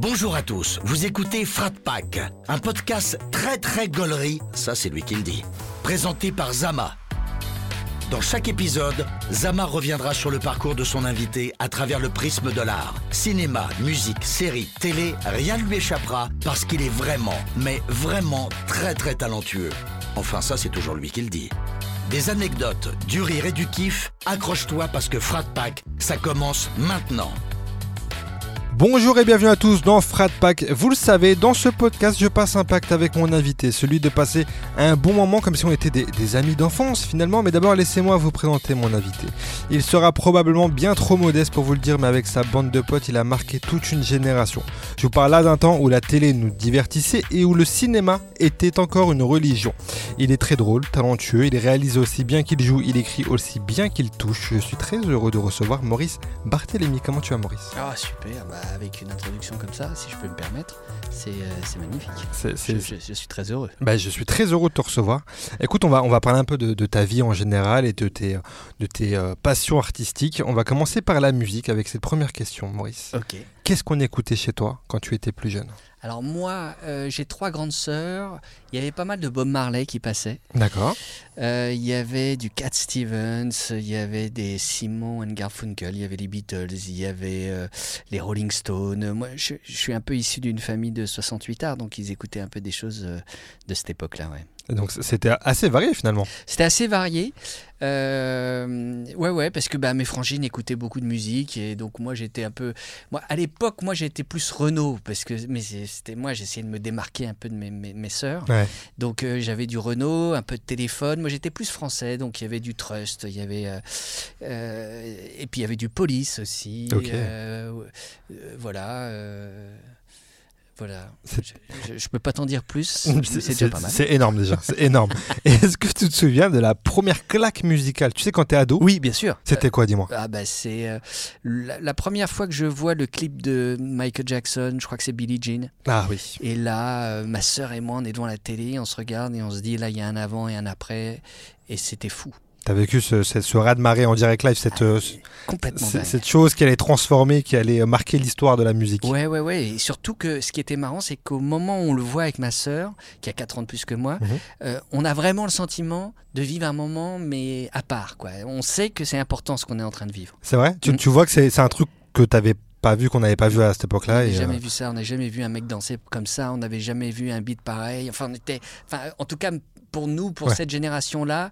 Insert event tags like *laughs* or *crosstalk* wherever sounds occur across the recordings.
Bonjour à tous, vous écoutez Frat Pack, un podcast très très gaulerie, ça c'est lui qui le dit, présenté par Zama. Dans chaque épisode, Zama reviendra sur le parcours de son invité à travers le prisme de l'art. Cinéma, musique, série, télé, rien ne lui échappera parce qu'il est vraiment, mais vraiment très très talentueux. Enfin ça c'est toujours lui qui le dit. Des anecdotes, du rire et du kiff, accroche-toi parce que Frat Pack, ça commence maintenant. Bonjour et bienvenue à tous dans Frat Pack. Vous le savez, dans ce podcast, je passe un pacte avec mon invité, celui de passer un bon moment comme si on était des, amis d'enfance finalement. Mais d'abord, laissez-moi vous présenter mon invité. Il sera probablement bien trop modeste pour vous le dire, mais avec sa bande de potes, il a marqué toute une génération. Je vous parle là d'un temps où la télé nous divertissait et où le cinéma était encore une religion. Il est très drôle, talentueux, il réalise aussi bien qu'il joue, il écrit aussi bien qu'il touche. Je suis très heureux de recevoir Maurice Barthélémy. Comment tu vas, Maurice? Ah super, bah, avec une introduction comme ça, si je peux me permettre, c'est euh, magnifique. Je, je- je suis très heureux. Bah, je suis très heureux de te recevoir. Écoute, on va, on va parler un peu de, de ta vie en général et de tes, de tes euh, passions artistiques. On va commencer par la musique avec cette première question, Maurice. Ok. Qu'est-ce qu'on écoutait chez toi quand tu étais plus jeune? Alors moi, euh, j'ai trois grandes sœurs. Il y avait pas mal de Bob Marley qui passait. D'accord. Euh, il y avait du Cat Stevens, il y avait des Simon and Garfunkel, il y avait les Beatles, il y avait euh, les Rolling Stones. Moi, je, je suis un peu issu d'une famille de 68 arts, donc ils écoutaient un peu des choses de cette époque-là. Ouais. Donc c'était assez varié finalement. C'était assez varié. Euh, ouais, ouais, parce que bah, mes frangines écoutaient beaucoup de musique et donc moi j'étais un peu. Moi, à l'époque, moi j'étais plus Renault parce que mais c'était moi j'essayais de me démarquer un peu de mes, mes, mes sœurs. Ouais. Donc euh, j'avais du Renault, un peu de téléphone. Moi j'étais plus français, donc il y avait du Trust, il y avait euh, euh, et puis il y avait du Police aussi. Ok. euh, voilà. Voilà. Je, je peux pas t'en dire plus. *laughs* C'est déjà pas mal. c'est énorme déjà. C'est énorme. *laughs* Est-ce que tu te souviens de la première claque musicale? Tu sais, quand t'es ado, Oui, bien sûr. c'était quoi, dis-moi? Ah bah c'est euh, la, la première fois que je vois le clip de Michael Jackson, je crois que c'est Billie Jean. Ah oui. Et là, euh, ma sœur et moi, on est devant la télé, on se regarde et on se dit là, il y a un avant et un après, et c'était fou, T'as vécu ce, ce, ce raz-de-marée en direct live, cette, euh, complètement c- dingue. cette chose qui allait transformer, qui allait euh, marquer l'histoire de la musique. Ouais, ouais, ouais. Et surtout que ce qui était marrant, c'est qu'au moment où on le voit avec ma sœur, qui a 4 ans de plus que moi, Mhm. euh, on a vraiment le sentiment de vivre un moment, mais à part. Quoi. On sait que c'est important ce qu'on est en train de vivre. C'est vrai? Tu, Mm. tu vois que c'est un truc que t'avais pas vu, qu'on n'avait pas vu à cette On époque-là. n'a et, jamais euh, vu ça, on n'a jamais vu un mec danser comme ça, on n'avait jamais vu un beat pareil. Enfin, on était, enfin, en tout cas pour nous, pour Ouais. cette génération-là,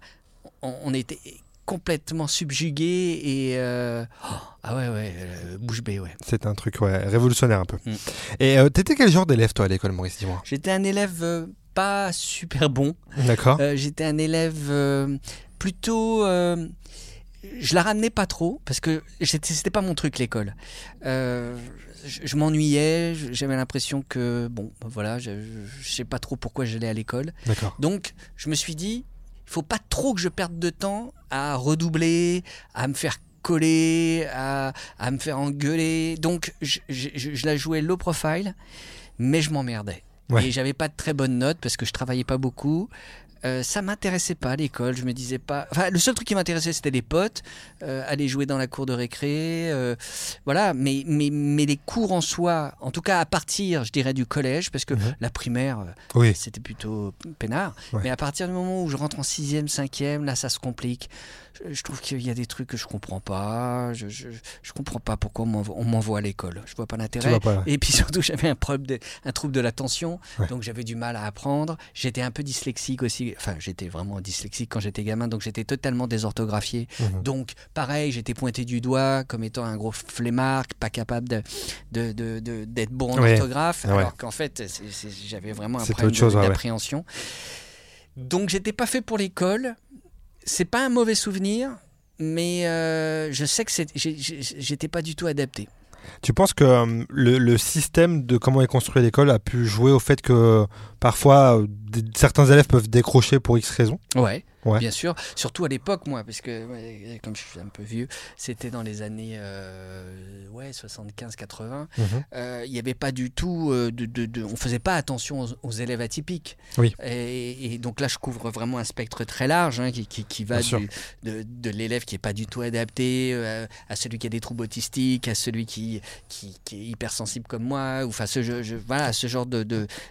on, on était complètement subjugués et euh, oh, ah ouais ouais euh, bouche bée ouais. C'est un truc ouais, révolutionnaire un peu. Mm. Et euh, t'étais quel genre d'élève toi à l'école, Maurice Dis-moi? J'étais un élève euh, pas super bon. D'accord. J'étais un élève plutôt. je la ramenais pas trop parce que c'était pas mon truc l'école. Euh, je je m'ennuyais, j'avais l'impression que bon, voilà, je, je, je sais pas trop pourquoi j'allais à l'école. D'accord. Donc je me suis dit, il faut pas trop que je perde de temps à redoubler, à me faire coller, à, à me faire engueuler. Donc je, je- la jouais low profile, mais je m'emmerdais. Ouais. Et j'avais pas de très bonnes notes parce que je travaillais pas beaucoup. Euh, ça m'intéressait pas l'école, je me disais pas. Enfin, le seul truc qui m'intéressait c'était les potes, euh, aller jouer dans la cour de récré, euh, voilà. Mais, mais, mais les cours en soi, en tout cas à partir, je dirais du collège, parce que Mhm. la primaire, Oui. c'était plutôt peinard. Ouais. Mais à partir du moment où je rentre en sixième, cinquième, là, ça se complique. Je, je trouve qu'il y a des trucs que je comprends pas. Je, je, je comprends pas pourquoi on m'envoie- à l'école. Je vois pas l'intérêt. Et puis *laughs* surtout, j'avais un, problème de- un trouble de l'attention, Ouais. donc j'avais du mal à apprendre. J'étais un peu dyslexique aussi. Enfin, j'étais vraiment dyslexique quand j'étais gamin, donc j'étais totalement désorthographié. Mhm. Donc, pareil, j'étais pointé du doigt comme étant un gros flemmard, pas capable de, de, de- de- d'être bon en Ouais. orthographe, Ouais. alors qu'en fait, c'est- c'est- j'avais vraiment un C'était problème chose, ouais, d'appréhension. Donc, j'étais pas fait pour l'école. C'est pas un mauvais souvenir, mais euh, je sais que c'est- j'ai- j'ai- j'étais pas du tout adapté. Tu penses que euh, le, le système de comment est construit l'école a pu jouer au fait que parfois euh, certains élèves peuvent décrocher pour X raisons? Ouais. Ouais. bien sûr. Surtout à l'époque, moi, parce que ouais, comme je suis un peu vieux, c'était dans les années euh, ouais, 75-80. Mhm. Euh, Il n'y avait pas du tout euh, de, de- de- on faisait pas attention aux, aux élèves atypiques. Oui. Et, et donc là, je couvre vraiment un spectre très large hein, qui, qui- qui va du- de, de l'élève qui est pas du tout adapté à celui qui a des troubles autistiques, à celui qui, qui, qui est hypersensible comme moi, ou enfin ce, je- je- voilà, ce genre de,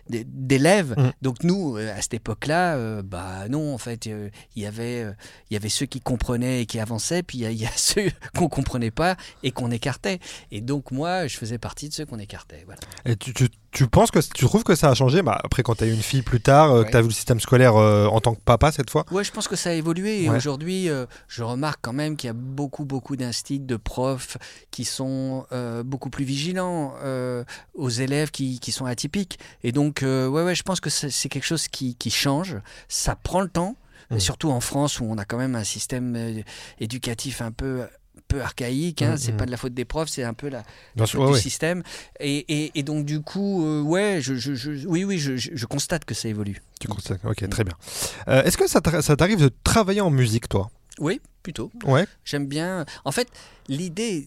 d'élèves. Mhm. Donc nous, à cette époque-là, bah non, en fait, il y avait, euh, il y avait ceux qui comprenaient et qui avançaient, puis il y a- il y, a *laughs* ceux qu'on comprenait pas et qu'on écartait. Et donc moi, je faisais partie de ceux qu'on écartait. Voilà. Et tu, tu, tu penses que tu trouves que ça a changé? Bah, Après, quand tu as eu une fille plus tard, euh, que tu as vu le système scolaire euh, en tant que papa cette fois? Ouais, je pense que ça a évolué. Et Ouais. aujourd'hui, euh, je remarque quand même qu'il y a beaucoup, beaucoup d'instits, de profs qui sont beaucoup plus vigilants aux élèves qui, qui sont atypiques. Et donc, ouais, ouais, je pense que c'est c'est quelque chose qui, qui change. Ça prend le temps, Mhm. surtout en France où on a quand même un système euh, éducatif un peu peu archaïque, hein, Mhm, c'est mhm. pas de la faute des profs, c'est un peu la, Bien faute sûr, ouais, du ouais. système. Et, et- et donc du coup, euh, ouais, je, je- je- oui, oui, je, constate que ça évolue. Tu constates. Ok, Mm. très bien. Euh, Est-ce que ça t'arrive de travailler en musique, toi? Oui, plutôt. Ouais. J'aime bien. En fait, l'idée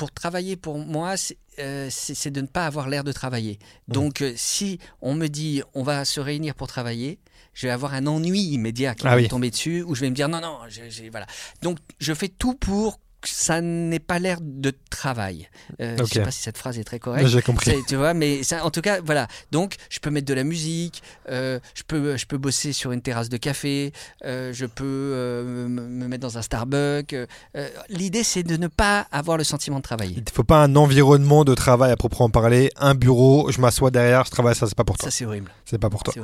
pour travailler pour moi, c'est euh, c'est- de ne pas avoir l'air de travailler. Mhm. Donc, euh, si on me dit on va se réunir pour travailler, je vais avoir un ennui immédiat qui Ah va oui. me tomber dessus, où je vais me dire non, non, j'ai- voilà. Donc, je fais tout pour ça n'ait pas l'air de travail. Euh, Ok. Je sais pas si cette phrase est très correcte. J'ai compris. Tu vois, mais ça, en tout cas, voilà. Donc, je peux mettre de la musique, euh, je, peux, je peux bosser sur une terrasse de café, euh, je peux euh, me me mettre dans un Starbucks. L'idée, c'est de ne pas avoir le sentiment de travailler. Il ne faut pas un environnement de travail à proprement parler, un bureau, je m'assois derrière, je travaille, ça c'est pas pour toi. Ça, c'est horrible. C'est pas pour toi.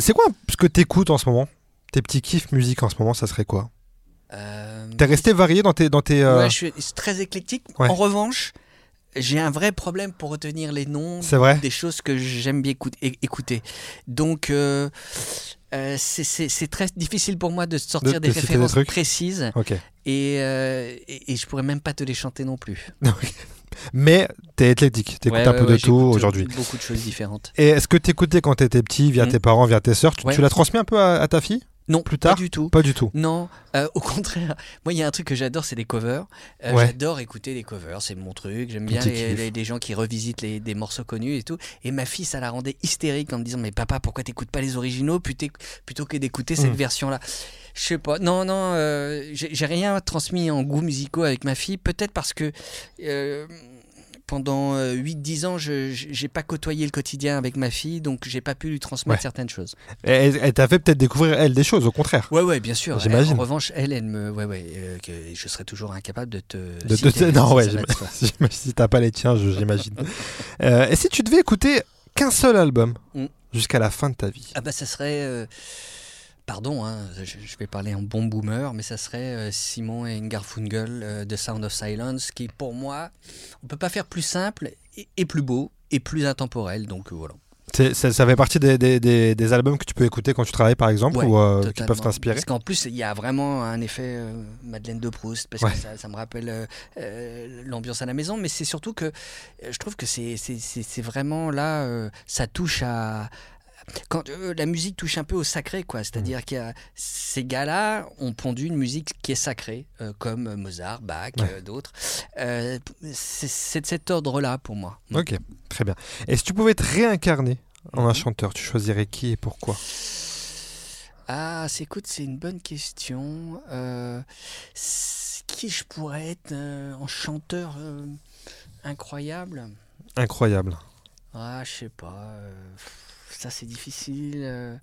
C'est quoi ce que t'écoutes en ce moment? Tes petits kiffs musique en ce moment, ça serait quoi? T'es resté varié dans tes. Dans tes euh, Ouais, je suis très éclectique. Ouais. En revanche, j'ai un vrai problème pour retenir les noms vrai des choses que j'aime bien écouter. Donc, euh, euh, c'est- très difficile pour moi de sortir De- des de citer des références précises Ok. et, euh, et, et je pourrais même pas te les chanter non plus. *laughs* Mais t'es éclectique, t'écoutes Ouais, un ouais, peu ouais, de tout aujourd'hui. Beaucoup de choses différentes. Et est-ce que t'écoutais quand t'étais petit, via Mm. tes parents, via tes sœurs? Tu, tu l'as transmis un peu à, à ta fille? Non, Plus pas tard du tout. Pas du tout. Non, euh, au *laughs* contraire. Moi, il y a un truc que j'adore, c'est les covers. Euh, Ouais. J'adore écouter les covers, c'est mon truc. J'aime bien les, kiff. les- les gens qui revisitent les, des morceaux connus et tout. Et ma fille, ça la rendait hystérique en me disant Mais papa, pourquoi t'écoutes pas les originaux plutôt, plutôt que d'écouter cette Mm. version-là? Je sais pas. Non, non, euh, j'ai rien transmis en goûts musicaux avec ma fille. Peut-être parce que. euh, pendant euh, 8-10 ans, je j'ai pas côtoyé le quotidien avec ma fille, donc j'ai pas pu lui transmettre Ouais. certaines choses. Et Elle, elle t'a fait peut-être découvrir, elle, des choses, au contraire. Ouais, ouais, bien sûr. J'imagine. En revanche, elle, elle me. Ouais, ouais, euh, que je serais toujours incapable de te. De- citer, *laughs* non, si ouais, *laughs* si t'as pas les tiens, j'imagine. Euh, et si tu devais écouter qu'un seul album Mm. jusqu'à la fin de ta vie Ah, bah, ça serait. euh, Pardon, hein, je, je vais parler en bon boomer, mais ça serait euh, Simon et Garfunkel euh, de Sound of Silence, qui pour moi, on peut pas faire plus simple et, et plus beau et plus intemporel. Donc euh, voilà. Ça, ça fait partie des, des- des- des albums que tu peux écouter quand tu travailles, par exemple, Ouais, ou euh, qui peuvent t'inspirer Parce qu'en plus, il y a vraiment un effet euh, Madeleine de Proust, parce Ouais. que ça, ça me rappelle euh, l'ambiance à la maison, mais c'est surtout que je trouve que c'est vraiment là, ça touche à. Quand euh, la musique touche un peu au sacré, quoi. C'est-à-dire qu'il y a ces gars-là ont pondu une musique qui est sacrée, euh, comme Mozart, Bach, Ouais. euh, d'autres. C'est de cet ordre-là pour moi. Ok, très bien. Et si tu pouvais te réincarner en un Mhm. chanteur, tu choisirais qui et pourquoi? Ah, c'est écoute, c'est une bonne question. Qui je pourrais être en chanteur incroyable? Incroyable. Ah, je sais pas. Euh, ça, c'est difficile.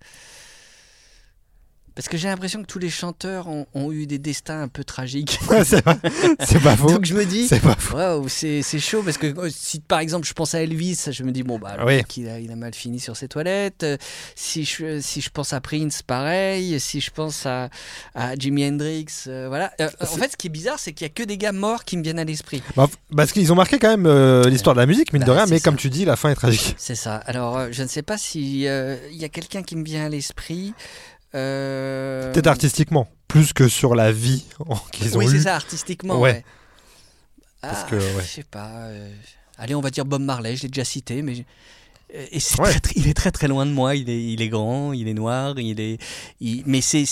Parce que j'ai l'impression que tous les chanteurs ont, ont eu des destins un peu tragiques. *laughs* c'est pas, faux. Donc je me dis, C'est pas faux. waouh, c'est chaud parce que euh, si par exemple je pense à Elvis, je me dis bon bah Oui. mec, il a, il a mal fini sur ses toilettes. Euh, Si je si je pense à Prince, pareil. Si je pense à, à Jimi Hendrix, euh, voilà. Euh, en fait, ce qui est bizarre, c'est qu'il y a que des gars morts qui me viennent à l'esprit. Bah, parce qu'ils ont marqué quand même euh, l'histoire de la musique, mine de Bah, rien, c'est mais ça. comme tu dis, la fin est tragique. C'est ça. Alors je ne sais pas si il y a quelqu'un qui me vient à l'esprit. Euh, Peut-être artistiquement, plus que sur la vie *laughs* qu'ils ont Oui, c'est ça, artistiquement. Ouais. Ouais. Parce Ah, que, ouais. Je sais pas. euh, Allez, on va dire Bob Marley, je l'ai déjà cité, mais Et c'est Ouais. très, très- il est très très loin de moi. Il est, il est grand, il est noir, il est. il- mais c'est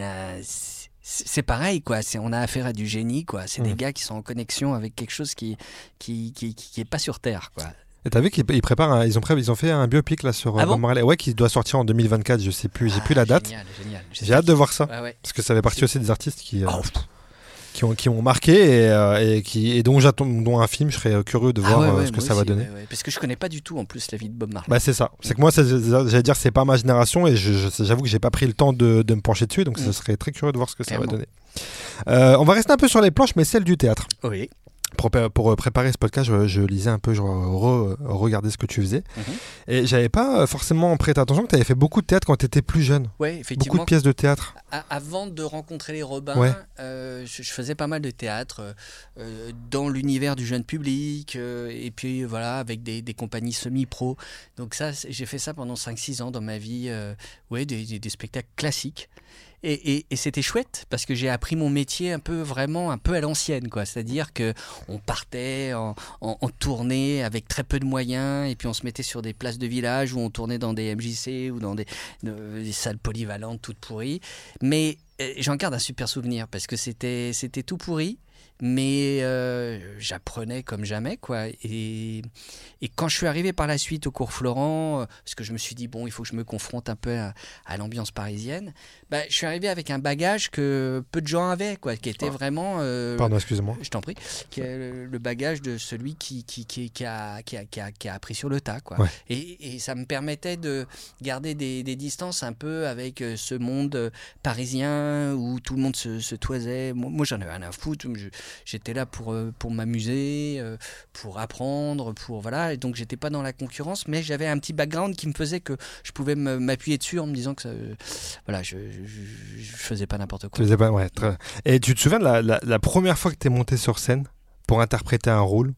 un- pareil quoi. On a affaire à du génie quoi. C'est des Mm. gars qui sont en connexion avec quelque chose qui qui qui, qui, qui est pas sur terre quoi. Et t'as vu qu'ils ils préparent, un- ils ont, pré- ils ont fait un biopic là sur euh, Ah bon Bob Marley. Ouais, qui doit sortir en 2024. Je sais plus, j'ai Ah, plus la date. Génial, génial. J'ai hâte de voir ça ouais. parce que ça fait partie aussi des artistes qui, euh, Oh, qui ont qui ont marqué et, euh, et qui et dont j'attends dont un film. Je serais curieux de Ah voir ouais, ouais, ce que ça va donner. Parce que je connais pas du tout en plus la vie de Bob Marley. Bah c'est ça. C'est que moi, j'allais dire, c'est pas ma génération et j'avoue que j'ai pas pris le temps de, de me pencher dessus, donc Mm. ce serait très curieux de voir ce que ça va donner. Euh, on va rester un peu sur les planches, mais celle du théâtre. Oui. Pour, euh, préparer ce podcast, je, je lisais un peu, je re- regardais ce que tu faisais, Mhm. et j'avais pas euh, forcément prêté attention que tu avais fait beaucoup de théâtre quand tu étais plus jeune. Ouais, Beaucoup effectivement. de pièces de théâtre. Avant de rencontrer les Robins, Ouais. euh, je, je faisais pas mal de théâtre euh, dans l'univers du jeune public, euh, et puis voilà, avec des, des compagnies semi-pro. Donc ça, j'ai fait ça pendant 5-6 ans dans ma vie, ouais, des, des- des spectacles classiques. Et, c'était chouette parce que j'ai appris mon métier un peu vraiment un peu à l'ancienne quoi. C'est-à-dire que on partait en, en- tournée avec très peu de moyens et puis on se mettait sur des places de village où on tournait dans des MJC ou dans des, de- des salles polyvalentes toutes pourries. Mais euh, j'en garde un super souvenir parce que c'était c'était tout pourri mais euh, j'apprenais comme jamais quoi et, et quand je suis arrivé par la suite au cours Florent euh, parce que je me suis dit bon il faut que je me confronte un peu à, à l'ambiance parisienne bah, je suis arrivé avec un bagage que peu de gens avaient quoi qui était Ah. vraiment euh, Pardon, excuse-moi. je t'en prie, qui est le le bagage de celui qui, qui, qui, qui a, qui, a, qui, a, qui a appris sur le tas. Quoi. Ouais. Et, et ça me permettait de garder des, des distances un peu avec ce monde parisien où tout le monde se, se toisait. Moi, moi, j'en avais rien à foutre. Je- J'étais là pour, euh, pour m'amuser, euh, pour apprendre, pour voilà. Et donc, j'étais pas dans la concurrence, mais j'avais un petit background qui me faisait que je pouvais m'appuyer dessus en me disant que ça, euh, voilà, je, je, je faisais pas n'importe Tu quoi. faisais pas, ouais, très- Et tu te souviens de la, la- la première fois que tu es monté sur scène pour interpréter un rôle?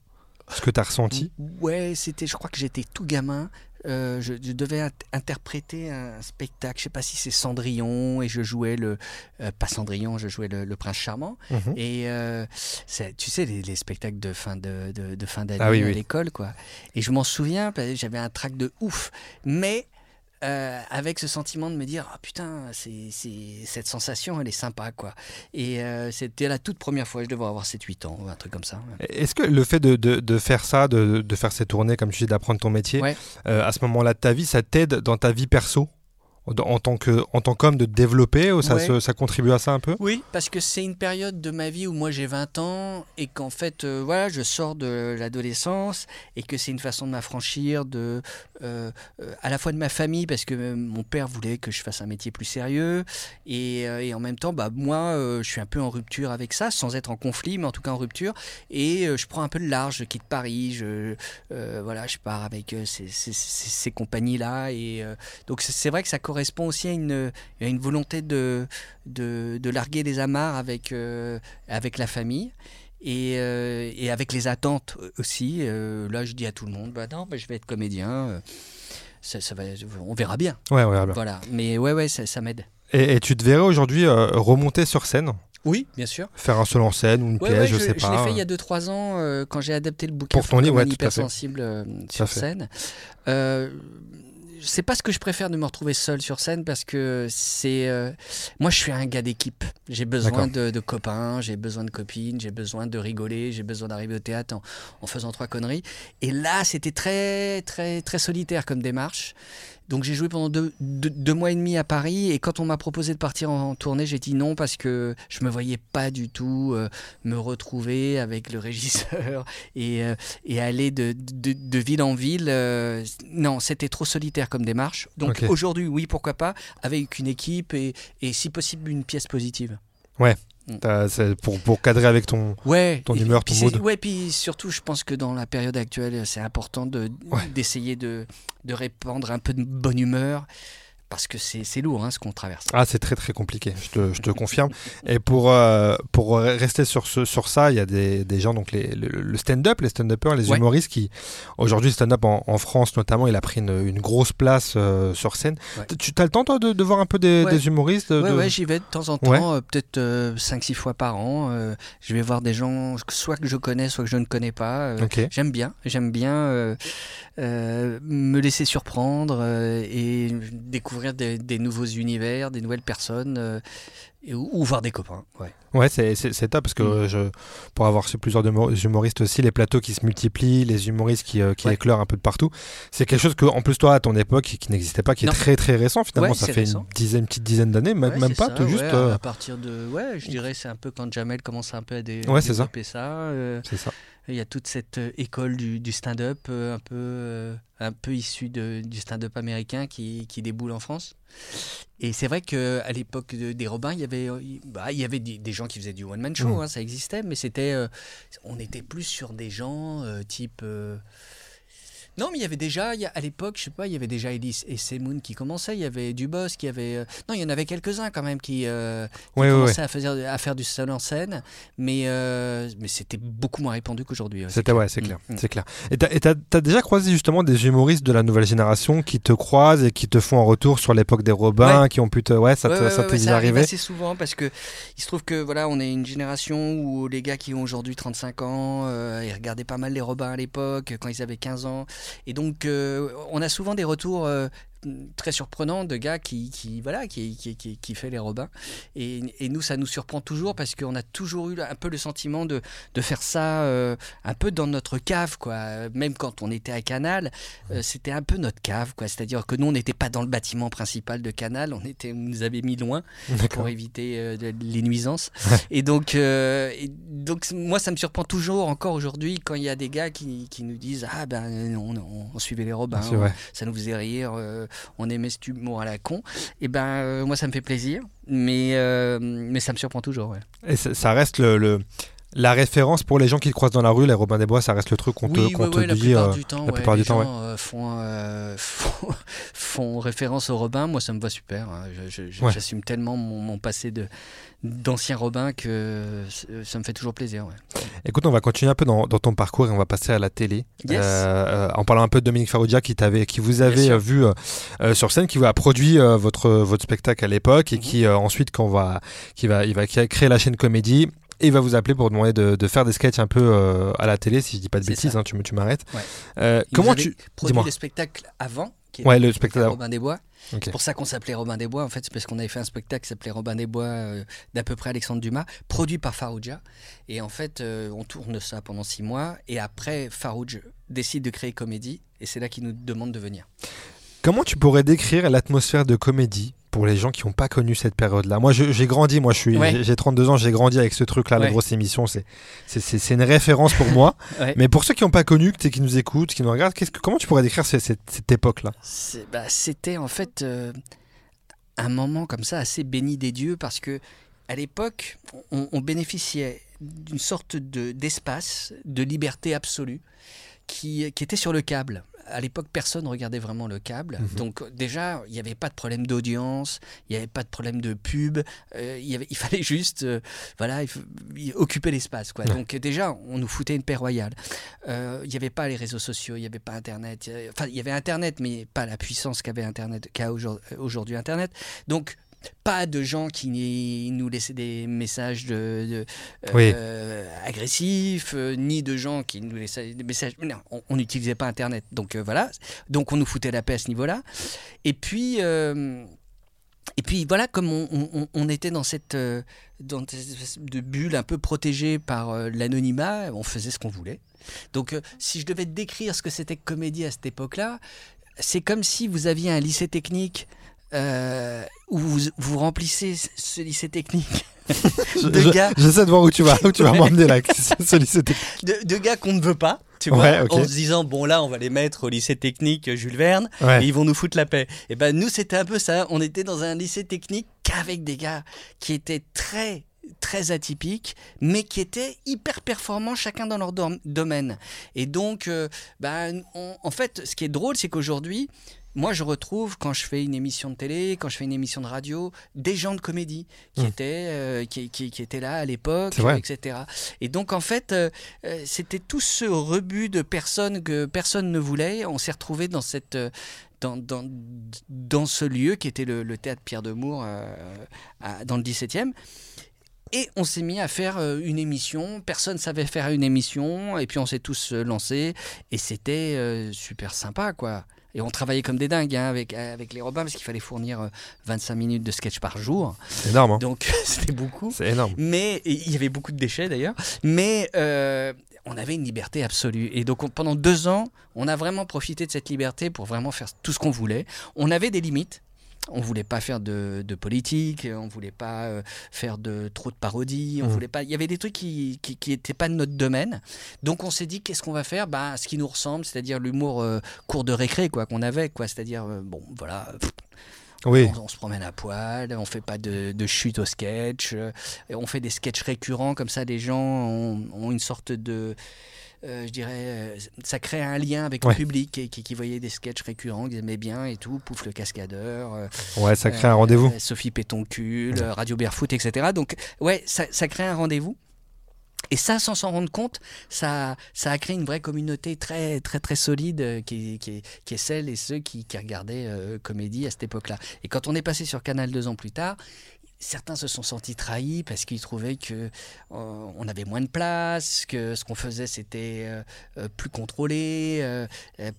Ce que tu as ressenti? Ouais, c'était, je crois que j'étais tout gamin. Euh, je, je devais int- interpréter un spectacle, je sais pas si c'est Cendrillon, et je jouais le, euh, pas Cendrillon, je jouais le, le prince charmant. Mhm. Et euh, tu sais, les, les spectacles de fin de, de, de fin d'année Ah oui, à oui. l'école, quoi. Et je m'en souviens, j'avais un trac de ouf. Mais euh, avec ce sentiment de me dire, ah putain, c'est, c'est- cette sensation, elle est sympa, quoi. Et euh, c'était la toute première fois, je devais avoir 7-8 ans, ou un truc comme ça. Est-ce que le fait de, de- de faire ça, de, de faire ces tournées, comme tu dis, d'apprendre ton métier, Ouais. euh, à ce moment-là de ta vie, ça t'aide dans ta vie perso? En, tant que en tant qu'homme de développer ça, Ouais. se- ça contribue à ça un peu? Oui, parce que c'est une période de ma vie où moi j'ai 20 ans et qu'en fait, euh, voilà, je sors de l'adolescence et que c'est une façon de m'affranchir de, euh, euh, à la fois de ma famille parce que mon père voulait que je fasse un métier plus sérieux et, et en même temps, bah, moi, je suis un peu en rupture avec ça, sans être en conflit, mais en tout cas en rupture. Et je prends un peu de large, je quitte Paris, je, voilà, je pars avec ces, ces- ces- ces compagnies-là. Et euh, donc c'est- c'est vrai que ça correspond aussi à une, à une volonté de, de, de larguer les amarres avec, euh, avec la famille. Et, euh, et avec les attentes aussi. Euh, là, je dis à tout le monde, bah non, bah, je vais être comédien. Ça, ça va, on verra bien. Ouais, ouais. Voilà. Mais ouais, ouais, ça, ça m'aide. Et, et tu te verrais aujourd'hui euh, remonter sur scène, Oui, bien sûr. faire un seul en scène ou une Ouais, pièce, ouais, je, je, sais je pas. l'ai fait il y a 2-3 ans quand j'ai adapté le bouquin Pour ton livre, ouais, hypersensible sur scène. C'est pas ce que je préfère de me retrouver seul sur scène parce que c'est euh, moi je suis un gars d'équipe. J'ai besoin de copains j'ai besoin de copines j'ai besoin de rigoler j'ai besoin d'arriver au théâtre en, en faisant trois conneries. Et là c'était très très très solitaire comme démarche donc j'ai joué pendant deux, deux- deux mois et demi à Paris et quand on m'a proposé de partir en, en tournée j'ai dit non parce que je me voyais pas du tout euh, me retrouver avec le *laughs* régisseur et, euh, et aller de, de, de ville en ville. euh, non, c'était trop solitaire comme démarche. Donc aujourd'hui, oui, pourquoi pas, avec une équipe et, et si possible une pièce positive. C'est pour, pour cadrer avec ton. Ouais. Ton humeur, ton mood. Ouais, puis surtout, je pense que dans la période actuelle, c'est important de Ouais. d'essayer de, de répandre un peu de bonne humeur. Parce que c'est lourd hein, ce qu'on traverse. Ah, c'est très très compliqué, je te, je te confirme. Et pour, euh, pour rester sur, ce, sur ça, il y a des, des gens, donc les, le, le stand-up, les stand-uppers, les Ouais. humoristes qui, aujourd'hui, le stand-up en, en France notamment, il a pris une, une grosse place euh, sur scène. Ouais. Tu as le temps, toi, de, de voir un peu des, Ouais. des humoristes de- ouais, j'y vais de temps en temps, euh, peut-être 5-6 fois par an. je vais voir des gens, soit que je connais, soit que je ne connais pas. euh, Ok. J'aime bien, j'aime bien euh, me laisser surprendre euh, et découvrir des, des nouveaux univers, des nouvelles personnes, euh, et- ou, ou voir des copains. Ouais. Ouais, c'est top parce que Mm. je, pour avoir chez plusieurs humo- humoristes aussi, les plateaux qui se multiplient, les humoristes qui, qui Ouais. un peu de partout, c'est quelque chose que, en plus, toi, à ton époque, qui n'existait pas, qui Non. est très très récent finalement, Ouais, ça fait récent. une dizaine, une petite dizaine d'années, même, pas, ça, tout juste. à partir de, ouais, je dirais, c'est un peu quand Jamel commence un peu à dé- développer ça. c'est ça. Il y a toute cette euh, école du, du stand-up, euh, un peu, euh, un peu issue de- du stand-up américain qui, qui déboule en France. Et c'est vrai qu'à l'époque de- des Robins, il y avait, bah, il y avait des, gens qui faisaient du one-man show, Mm. hein, ça existait, mais c'était, on était plus sur des gens type. Non, mais il y avait déjà, il y a- à l'époque, je sais pas, il y avait déjà Elise et Semoun qui commençaient, il y avait Dubos qui avait. euh, non, il y en avait quelques-uns quand même qui, euh, qui Ouais, ouais, ouais. commençaient À, faire, à faire du seul en scène, mais, euh, mais c'était beaucoup moins répandu qu'aujourd'hui. ouais, C'était ouais, c'est Mm, clair, mm. c'est clair. Et t'as- et t'as as déjà croisé justement des humoristes de la nouvelle génération qui te croisent et qui te font un retour sur l'époque des Robins, qui ont pu te, ouais, ça te- ça ouais, t'est ouais, déjà arrive arrivé. assez souvent parce que il se trouve que voilà, on est une génération où les gars qui ont aujourd'hui 35 ans, ils regardaient pas mal les Robins à l'époque quand ils avaient 15 ans, et donc euh, on a souvent des retours. Très surprenants de gars qui, qui voilà qui, qui, qui, qui fait les Robins. Et, et nous ça nous surprend toujours parce qu'on a toujours eu un peu le sentiment de, de faire ça euh, un peu dans notre cave quoi. Même quand on était à Canal euh, c'était un peu notre cave quoi. C'est à dire que nous on n'était pas dans le bâtiment principal de Canal on était on nous avait mis loin pour éviter euh, de- les nuisances. et donc, et donc, moi, ça me surprend toujours, encore aujourd'hui, quand il y a des gars qui, qui nous disent Ah ben, on, on- on suivait les Robins, ça nous faisait rire, on aimait ce humour à la con. Et ben, euh, moi, ça me fait plaisir, mais, euh, mais ça me surprend toujours. ouais. Et ça, ça reste le, le- la référence pour les gens qui te croisent dans la rue, les Robins des Bois, ça reste le truc qu'on te, Oui, qu'on ouais, te ouais, la dit. plupart euh, du temps, la ouais, plupart les du temps, gens euh, font, euh, *laughs* font, font référence aux Robins. Moi, ça me va super. hein. J'assume tellement mon, mon passé de d'ancien Robin que c- ça me fait toujours plaisir. ouais. Écoute, on va continuer un peu dans, dans ton parcours et on va passer à la télé. Yes. Euh, euh, en parlant un peu de Dominique Farrugia qui, qui vous avait euh, vu euh, euh, sur scène, qui vous a produit euh, votre, votre spectacle à l'époque et Mhm. qui euh, ensuite, quand on va, qui, va, il va, créé la chaîne Comédie. Et il va vous appeler pour demander de, de faire des sketchs un peu euh, à la télé, si je dis pas de bêtises, hein, tu, m'arrêtes. Ouais. Euh, comment nous avait tu. produit Dis-moi. le spectacle avant qui Ouais, le spectacle. Robin des Bois. C'est pour ça qu'on s'appelait Robin des Bois. En fait, c'est parce qu'on avait fait un spectacle qui s'appelait Robin des Bois euh, d'à peu près Alexandre Dumas, produit par Farouja. Et en fait, euh, on tourne ça pendant six mois. Et après, Farouj décide de créer Comédie. Et c'est là qu'il nous demande de venir. Comment tu pourrais décrire l'atmosphère de comédie? Pour les gens qui n'ont pas connu cette période-là Moi, j'ai grandi, moi, je suis, Ouais. j'ai- j'ai 32 ans, j'ai grandi avec ce truc-là, la grosse émission. C'est, une référence pour moi. *laughs* Ouais. Mais pour ceux qui n'ont pas connu, qui nous écoutent, qui nous regardent, qu'est-ce que, comment tu pourrais décrire ce- cette, cette époque-là? Bah, C'était en fait euh, un moment comme ça assez béni des dieux parce que à l'époque, on, on bénéficiait d'une sorte de, d'espace, de liberté absolue qui, qui était sur le câble. À l'époque, personne ne regardait vraiment le câble. Mhm. Donc déjà, il n'y avait pas de problème d'audience, il n'y avait pas de problème de pub. euh, il, y avait- il *laughs* fallait juste euh, voilà, il faut- il- occuper l'espace. Quoi. Donc déjà, on nous foutait une paix royale. Euh, Il n'y avait pas les réseaux sociaux, il n'y avait pas Internet. Enfin, il y avait Internet, mais pas la puissance qu'avait Internet, qu'a aujourd- aujourd'hui Internet. Donc, pas de gens qui nous laissaient des messages de, de, Oui. euh, agressifs, euh, ni de gens qui nous laissaient des messages. Non, on- n'utilisait pas Internet. Donc euh, voilà. Donc on nous foutait la paix à ce niveau-là. Et puis. et puis voilà, comme on, on- on était dans cette, dans cette bulle un peu protégée par l'anonymat, on faisait ce qu'on voulait. Donc si je devais décrire ce que c'était que comédie à cette époque-là, c'est comme si vous aviez un lycée technique euh, où vous, vous remplissez ce- lycée technique *laughs* de je- gars J'essaie de voir où tu vas, où tu vas m'emmener là. *laughs* ce lycée technique. de, de gars qu'on ne veut pas, tu Ouais, vois, en se disant bon là on va les mettre au lycée technique Jules Verne Ouais. et ils vont nous foutre la paix. Et ben nous c'était un peu ça, on était dans un lycée technique qu'avec des gars qui étaient très très atypiques, mais qui étaient hyper performants chacun dans leur dom- domaine. Et donc, euh, ben, on- en fait, ce qui est drôle, c'est qu'aujourd'hui, moi, je retrouve quand je fais une émission de télé, quand je fais une émission de radio, des gens de comédie qui, Mm. étaient, euh, qui, qui- qui étaient là à l'époque, etc. Et donc, en fait, euh, euh, c'était tout ce rebut de personnes que personne ne voulait. On s'est retrouvé dans cette. dans, dans, dans ce lieu qui était le, le théâtre Pierre de Mour euh, à- dans le 17e. Et on s'est mis à faire une émission. Personne savait faire une émission. Et puis on s'est tous lancés. Et c'était super sympa, quoi. Et on travaillait comme des dingues hein, avec, avec les Robins parce qu'il fallait fournir euh, 25 minutes de sketch par jour. C'est énorme. hein. Donc *laughs* c'était beaucoup. C'est énorme. Mais il y avait beaucoup de déchets d'ailleurs. Mais euh, on avait une liberté absolue. Et donc on- pendant deux ans, on a vraiment profité de cette liberté pour vraiment faire tout ce qu'on voulait. On avait des limites. On voulait pas faire de, de politique, on voulait pas euh, faire de trop de parodies, on Mhm. voulait pas. Il y avait des trucs qui qui, qui étaient pas de notre domaine. Donc on s'est dit qu'est-ce qu'on va faire? Bah ce qui nous ressemble, c'est-à-dire l'humour euh, court de récré quoi qu'on avait quoi. C'est-à-dire euh, bon voilà Oui. on, on se promène à poil, on fait pas de, de chute au sketch, et on fait des sketchs récurrents, comme ça les gens ont, ont une sorte de... euh, je dirais, euh, ça crée un lien avec Ouais. le public qui, qui voyait des sketchs récurrents, qu'ils aimaient bien et tout, Pouf le cascadeur, euh, Ouais, ça crée un rendez-vous. Sophie Pétoncule, euh, Radio Barefoot, etc. Donc, ouais, ça, ça crée un rendez-vous. Et ça, sans s'en rendre compte, ça, ça a créé une vraie communauté très, très, très solide euh, qui, qui, est- qui est celle et ceux qui, qui regardaient euh, Comédie à cette époque-là. Et quand on est passé sur Canal deux ans plus tard, certains se sont sentis trahis parce qu'ils trouvaient que euh, on avait moins de place, que ce qu'on faisait c'était euh, euh, plus contrôlé,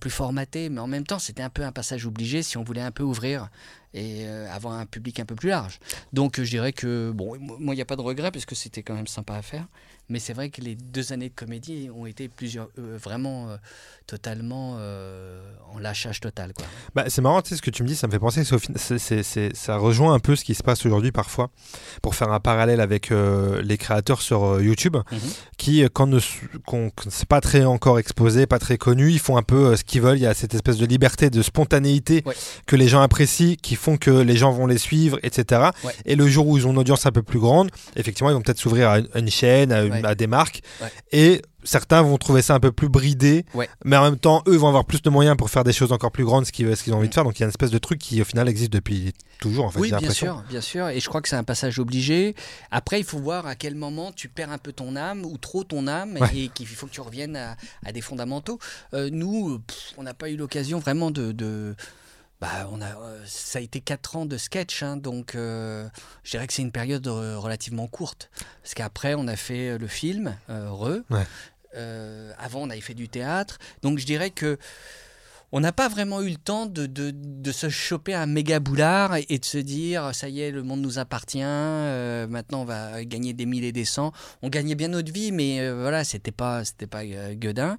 plus formaté, mais en même temps c'était un peu un passage obligé si on voulait un peu ouvrir et avoir un public un peu plus large. Donc je dirais que bon, moi il n'y a pas de regret parce que c'était quand même sympa à faire, mais c'est vrai que les deux années de comédie ont été plusieurs euh, vraiment euh, totalement euh, en lâchage total quoi. Bah, c'est marrant, tu sais, ce que tu me dis, ça me fait penser, fin- c'est- c'est- ça rejoint un peu ce qui se passe aujourd'hui parfois, pour faire un parallèle avec les créateurs sur YouTube, Mhm. qui, quand ne qu'on- c'est pas très encore exposé, pas très connu, ils font un peu ce qu'ils veulent, il y a cette espèce de liberté, de spontanéité Ouais. que les gens apprécient, qui font que les gens vont les suivre, etc. Ouais. Et le jour où ils ont une audience un peu plus grande, effectivement, ils vont peut-être s'ouvrir à une, à une chaîne, à, une- Ouais. À des marques, Ouais. et certains vont trouver ça un peu plus bridé, Ouais. mais en même temps, eux vont avoir plus de moyens pour faire des choses encore plus grandes, ce qu'ils ce qu'ils ont envie Mm. de faire. Donc il y a une espèce de truc qui, au final, existe depuis toujours, en fait. Oui, bien sûr, bien sûr. Et je crois que c'est un passage obligé. Après, il faut voir à quel moment tu perds un peu ton âme ou trop ton âme Ouais. et qu'il faut que tu reviennes à, à des fondamentaux. Euh, nous, pff, on n'a pas eu l'occasion vraiment de. de- bah, on a, euh, ça a été quatre ans de sketch, hein, donc euh, je dirais que c'est une période euh, relativement courte. Parce qu'après, on a fait le film, euh, Re. Ouais. Euh, avant, on avait fait du théâtre. Donc, je dirais que on n'a pas vraiment eu le temps de, de, de se choper un méga boulard et, de se dire ça y est, le monde nous appartient, euh, maintenant on va gagner des mille et des cents. On gagnait bien notre vie, mais euh, voilà, c'était pas, c'était pas euh, gueudin.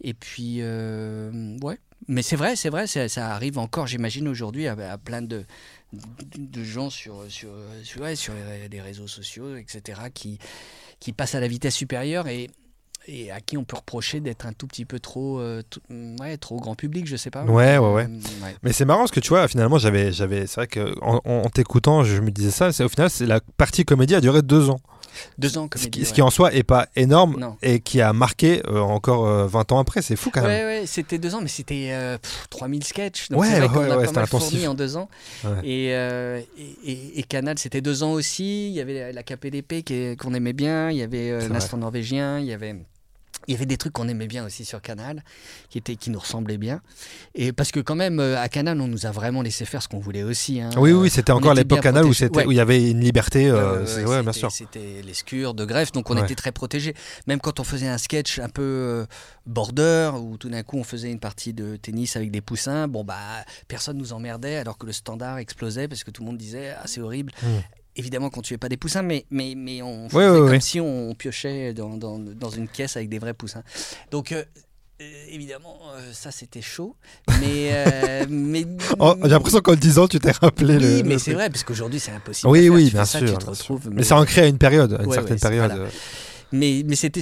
Et puis, ouais. Mais c'est vrai, c'est vrai, ça, ça arrive encore, j'imagine, aujourd'hui à, à plein de, de, de gens sur, sur, sur, ouais, sur les, les réseaux sociaux, etc., qui, qui passent à la vitesse supérieure et, et à qui on peut reprocher d'être un tout petit peu trop, euh, ouais, trop grand public, je sais pas. Ouais, ouais, ouais. Euh, ouais. Mais c'est marrant parce que tu vois, finalement, j'avais, j'avais, c'est vrai que en, en- en t'écoutant, je me disais ça. C'est au final, c'est la partie comédie a duré deux ans, Deux ans, ce comédie. qui, ce ouais. qui en soi est pas énorme Non. et qui a marqué euh, encore euh, 20 ans après. C'est fou quand même. Ouais, ouais, c'était deux ans, mais c'était euh, pff, 3000 sketchs. Donc Ouais, c'est vrai qu'on a pas c'était mal fourni en deux ans. Et, euh, et, et- et Canal, c'était deux ans aussi. Il y avait la KPDP qu'on aimait bien. Il y avait euh, l'instant norvégien. Il y avait. Il y avait des trucs qu'on aimait bien aussi sur Canal, qui, étaient, qui nous ressemblaient bien. Et parce que quand même, euh, à Canal, on nous a vraiment laissé faire ce qu'on voulait aussi. hein. Oui, oui, c'était encore l'époque Canal où, Ouais. où il y avait une liberté. Euh, ouais, bien c'était- sûr. C'était les scures de greffe, donc on Ouais. était très protégés. Même quand on faisait un sketch un peu euh, border, où tout d'un coup on faisait une partie de tennis avec des poussins, bon bah personne nous emmerdait alors que le standard explosait parce que tout le monde disait ah c'est horrible. Mm. Évidemment qu'on tuait pas des poussins, mais, mais, mais on faisait comme si on piochait dans, dans, dans une caisse avec des vrais poussins. Donc euh, euh, évidemment, euh, ça c'était chaud, mais, euh, *laughs* mais Oh, j'ai l'impression qu'en le disant, tu t'es rappelé le. oui, mais c'est vrai parce qu'aujourd'hui c'est impossible. Oui, à faire. oui, Tu bien ça, sûr, tu te bien sûr. Mais ça ancré à une période, à une Ouais, certaine ouais, c'est- période. voilà. Euh. mais mais c'était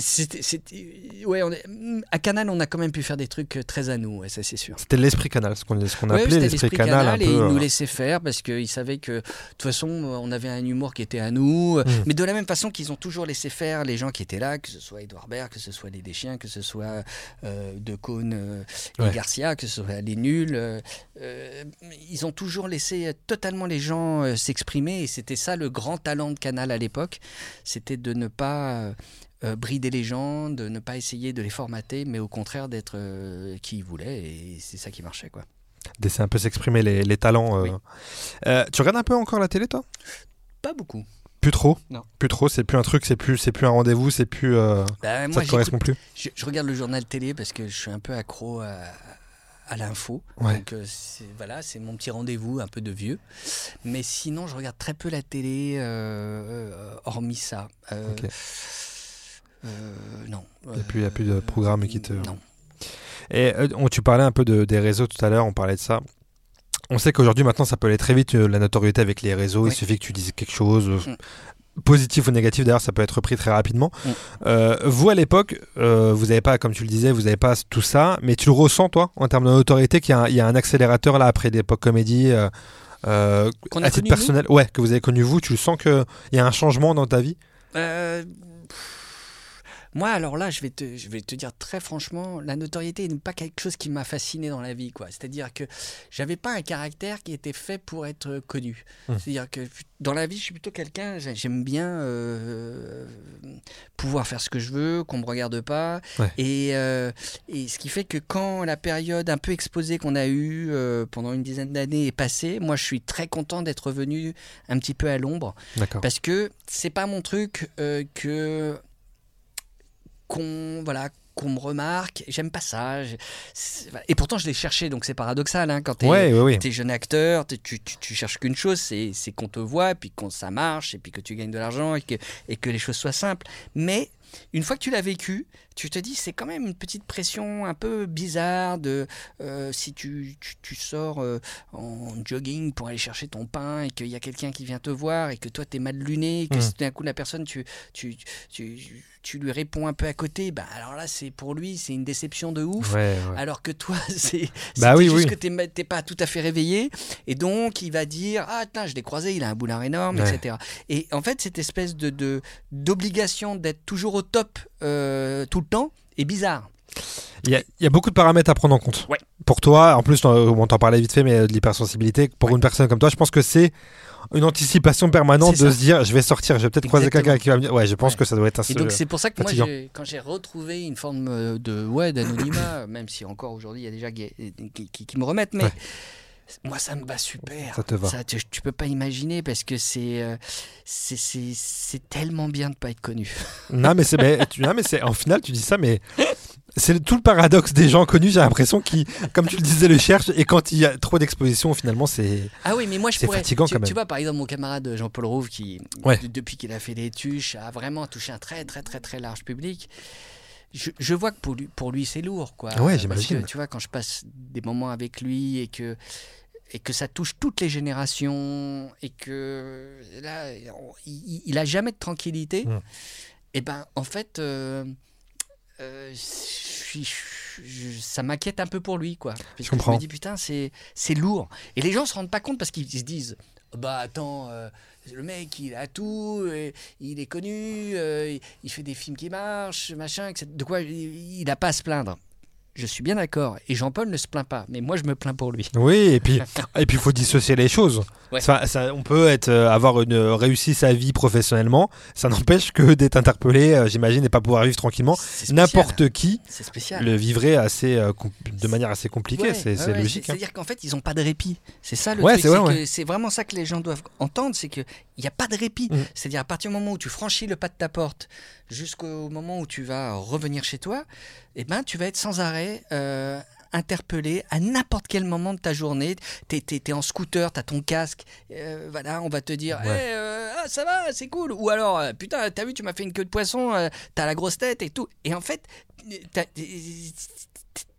ouais on est- à Canal on a quand même pu faire des trucs euh, très à nous ouais, ça c'est sûr. C'était l'esprit canal, ce qu'on ce qu'on Ouais, appelait l'esprit canal, un et peu. ils nous euh, laissaient faire parce qu'ils savaient que de toute façon euh, on avait un humour qui était à nous, euh, Mm. mais de la même façon qu'ils ont toujours laissé faire les gens qui étaient là, que ce soit Edouard Baird, que ce soit les Deschiens, que ce soit euh, De Caunes euh, et. Garcia, que ce soit les nuls, euh, euh, ils ont toujours laissé euh, totalement les gens euh, s'exprimer et c'était ça le grand talent de Canal à l'époque, c'était de ne pas euh, brider les gens, de ne pas essayer de les formater, mais au contraire d'être euh, qui ils voulaient et c'est ça qui marchait quoi. de laisser un peu s'exprimer les, les talents. euh. Oui. Tu regardes un peu encore la télé, toi? Pas beaucoup. Plus trop? Non. Plus trop, c'est plus un truc, c'est plus, c'est plus un rendez-vous, c'est plus. euh, Bah, ça moi, te j'écoute- correspond plus? je, je regarde le journal télé parce que je suis un peu accro à, à l'info. Ouais. Donc voilà, c'est mon petit rendez-vous un peu de vieux. Mais sinon, je regarde très peu la télé, euh, hormis ça. Euh, Ok. Euh, non. Y a plus- y a plus de programme qui te- Non. Et euh, on- tu parlais un peu de- des réseaux tout à l'heure, on parlait de ça. On sait qu'aujourd'hui, maintenant, ça peut aller très vite, euh, la notoriété avec les réseaux. Il suffit que tu dises quelque chose, euh, Mm. positif ou négatif, d'ailleurs, ça peut être repris très rapidement. Mm. Euh, vous, à l'époque, euh, vous n'avez pas, comme tu le disais, vous n'avez pas tout ça, mais tu le ressens, toi, en termes de notoriété, qu'il y, a un- il y a un accélérateur là après l'époque comédie. euh, euh, à titre personnel, ouais, que vous avez connu vous, tu le sens qu'il y a un changement dans ta vie? Euh, moi, alors là, je vais, te, je vais te dire très franchement, la notoriété n'est pas quelque chose qui m'a fasciné dans la vie. quoi. C'est-à-dire que j'avais pas un caractère qui était fait pour être connu. Hum. C'est-à-dire que dans la vie, je suis plutôt quelqu'un, j'ai- j'aime bien euh, pouvoir faire ce que je veux, qu'on me regarde pas. Ouais. Et, euh, et ce qui fait que quand la période un peu exposée qu'on a eue euh, pendant une dizaine d'années est passée, moi, je suis très content d'être revenu un petit peu à l'ombre. Parce que c'est pas mon truc que qu'on voilà qu'on me remarque. J'aime pas ça. Je-. Et pourtant, je l'ai cherché, donc c'est paradoxal. Hein, quand t'es Ouais, ouais, ouais. t'es jeune acteur, tu, tu, tu cherches qu'une chose, c'est c'est qu'on te voit, puis qu'on ça marche, et puis que tu gagnes de l'argent, et que, et que les choses soient simples. Mais une fois que tu l'as vécu, tu te dis c'est quand même une petite pression un peu bizarre de euh, si tu, tu, tu sors euh, en jogging pour aller chercher ton pain et qu'il y a quelqu'un qui vient te voir et que toi t'es mal luné et que Mm. si d'un coup la personne tu, tu, tu, tu lui réponds un peu à côté, bah alors là c'est pour lui c'est une déception de ouf. Ouais, ouais. Alors que toi, *laughs* c'est Bah oui, juste oui. que t'es pas tout à fait réveillé. Et donc, il va dire Ah, tiens, je l'ai croisé, il a un boulard énorme, Ouais. etc. Et en fait, cette espèce de- d'obligation d'être toujours au top euh, tout le temps est bizarre. Il y, a, il y a beaucoup de paramètres à prendre en compte. Ouais. Pour toi, en plus, on t'en parlait vite fait, mais euh, de l'hypersensibilité, pour une personne comme toi, je pense que c'est une anticipation permanente de ça. se dire je vais sortir, je vais peut-être croiser quelqu'un qui va me dire. Ouais, je pense Ouais. que ça doit être un Et donc, c'est pour ça que moi, fatigant. quand j'ai retrouvé une forme euh, de ouais d'anonymat, *coughs* même si encore aujourd'hui, il y a qui, qui- qui- qui me remettent, mais. Moi, ça me va super. Ça te va. tu, tu peux pas imaginer parce que c'est euh, c'est- tellement bien de pas être connu. *laughs* Non, mais c'est. mais tu- non, mais c'est. En final, tu dis ça, mais. C'est tout le paradoxe des gens connus, j'ai l'impression, qui, comme tu le disais, le cherchent. Et quand il y a trop d'exposition, finalement, c'est. Ah oui, mais moi je pourrais. fatigant tu, quand même. tu vois, par exemple, mon camarade Jean-Paul Rouve, qui, Ouais. depuis qu'il a fait les tuches, a vraiment touché un très, très, très, très large public. Je, je vois que pour lui, pour lui c'est lourd, quoi. Ouais, j'imagine. Tu vois, quand je passe des moments avec lui et que et que ça touche toutes les générations et que là, on- il, il a jamais de tranquillité. Mm. Et ben, en fait, euh, euh, je je- ça m'inquiète un peu pour lui, quoi. Que comprends. me dis putain, c'est c'est lourd. Et les gens se rendent pas compte parce qu'ils se disent, bah attends. euh, le mec, il a tout, euh, il est connu, euh, il- il fait des films qui marchent, machin, etc. De quoi il n'a pas à se plaindre. Je suis bien d'accord. Et Jean-Paul ne se plaint pas. Mais moi, je me plains pour lui. Oui, et puis *laughs* et puis il faut dissocier les choses. Ouais. Ça, ça- on peut être euh, avoir une réussi sa vie professionnellement, ça n'empêche que d'être interpellé, euh, j'imagine, et pas pouvoir vivre tranquillement. N'importe qui le vivrait assez euh, de manière assez compliquée. Ouais, c'est ouais, logique. hein. C'est-à-dire qu'en fait, ils n'ont pas de répit. C'est ça le truc. c'est vraiment ça que les gens doivent entendre, c'est qu'il n'y a pas de répit. Mm. C'est-à-dire à partir du moment où tu franchis le pas de ta porte jusqu'au moment où tu vas revenir chez toi, eh ben, tu vas être sans arrêt euh, interpellé à n'importe quel moment de ta journée. Tu es, en scooter, tu as ton casque, euh, voilà, on va te dire Ouais. Euh, ah, ça va, c'est cool. Ou alors, putain, t'as vu, tu m'as fait une queue de poisson, t'as la grosse tête et tout. Et en fait,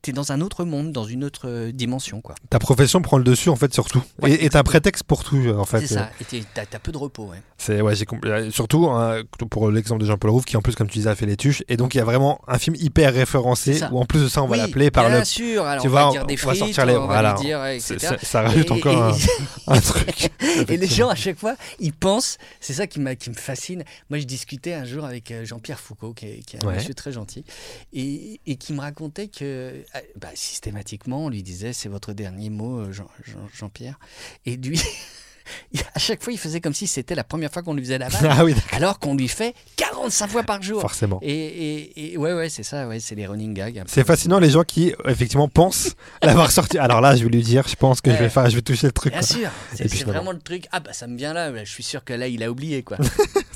t'es dans un autre monde, dans une autre euh, dimension, quoi. Ta profession prend le dessus en fait sur tout. Ouais, et et t'as un prétexte pour tout en fait. C'est ça. Et t'es- t'as peu de repos, ouais. C'est ouais. Euh, Surtout hein, pour l'exemple de Jean-Paul Rouve qui en plus comme tu disais a fait les tuches et donc il y a vraiment un film hyper référencé où en plus de ça on va Oui, l'appeler par bien le. sûr. Alors tu on vois, va dire des on va frites, sortir les- on va voilà. dire, euh, etc. ça rajoute Et- encore et- un, *laughs* un truc. Et les gens, à chaque fois, ils pensent, c'est ça qui, qui me fascine. Moi, je discutais un jour avec euh, Jean-Pierre Foucault, qui est, qui est un Ouais. monsieur très gentil, et, et qui me racontait que euh, bah, systématiquement, on lui disait c'est votre dernier mot, euh, Jean- Jean- Jean-Pierre. et lui, *laughs* *laughs* à chaque fois, il faisait comme si c'était la première fois qu'on lui faisait la *laughs* ah oui, d'accord, alors qu'on lui fait 45 fois par jour. forcément. Et, et, et ouais, ouais, c'est ça, ouais, c'est les running gags. C'est fascinant les gens qui euh, effectivement pensent *laughs* l'avoir sorti. Alors là, je vais lui dire, je pense que je vais faire, je vais toucher le truc. Bien quoi. sûr, c'est finalement- vraiment le truc. Ah bah ça me vient là, je suis sûr que là il a oublié quoi.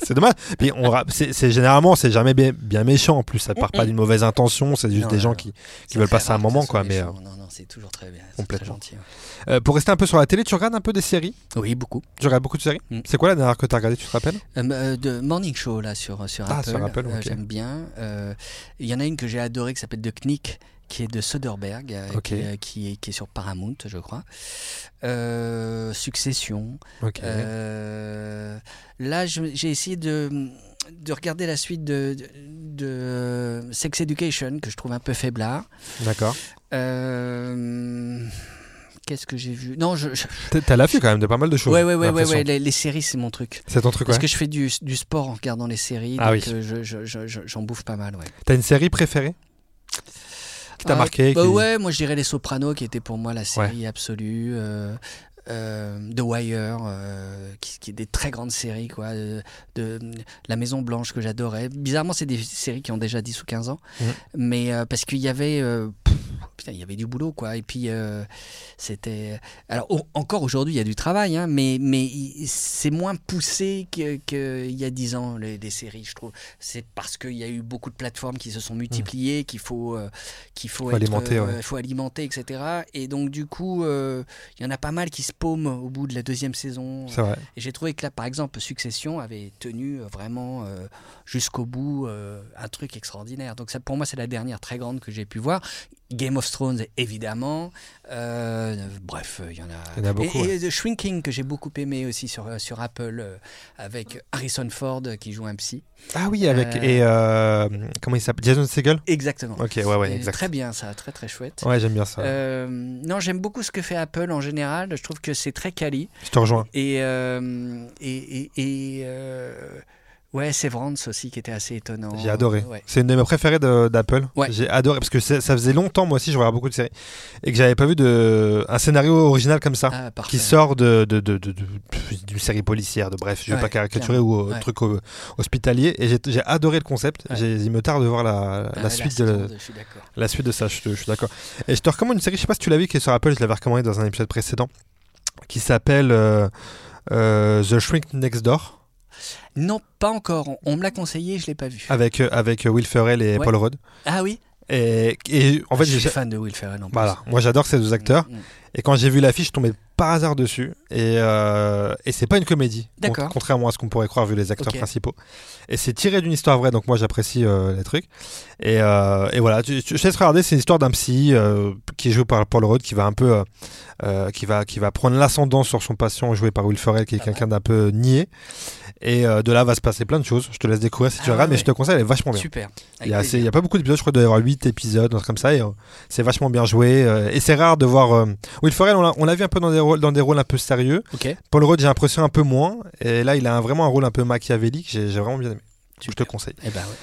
C'est dommage. Puis on, c'est généralement, c'est jamais bien, bien méchant en plus. Ça part pas d'une mauvaise intention. C'est juste Non, des non, gens non. qui, veulent passer un moment, quoi. Mais méchant. Non, non, c'est toujours très bien. c'est très Complètement. gentil. ouais. euh, pour rester un peu sur la télé, tu regardes un peu des séries? Oui, beaucoup. Tu regardes beaucoup de séries. Mm. C'est quoi la dernière que tu as regardée Tu te rappelles? Euh, euh, de Morning Show là sur, sur Ah, Apple. sur Apple, euh, ok. J'aime bien. Euh, Il y en a une que j'ai adorée qui s'appelle The Knick qui est de Soderbergh, euh, qui, est- qui est, qui est sur Paramount, je crois. Euh, Succession. Euh, là, j'ai essayé de, de regarder la suite de, de, de Sex Education, que je trouve un peu faiblard. D'accord. Euh, Qu'est-ce que j'ai vu? Non, je. je- T'as l'affût quand même de pas mal de choses. Ouais, ouais, ouais, Les, les séries, c'est mon truc. C'est ton truc, Parce ouais. que je fais du, du sport en regardant les séries, Ah donc oui. euh, je- je- je- je- j'en bouffe pas mal, ouais. T'as une série préférée? Qui t'a Ah, marqué bah qui- Ouais, moi je dirais Les Sopranos, qui était pour moi la série absolue. euh, euh, The Wire, euh, qui, qui est des très grandes séries, quoi. euh, de, La Maison Blanche, que j'adorais. Bizarrement, c'est des séries qui ont déjà 10 ou 15 ans. Mais euh, parce qu'il y avait. pff, putain, il y avait du boulot, quoi. Et puis, c'était. Alors, encore aujourd'hui, il y a du travail, hein, mais, mais c'est moins poussé qu'il y a 10 ans, les, les séries, je trouve. C'est parce qu'il y a eu beaucoup de plateformes qui se sont multipliées, qu'il faut, qu'il faut, Faut être, alimenter, ouais. faut alimenter, etc. Et donc, du coup, il y en a pas mal qui se paument au bout de la deuxième saison. C'est vrai. Et j'ai trouvé que là, par exemple, Succession avait tenu euh, vraiment euh, jusqu'au bout euh, un truc extraordinaire. Donc ça, pour moi, c'est la dernière très grande que j'ai pu voir. Game of Thrones, évidemment. Euh, bref, il y en a. Il y en a beaucoup, Et, et The Shrinking, que j'ai beaucoup aimé aussi sur, euh, sur Apple, euh, avec Harrison Ford qui joue un psy. Ah oui, avec. Euh, Et. comment il s'appelle Jason Segel? Exactement. Ok, ouais, ouais, exact. Très bien, ça, très très chouette. Ouais, j'aime bien ça. Non, j'aime beaucoup ce que fait Apple en général. Je trouve que c'est très quali. Je te rejoins. Et, et, et, et, ouais, Severance aussi qui était assez étonnant. J'ai adoré. Ouais. C'est une de mes préférées de- d'Apple. Ouais. J'ai adoré parce que c'est- ça faisait longtemps, moi aussi, je regarde beaucoup de séries et que j'avais pas vu de un scénario original comme ça. Ah. Qui sort de, de, de, de- de- d'une série policière, de bref, je vais Ouais, pas caricaturer ou euh, truc euh, hospitalier. Et j'ai, j'ai adoré le concept. J'ai, il me tarde de voir la, Ah, la suite de, je suis d'accord. la suite de ça. Je suis d'accord. Et je te recommande une série, je sais pas si tu l'as vu, qui est sur Apple. Je l'avais recommandé dans un épisode précédent, qui s'appelle euh, euh, The Shrink Next Door Non, pas encore. On, on me l'a conseillé, je l'ai pas vu. avec euh, avec Will Ferrell et Ouais. Paul Rudd. Ah oui. Et, et en fait, je suis fan de Will Ferrell. En plus. voilà, moi j'adore ces deux acteurs. Mm, mm. Et quand j'ai vu l'affiche, je tombais par hasard dessus. Et, euh, et c'est pas une comédie. D'accord. Contrairement à ce qu'on pourrait croire vu les acteurs principaux. Et c'est tiré d'une histoire vraie, donc moi j'apprécie euh, les trucs. Et, euh, et voilà, tu, tu, je te laisse regarder, c'est l'histoire d'un psy qui est joué par Paul Rudd qui va un peu. qui, va, qui va prendre l'ascendant sur son patient joué par Will Ferrell qui est Ah quelqu'un d'un peu niais et de là va se passer plein de choses je te laisse découvrir si tu Ah regardes mais je te conseille elle est vachement bien Super. il y, a Avec assez- il y plaisir. a pas beaucoup d'épisodes, je crois qu'il doit y avoir 8 épisodes, un truc comme ça, et c'est vachement bien joué. et c'est rare de voir. Will Ferrell, on l'a- on l'a vu un peu dans des, rôles, dans des rôles un peu sérieux. Paul Rudd, j'ai l'impression un peu moins. Et là, il a un- vraiment un rôle un peu machiavélique, j'ai j'ai vraiment bien aimé. Je te conseille. Eh ben ouais.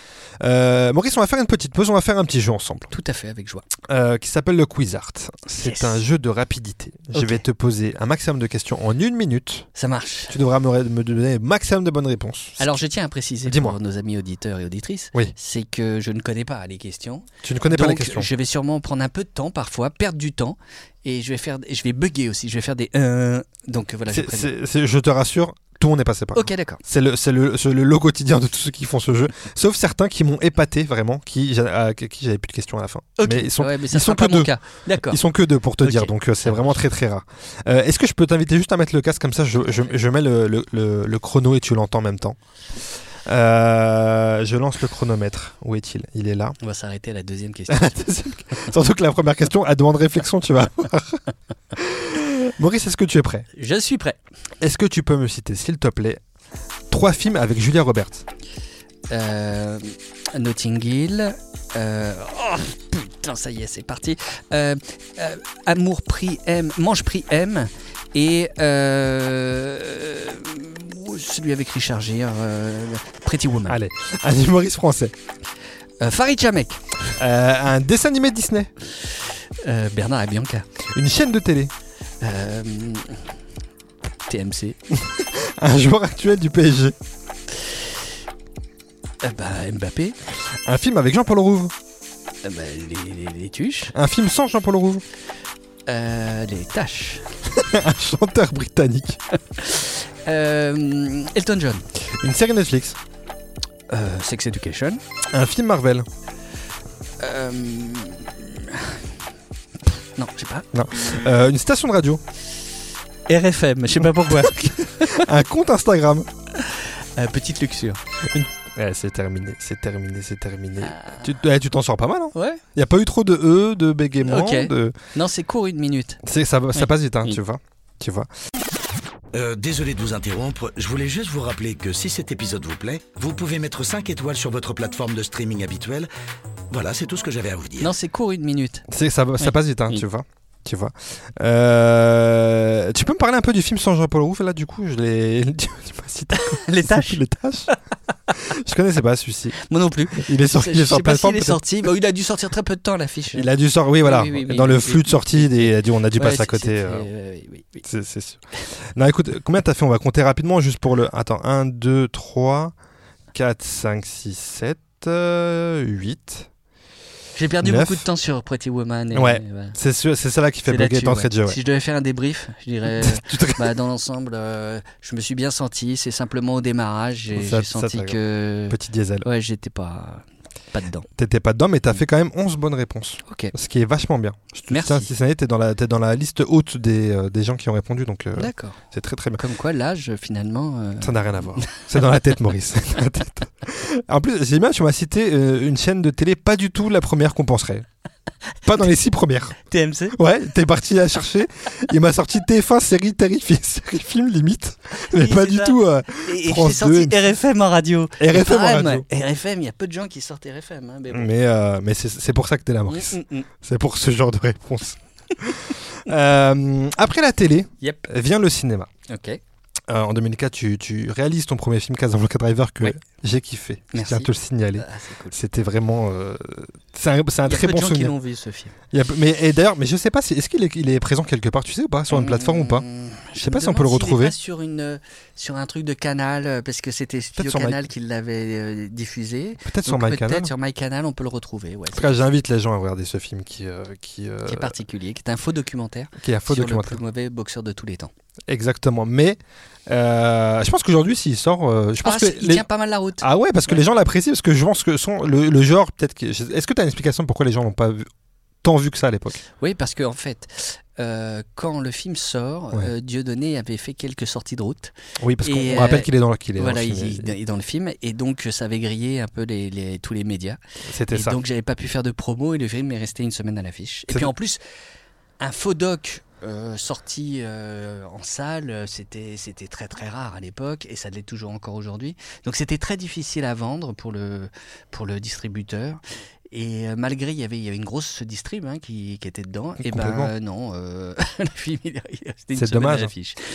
Euh, Maurice, on va faire une petite pause, on va faire un petit jeu ensemble, Tout à fait, avec joie. euh, qui s'appelle le Quiz Art. C'est Yes. un jeu de rapidité. Je vais te poser un maximum de questions en une minute. Ça marche. Tu devras me, me donner un maximum de bonnes réponses. Alors, je tiens à préciser Dis-moi. pour nos amis auditeurs et auditrices, Oui. c'est que je ne connais pas les questions. tu ne connais pas les questions. je vais sûrement prendre un peu de temps parfois, perdre du temps, et je vais faire, je vais bugger aussi. Je vais faire des euh, donc voilà. Je te rassure, tout le monde est passé par là. ok, d'accord. C'est le, c'est le, c'est le lot quotidien de tous ceux qui font ce jeu, sauf certains qui m'ont épaté vraiment, qui, à qui j'avais plus de questions à la fin. Ok. Mais ils sont, Ouais, mais ça ils sont pas que deux. cas. D'accord. ils sont que deux pour te dire, donc euh, c'est vraiment très très rare. Euh, Est-ce que je peux t'inviter juste à mettre le casque comme ça, je, je, je mets le, le, le- le chrono et tu l'entends en même temps. Euh, je lance le chronomètre. Où est-il? Il est là. On va s'arrêter à la deuxième *laughs* question. Surtout que la première question a demande réflexion, tu vas voir. *laughs* Maurice, est-ce que tu es prêt? Je suis prêt. Est-ce que tu peux me citer, s'il te plaît, trois films avec Julia Roberts? Euh, Notting Hill. euh, oh putain, ça y est, c'est parti. Euh, Amour prix M, Mange prix M. Et euh, celui avec Richard Gere, Pretty Woman. Allez, *laughs* un humoriste français. Farid Chamek. Un dessin animé Disney? Bernard et Bianca. Une chaîne de télé? Euh, TMC. *laughs* Un joueur actuel du PSG. Euh, bah, Mbappé. Un film avec Jean-Paul Rouve. Euh, bah, les, les- les tuches. Un film sans Jean-Paul Rouve. Euh, les tâches. *laughs* Un chanteur britannique. *laughs* Euh, Elton John. Une série Netflix. Euh, Sex Education. Un film Marvel. Euh, Non, je sais pas. Euh, une station de radio. RFM, je sais pas pourquoi. *laughs* Un compte Instagram. Euh, petite luxure. Ouais, c'est terminé, c'est terminé, c'est terminé. Tu ouais, tu t'en sors pas mal, hein Ouais. Il y a pas eu trop de E, de bégaiement, Ok. de... Non, c'est court une minute. C'est, ça, va- ça Oui. passe vite, hein, Oui. tu vois. Tu vois. Euh, désolé de vous interrompre, je voulais juste vous rappeler que si cet épisode vous plaît, vous pouvez mettre 5 étoiles sur votre plateforme de streaming habituelle. Voilà, c'est tout ce que j'avais à vous dire. Non, c'est court une minute. C'est, ça, passe vite, hein, Oui. tu vois. Tu vois. Euh, tu peux me parler un peu du film sans Jean-Paul Rouve là du coup je l'ai. *laughs* *laughs* Les tâches Les tâches. je connaissais pas celui-ci. Moi non plus. Il est sorti, Je il est sais pas plateforme. s'il est sorti. Bon, il a dû sortir très peu de temps l'affiche. Il a dû sortir. Oui voilà. Oui, oui, oui, Dans oui, le oui, flux de sortie, des- on a dû Ouais, passer à côté. euh, euh, oui, oui. C'est, c'est sûr. Non, écoute, combien t'as fait? On va compter rapidement juste pour le. Attends, 1, 2, 3, 4, 5, 6, 7, 8. J'ai perdu beaucoup de temps sur Pretty Woman. et- Ouais. C'est, c'est celle-là qui fait bugger là-dessus, d'entrée ouais. Si je devais faire un débrief, je dirais, *laughs* bah, dans l'ensemble, euh, je me suis bien senti. C'est simplement au démarrage, j'ai Ça- j'ai ça, senti que, Petit diesel. ouais, j'étais pas, pas dedans. T'étais pas dedans, mais t'as fait quand même 11 bonnes réponses. Ok. Ce qui est vachement bien. Merci. tiens, si ça t'es dans la, dans la liste haute des, euh, des gens qui ont répondu, donc euh, D'accord. c'est très très bien. Comme quoi, l'âge, finalement. euh, Ça n'a rien à voir. C'est dans la tête, Maurice. C'est dans la tête. En plus, j'ai bien, tu m'as cité une chaîne de télé, pas du tout la première qu'on penserait. *laughs* Pas dans les six premières. TMC Ouais, t'es parti la chercher. Il m'a sorti TF1 série terrifiée, *laughs* série film limite. Mais Oui, pas du ça. tout. euh, Et, et j'ai sorti 2, RFM en radio. RFM en Pareil, radio. RFM, il y a peu de gens qui sortent RFM. hein, mais bon. Mais, euh, mais c'est c'est pour ça que t'es là, Maurice. Mm, mm, mm. C'est pour ce genre de réponse. *laughs* Euh, après la télé, Yep. vient le cinéma. Ok. Euh, en 2004, tu, tu réalises ton premier film Casablanca Driver que Oui. j'ai kiffé. Je Merci. tiens à te le signaler. Ah, cool. C'était vraiment. euh, c'est un, c'est un Il y a très bon de gens qui souvenir. l'ont vu ce film. Il y a peu- mais et d'ailleurs, mais je sais pas si est-ce qu'il est, il est présent quelque part, tu sais ou pas, sur une plateforme ou pas? Mmh, Je sais pas si on peut le retrouver. pas sur une euh, sur un truc de canal parce que c'était Studio sur My- Canal qui l'avait euh, diffusé. Peut-être sur MyCanal. Peut-être sur MyCanal, on peut le retrouver. Ouais, En tout cas, j'invite les gens à regarder ce film qui, qui, qui est particulier, qui est un faux documentaire qui est un faux sur documentaire. le plus mauvais boxeur de tous les temps. Exactement. Mais euh, je pense qu'aujourd'hui, s'il sort, euh, je pense Ah, que il les- tient pas mal la route. Ah ouais, parce que Ouais. les gens l'apprécient, parce que je pense que son, le, le genre, peut-être que. Est-ce que tu as une explication pourquoi les gens l'ont pas vu, tant vu que ça à l'époque? Oui, parce que en fait, euh, quand le film sort, Ouais. euh, Dieudonné avait fait quelques sorties de route. Oui, parce qu'on rappelle euh, qu'il est dans le, qu'il est Voilà, dans le il, film. il est dans le film et donc ça avait grillé un peu les, les- tous les médias. C'était Et ça. donc j'avais pas pu faire de promo et le film est resté une semaine à l'affiche. Et puis en plus, un faux doc euh, sorti euh, en salle, euh, c'était c'était très très rare à l'époque et ça l'est toujours encore aujourd'hui. Donc c'était très difficile à vendre pour le pour le distributeur. Et euh, malgré, il y avait, il y avait une grosse distrib hein, qui, qui était dedans. Et ben euh, non, euh, *laughs* le film, resté une dommage.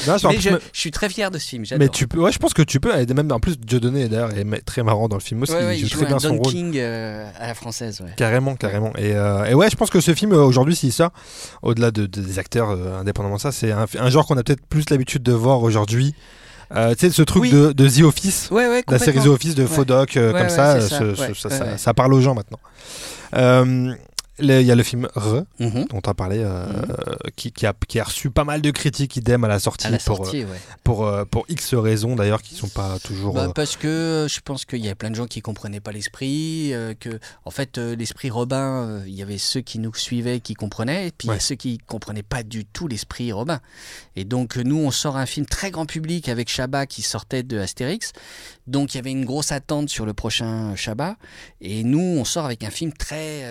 Non, Mais je, suis très fier de ce film. mais tu peux, ouais, je pense que tu peux. Et même en plus, Dieudonné d'ailleurs est très marrant dans le film aussi. Ouais, ouais, il il joue joue très un bien son Don rôle. King euh, à la française. Ouais. Carrément, carrément. Et, et ouais, je pense que ce film aujourd'hui, s'il sort, au-delà de, de- des acteurs indépendamment de ça, c'est un, un genre qu'on a peut-être plus l'habitude de voir aujourd'hui. Euh, tu sais, ce truc Oui. de, de The Office, Ouais, ouais, la série The. Office de Ouais. faux doc, euh, comme ça, ça. ce- ça, parle aux gens maintenant. Il y a le film Re, Mhm. dont tu as parlé, euh, qui, qui a, qui a reçu pas mal de critiques idem à la sortie, À la pour, sortie, ouais. euh, pour, euh, pour X raisons d'ailleurs, qui sont pas toujours. Bah, parce que je pense qu'il y a plein de gens qui comprenaient pas l'esprit, que en fait l'esprit Robin, il y avait ceux qui nous suivaient qui comprenaient, et puis il y a ceux qui comprenaient pas du tout l'esprit Robin. Et donc nous on sort un film très grand public avec Chabat qui sortait de Astérix, donc il y avait une grosse attente sur le prochain Chabat, et nous on sort avec un film très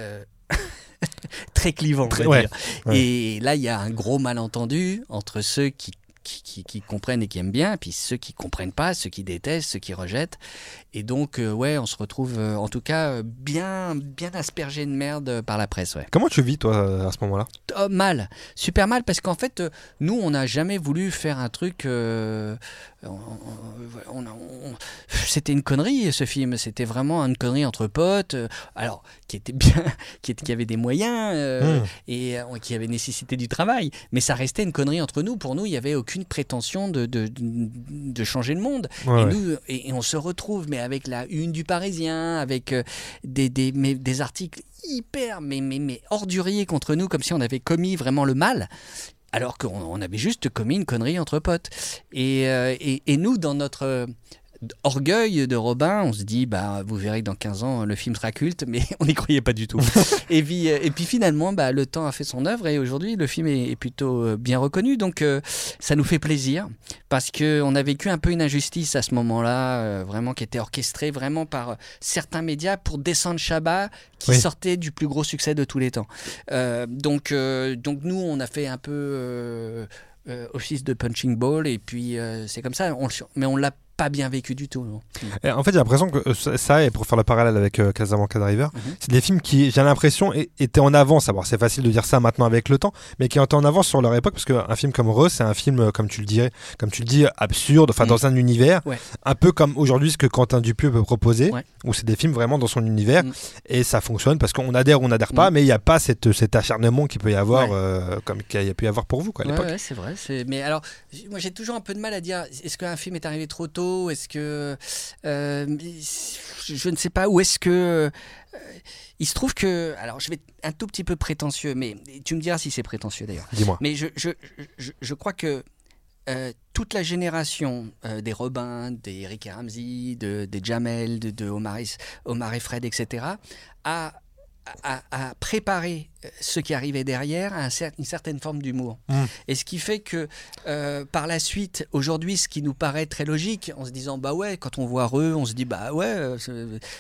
*laughs* *laughs* très clivant, on Très- va ouais, dire. ouais. Et là il y a un gros malentendu entre ceux qui qui, qui- qui comprennent et qui aiment bien, puis ceux qui comprennent pas, ceux qui détestent, ceux qui rejettent. Et donc, euh, ouais, on se retrouve, euh, en tout cas, euh, bien, bien aspergé de merde par la presse, ouais. Comment tu vis, toi, à ce moment-là? Oh, mal, super mal, parce qu'en fait, nous, on n'a jamais voulu faire un truc. C'était une connerie, ce film. C'était vraiment une connerie entre potes. euh, alors, qui était bien, *laughs* qui, était- qui avait des moyens euh, Hmm. et euh, qui avait nécessité du travail. Mais ça restait une connerie entre nous. Pour nous, il n'y avait aucune prétention de, de, de changer le monde. Ouais, et, ouais. nous, et, et on se retrouve, mais avec la une du Parisien, avec euh, des, des, mais des articles hyper, mais, mais, mais orduriers contre nous, comme si on avait commis vraiment le mal. Alors qu'on on avait juste commis une connerie entre potes. Et, euh, nous, dans notre orgueil de Robin, on se dit, bah, vous verrez que dans 15 ans, le film sera culte, mais *laughs* on n'y croyait pas du tout. *laughs* et, puis, euh, et puis finalement, bah, le temps a fait son œuvre et aujourd'hui, le film est, est plutôt euh, bien reconnu. Donc, euh, ça nous fait plaisir parce qu'on a vécu un peu une injustice à ce moment-là, euh, vraiment qui était orchestrée vraiment par certains médias pour descendre Chabat, qui Oui. sortait du plus gros succès de tous les temps. Euh, donc, donc nous, on a fait un peu office de punching ball et puis c'est comme ça. On, mais on l'a pas bien vécu du tout. non. Et en fait, j'ai l'impression que euh, ça- et pour faire le parallèle avec euh, Casablanca Driver, Mhm. c'est des films qui, j'ai l'impression, étaient en avance. Alors, c'est facile de dire ça maintenant avec le temps, mais qui étaient en avance sur leur époque, parce qu'un film comme Re, c'est un film, euh, comme tu le dirais, comme tu le dis, absurde, enfin, Mhm. dans un univers, Ouais. un peu comme aujourd'hui ce que Quentin Dupieux peut proposer, Ouais. où c'est des films vraiment dans son univers, Mhm. et ça fonctionne parce qu'on adhère ou on n'adhère pas, mais il n'y a pas cette, cet acharnement qu'il peut y avoir, Ouais. euh, comme qu'il y a pu y avoir pour vous, quoi, à l'époque. c'est vrai. Mais alors, moi, j'ai toujours un peu de mal à dire est-ce qu'un film est arrivé trop tôt Est-ce que. euh, je ne sais pas. Ou est-ce que. euh, il se trouve que. Alors, je vais être un tout petit peu prétentieux, mais tu me diras si c'est prétentieux d'ailleurs. Dis-moi. Mais je, je, je, je crois que euh, toute la génération euh, des Robins, des Eric et Ramsey, de, des Jamel, de, de Omar, et, Omar et Fred, etc., a, a préparé euh, ce qui arrivait derrière à un cer- une certaine forme d'humour. Mm. Et ce qui fait que euh, par la suite, aujourd'hui, ce qui nous paraît très logique, en se disant, bah ouais, quand on voit Reux, on se dit, bah ouais, euh,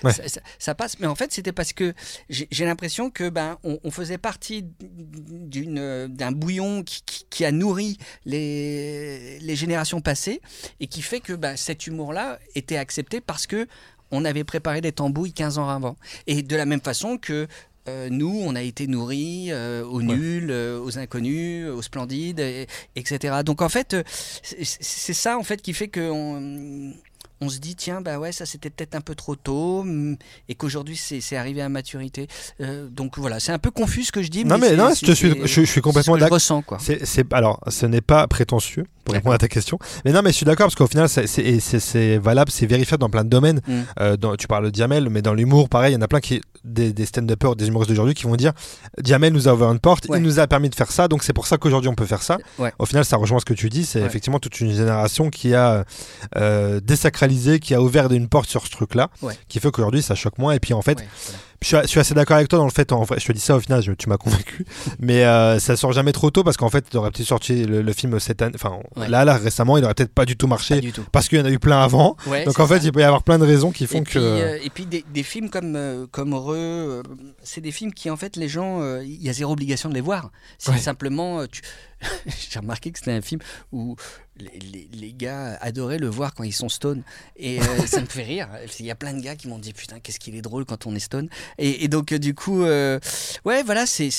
Ouais. Ça, ça- ça passe. Mais en fait, c'était parce que j'ai l'impression que ben on, on faisait partie d'un bouillon qui, qui- qui a nourri les, les générations passées et qui fait que ben, cet humour-là était accepté parce que on avait préparé des tambouilles 15 ans avant. Et de la même façon que euh, nous, on a été nourris euh, aux nuls, euh, aux inconnus, aux splendides, et- etc. Donc en fait, c'est c'est ça en fait qui fait que on, on se dit tiens bah ouais ça c'était peut-être un peu trop tôt hum, et qu'aujourd'hui c'est arrivé à maturité. Euh, donc voilà, c'est un peu confus ce que je dis. Non, mais non, je, te suis, je, je suis complètement d'accord. alors, ce n'est pas prétentieux pour répondre à ta question. Mais non, mais je suis d'accord parce qu'au final, c'est, valable, c'est vérifiable dans plein de domaines. Mm. Euh, dans- tu parles de Diamel, mais dans l'humour, pareil, il y en a plein qui, des, des stand-uppers, des humoristes d'aujourd'hui qui vont dire Diamel nous a ouvert une porte, Ouais. il nous a permis de faire ça, donc c'est pour ça qu'aujourd'hui on peut faire ça. Ouais. Au final, ça rejoint ce que tu dis, c'est Ouais. effectivement toute une génération qui a euh, désacralisé, qui a ouvert une porte sur ce truc-là, Ouais. qui fait qu'aujourd'hui ça choque moins. Et puis en fait, Ouais, voilà. je suis, je suis assez d'accord avec toi dans le fait, en vrai, je te dis ça au final, je- tu m'as convaincu, *laughs* mais euh, ça sort jamais trop tôt parce qu'en fait, il aurait peut-être sorti le, le film cette année, enfin Ouais. là, là récemment, il aurait peut-être pas du tout marché du tout. parce qu'il y en a eu plein avant. Donc en fait, ça. il peut y avoir plein de raisons qui font et que. puis, euh, et puis des, des films comme euh, comme Re, euh, c'est des films qui en fait les gens, il y a zéro obligation de les voir. C'est simplement, tu... *laughs* j'ai remarqué que c'était un film où les, gars adoraient le voir quand ils sont stone et euh, *laughs* ça me fait rire. Il y a plein de gars qui m'ont dit putain qu'est-ce qu'il est drôle quand on est stone. Et, et donc euh, du coup, euh, ouais voilà, c'est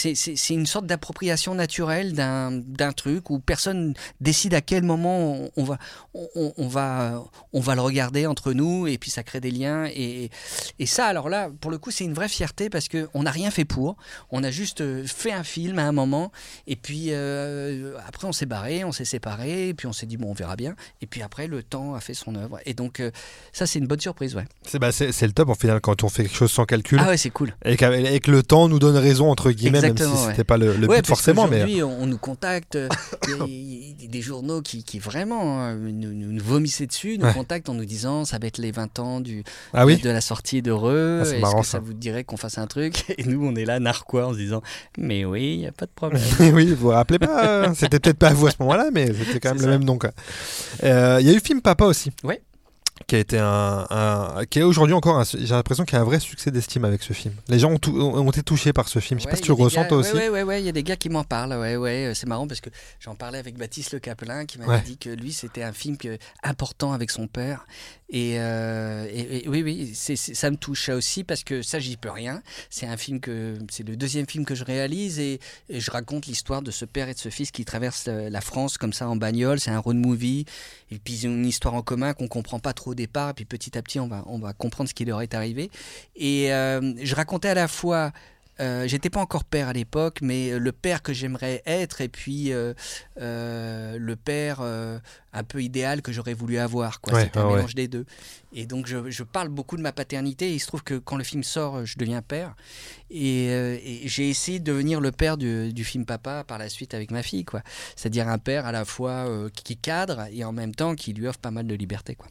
une sorte d'appropriation naturelle d'un truc où personne décide à quel moment on, on va on, va on va le regarder entre nous et puis ça crée des liens et, et ça alors là pour le coup c'est une vraie fierté parce que on n'a rien fait pour on a juste fait un film à un moment et puis euh, après, on s'est barré, on s'est séparés, et puis on s'est dit, bon, on verra bien. Et puis après, le temps a fait son œuvre. Et donc, euh, ça, c'est une bonne surprise, ouais. C'est bah, le top en final quand on fait quelque chose sans calcul Ah ouais, c'est cool. et, que le temps nous donne raison entre guillemets, même Exactement, si ouais. c'était pas le, le Ouais, but forcément. Mais on, nous contacte, euh, *laughs* il y a- des journaux qui, qui vraiment euh, nous, nous, vomissaient dessus, nous Ouais. contactent en nous disant ça va être les 20 ans du, ah oui, de la sortie d'Heureux, Ah, est-ce que ça. ça. vous dirait qu'on fasse un truc *laughs* Et nous, on est là, narquois, en se disant mais oui, il n'y a pas de problème. *laughs* oui, vous vous rappelez pas euh, C'était peut-être pas à vous à ce moment-là, mais c'était quand même le ça. même nom. Quoi. Euh, Il y a eu le film Papa aussi. Qui a été un, un- qui est aujourd'hui encore, j'ai l'impression qu'il y a un vrai succès d'estime avec ce film. Les gens ont, tout- ont été touchés par ce film. Je sais Ouais, pas si tu ressens gars- toi ouais, aussi. Ouais, ouais, ouais, il y a des gars qui m'en parlent. Ouais, ouais, euh, c'est marrant parce que j'en parlais avec Baptiste Le Capelin qui m'avait dit que lui, c'était un film que, important avec son père. Et, euh, et- oui, oui, ça me touche ça aussi parce que ça, j'y peux rien. C'est un film que, c'est le deuxième film que je réalise et, et je raconte l'histoire de ce père et de ce fils qui traversent euh, la France comme ça en bagnole. C'est un road movie. Et puis ils ont une histoire en commun qu'on comprend pas trop au départ. Et puis petit à petit, on va, on va comprendre ce qui leur est arrivé. Et euh, je racontais à la fois euh, J'étais pas encore père à l'époque, mais le père que j'aimerais être, et puis euh, euh, le père euh, un peu idéal que j'aurais voulu avoir. quoi. Ouais, C'était un ouais. mélange des deux. Et donc je, je parle beaucoup de ma paternité. Et il se trouve que quand le film sort, je deviens père. Et, euh, et j'ai essayé de devenir le père du, du film Papa par la suite avec ma fille. quoi. C'est-à-dire un père à la fois euh, qui cadre et en même temps qui lui offre pas mal de liberté. Quoi.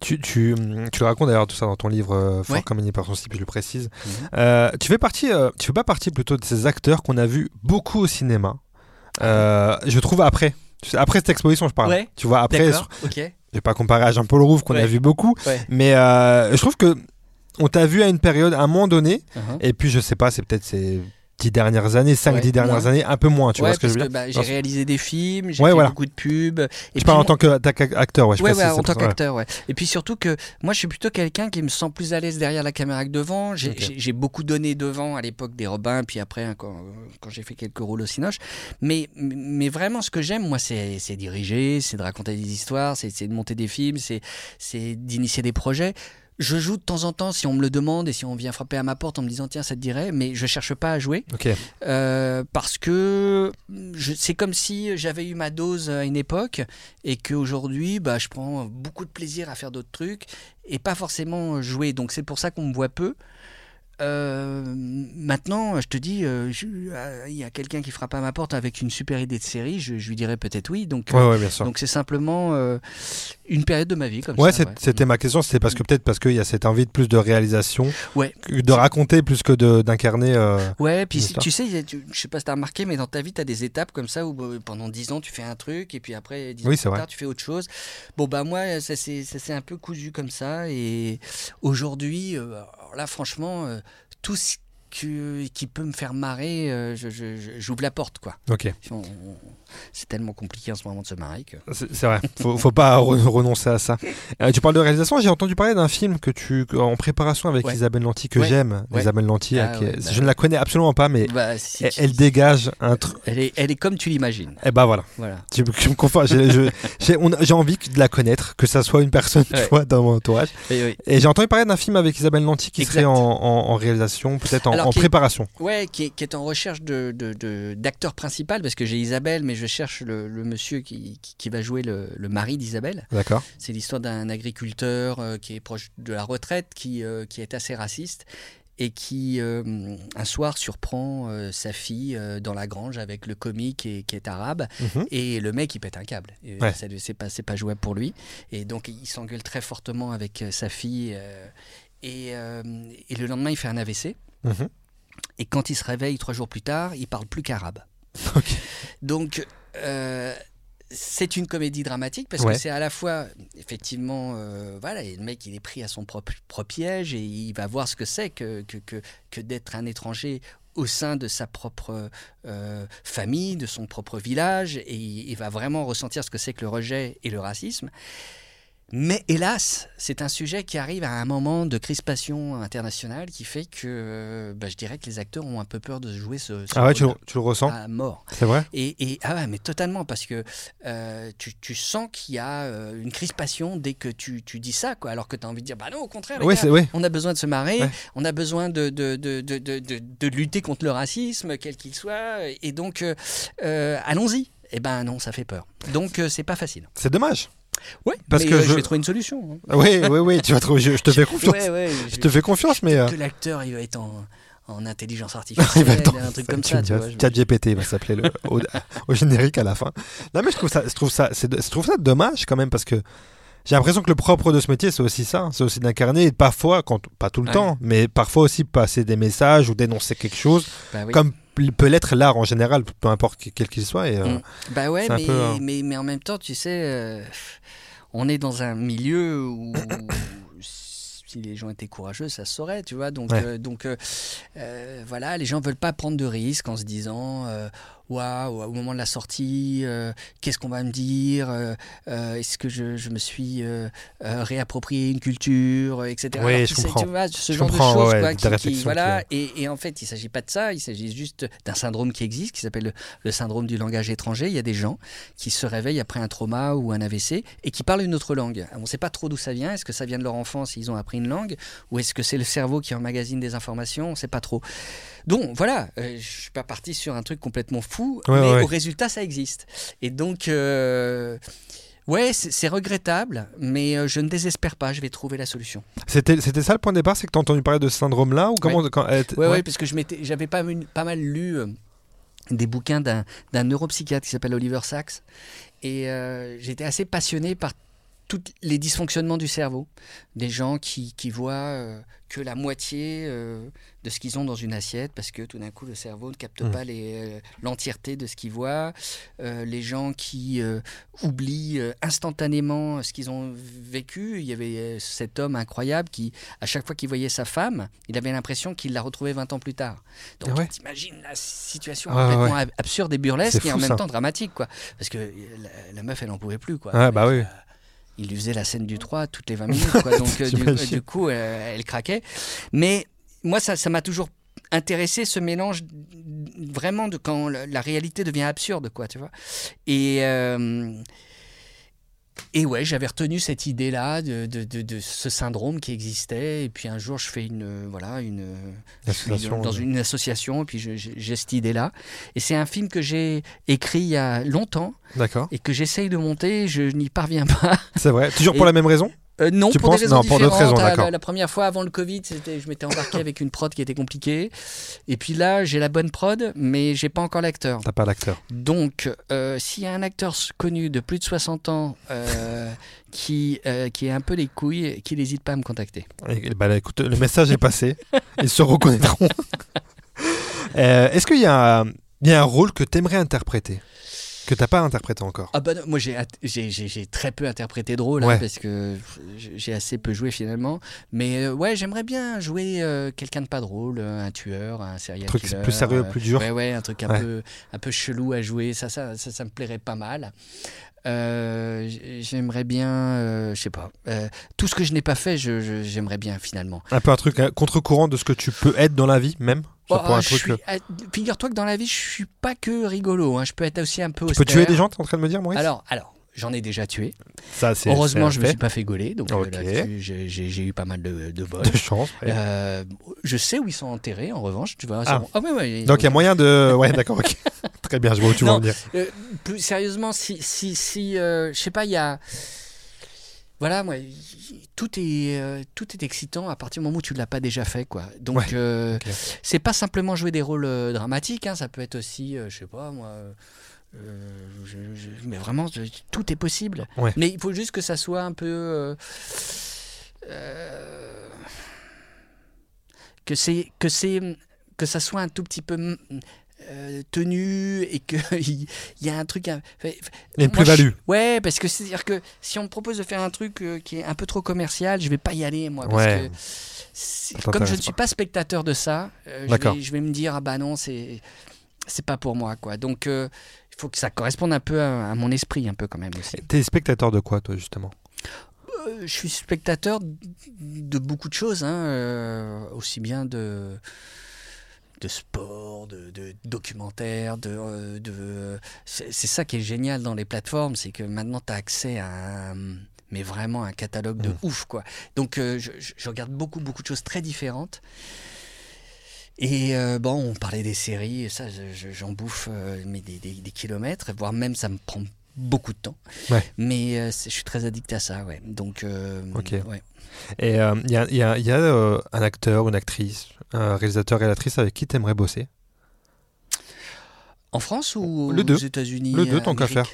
Tu, tu, tu le racontes d'ailleurs tout ça dans ton livre euh, Fort Ouais. comme une hypersensible, je le précise. Mhm. Euh, tu fais partie, euh, tu fais pas partie plutôt de ces acteurs qu'on a vus beaucoup au cinéma. Euh, je trouve après. Après cette exposition, je parle. Ouais. Tu vois, après, je vais pas comparer à Jean-Paul Rouve qu'on a vu beaucoup, mais je trouve que on t'a vu à une période, à un moment donné, Uh-huh. et puis je sais pas, c'est peut-être ces dix dernières années, 5 Ouais, dix dernières moins. années, un peu moins, tu ouais, vois ce que je veux dire? bah, j'ai réalisé des films, j'ai Ouais, fait voilà. beaucoup de pubs. Et Je puis parle en tant que t'as- acteur, ouais, je Ouais, ouais, c'est en tant ouais. qu'acteur, ouais. Et puis surtout que moi, je suis plutôt quelqu'un qui me sent plus à l'aise derrière la caméra que devant. J'ai beaucoup donné devant à l'époque des Robins, puis après hein, quand, quand j'ai fait quelques rôles au Cinoche. Mais, mais vraiment, ce que j'aime, moi, c'est diriger, c'est de raconter des histoires, c'est de monter des films, c'est c'est d'initier des projets. Je joue de temps en temps si on me le demande et si on vient frapper à ma porte en me disant tiens ça te dirait, mais je cherche pas à jouer. Euh, parce que c'est comme si j'avais eu ma dose à une époque et qu'aujourd'hui, bah, je prends beaucoup de plaisir à faire d'autres trucs et pas forcément jouer. Donc c'est pour ça qu'on me voit peu. Euh, maintenant, je te dis, euh, je- euh, il y a quelqu'un qui frappe à ma porte avec une super idée de série, je, je lui dirais peut-être oui. Donc, Ouais, ouais, bien sûr. donc c'est simplement une période de ma vie comme Ouais, ça. c'était ma question. C'était parce que peut-être parce qu'il y a cette envie de plus de réalisation, de raconter plus que d'incarner. Ouais, puis tu sais, tu- je sais pas si t'as remarqué, mais dans ta vie, tu as des étapes comme ça où pendant 10 ans, tu fais un truc, et puis après, 10 ans plus vrai. tard, tu fais autre chose. Bon, bah moi, ça s'est un peu cousu comme ça, et aujourd'hui, là, franchement, euh, tout ce que- qui peut me faire marrer, euh, je- je- je- j'ouvre la porte, quoi. Ok, On- on- C'est tellement compliqué en ce moment de se marier que... c'est vrai. Faut, faut pas re- renoncer à ça. Euh, tu parles de réalisation. J'ai entendu parler d'un film que tu en préparation avec Ouais. Isabelle Lanty que Ouais. j'aime. Ouais. Isabelle Lanty, Ah euh, est- bah je ne la connais absolument pas, mais Bah, si elle, tu- elle dégage un truc. elle est, elle est comme tu l'imagines. Eh ben voilà. Voilà. Tu, tu me confonds. J'ai envie de la connaître, que ça soit une personne, tu vois, dans mon entourage. Et oui. Et j'ai entendu parler d'un film avec Isabelle Lanty qui Exact. serait en, en- en réalisation, peut-être en, qui est- préparation. Ouais, qui est, qui est en recherche de, de- de- d'acteur principal, parce que j'ai Isabelle, mais je cherche le, le monsieur qui, qui- qui va jouer le, le mari d'Isabelle. D'accord. C'est l'histoire d'un agriculteur euh, qui est proche de la retraite, qui, euh, qui est assez raciste, et qui, euh, un soir, surprend euh, sa fille euh, dans la grange avec le commis qui est, qui est arabe, Mhm. et le mec, il pète un câble. Ouais. ça C'est pas, c'est pas jouable pour lui. Et donc, il s'engueule très fortement avec sa fille. et, et le lendemain, il fait un AVC. Mhm. Et quand il se réveille trois jours plus tard, il parle plus qu'arabe. *laughs* Donc, euh, c'est une comédie dramatique parce Ouais. que c'est à la fois, effectivement, euh, voilà, et le mec il est pris à son propre, propre piège et il va voir ce que c'est que, que, que, que d'être un étranger au sein de sa propre euh, famille, de son propre village, et il, il va vraiment ressentir ce que c'est que le rejet et le racisme. Mais hélas, c'est un sujet qui arrive à un moment de crispation internationale qui fait que euh, bah, je dirais que les acteurs ont un peu peur de jouer ce, ce Ah ouais, tu, le- rôle tu le ressens à mort. C'est vrai? Et, et- ah ouais, mais totalement, parce que euh, tu, tu sens qu'il y a euh, une crispation dès que tu, tu dis ça, quoi, alors que tu as envie de dire, bah non, au contraire, les Ouais, gars, c'est ouais. on a besoin de se marrer, Ouais. on a besoin de, de, de, de, de, lutter contre le racisme, quel qu'il soit, et donc euh, euh, allons-y. Eh ben non, ça fait peur. Donc c'est pas facile. C'est dommage. Ouais, Parce mais que euh, je- je vais trouver une solution. Oui, oui, oui, tu vas trouver. Je, je te fais confiance. Ouais, ouais, Je te fais confiance, mais. euh, que l'acteur il va être en, en intelligence *laughs* il artificielle, va être- un truc comme ça, tu vois. Chat GPT va s'appeler le- au, au générique à la fin. Non, mais je trouve ça, je trouve ça, je trouve ça dommage quand même parce que j'ai l'impression que le propre de ce métier, c'est aussi ça, c'est aussi d'incarner et parfois, quand, pas tout le Ouais. temps, mais parfois aussi passer des messages ou dénoncer quelque chose, Bah oui. comme peut l'être l'art en général, peu importe quel qu'il soit. Et, euh, Mm. Bah ouais, mais, peu, mais, mais en même temps, tu sais, euh, on est dans un milieu où *coughs* si les gens étaient courageux, ça se saurait, tu vois. Donc, Ouais. euh, donc euh, euh, voilà, les gens veulent pas prendre de risques en se disant, waouh, au moment de la sortie, euh, qu'est-ce qu'on va me dire euh, euh, Est-ce que je, je me suis réapproprié une culture, etc. Oui, Alors, je comprends. tu vois, ce Je genre comprends, de choses, ouais, quoi, des qui- qui, réflexions voilà. Et, et en fait, il s'agit pas de ça. Il s'agit juste d'un syndrome qui existe, qui s'appelle le, le syndrome du langage étranger. Il y a des gens qui se réveillent après un trauma ou un AVC et qui parlent une autre langue. On ne sait pas trop d'où ça vient. Est-ce que ça vient de leur enfance, ils ont appris une langue, ou est-ce que c'est le cerveau qui emmagasine des informations? On ne sait pas trop. Donc voilà, euh, je ne suis pas parti sur un truc complètement fou, Ouais, mais ouais. au résultat, ça existe. Et donc, euh, ouais, c'est regrettable, mais euh, je ne désespère pas. Je vais trouver la solution. C'était, ça le point de départ, c'est que tu as entendu parler de ce syndrome-là ou comment quand, euh, Ouais, ouais. parce que j'avais pas, pas mal lu euh, des bouquins d'un, d'un neuropsychiatre qui s'appelle Oliver Sacks, et euh, j'étais assez passionné par tous les dysfonctionnements du cerveau, des gens qui, qui voient euh, que la moitié euh, de ce qu'ils ont dans une assiette, parce que tout d'un coup le cerveau ne capte Mm. pas euh, l'entièreté de ce qu'ils voient, les gens qui oublient instantanément ce qu'ils ont vécu. Il y avait cet homme incroyable qui, à chaque fois qu'il voyait sa femme, il avait l'impression qu'il la retrouvait 20 ans plus tard. Donc Ah ouais. t'imagines la situation ouais, complètement ab- absurde et burlesque et en même ça. temps dramatique, quoi. Parce que la, la meuf, elle en pouvait plus, quoi. Ouais, bah oui. Il lui faisait la scène du 3 toutes les 20 minutes, quoi. *laughs* Donc, euh, du, du coup, euh, elle craquait. Mais moi, ça ça m'a toujours intéressé ce mélange vraiment de quand la, la réalité devient absurde, quoi, tu vois. Et. euh, et ouais, j'avais retenu cette idée-là de, de, de- de ce syndrome qui existait. Et puis un jour, je fais une euh, voilà une euh, Association, dans ouais. une association. Et puis j'ai cette idée-là. Et c'est un film que j'ai écrit il y a longtemps D'accord, et que j'essaye de monter. Je n'y parviens pas. c'est vrai. Toujours pour la même raison? Euh, non, Tu pour penses des raisons Non, pour d'autres différentes. raisons, La- première fois avant le Covid, je m'étais embarqué avec une prod qui était compliquée. Et puis là, j'ai la bonne prod, mais j'ai pas encore l'acteur. T'as pas l'acteur. Donc, euh, s'il y a un acteur connu de plus de 60 ans euh, *laughs* qui, euh, qui est un peu les couilles, qu'il n'hésite pas à me contacter. Et- bah, là, écoute, le message est passé. *laughs* Ils se reconnaîtront. *laughs* Euh, Est-ce qu'il y, a un- il y a un rôle que tu aimerais interpréter? Que t'as pas interprété encore Ah bah non, moi j'ai, très peu interprété de rôle hein, parce que j'ai assez peu joué finalement. Mais euh, ouais, j'aimerais bien jouer euh, quelqu'un de pas drôle, euh, un tueur, un serial Un truc killer. plus sérieux, euh, plus dur Ouais, ouais, un truc un, Ouais. peu, un peu chelou à jouer. Ça, ça, ça, ça me plairait pas mal. J'aimerais bien, je sais pas, tout ce que je n'ai pas fait, j'aimerais bien finalement. Un peu un truc hein, contre-courant de ce que tu peux être dans la vie, même? Oh, pour un truc, suis- euh, Figure-toi que dans la vie, je suis pas que rigolo. hein. Je peux être aussi un peu Tu peux austère. tuer des gens, t'es en train de me dire, Maurice? Alors, alors, j'en ai déjà tué. Ça, c'est Heureusement, je un me suis pas fait gauler, donc euh, j'ai- eu pas mal de, de vols. de chance. ouais. Euh, je sais où ils sont enterrés, en revanche. Tu vois, Ah. ah. ouais, ouais, Donc il y a moyen de. Ouais, d'accord, ok. *laughs* Très bien, je vois où tu veux en venir. Euh, plus sérieusement, si, si, si euh, je sais pas, il y a. Voilà, moi, tout est, euh, tout est excitant à partir du moment où tu ne l'as pas déjà fait, quoi. Donc, Ouais, euh, c'est pas simplement jouer des rôles euh, dramatiques, hein, ça peut être aussi, euh, je sais pas, moi. je- je- mais vraiment, je- tout est possible. Ouais. Mais il faut juste que ça soit un peu. que c'est que c'est que ça soit un tout petit peu euh, tenu et que *laughs* il y a un truc un- fait- Il y a une moi, plus-value. je- ouais parce que c'est à dire que si on me propose de faire un truc euh, qui est un peu trop commercial je vais pas y aller moi parce Ouais. que comme je ne suis pas spectateur de ça euh, je, vais, je vais me dire ah bah non c'est pas pour moi quoi. Donc il faut que ça corresponde un peu à, à mon esprit un peu quand même aussi. T'es spectateur de quoi, toi, justement? Je suis spectateur de beaucoup de choses, hein, aussi bien de, de sport, de, de documentaires, de, euh, de... c'est ça qui est génial dans les plateformes, c'est que maintenant tu as accès à un, mais vraiment un catalogue de Mm. ouf quoi. Donc euh, je, regarde beaucoup beaucoup de choses très différentes. Et euh, bon, on parlait des séries, et ça, je- je- j'en bouffe euh, mais des, des- des kilomètres, voire même ça me prend beaucoup de temps. Ouais. Mais je suis très addict à ça, ouais. Donc, euh, Ok. ouais. Et il y a, y a- il y a, un acteur, une actrice, réalisateur, réalisatrice avec qui t'aimerais bosser En France ou Le aux. États-Unis Le deux, tant qu'à faire.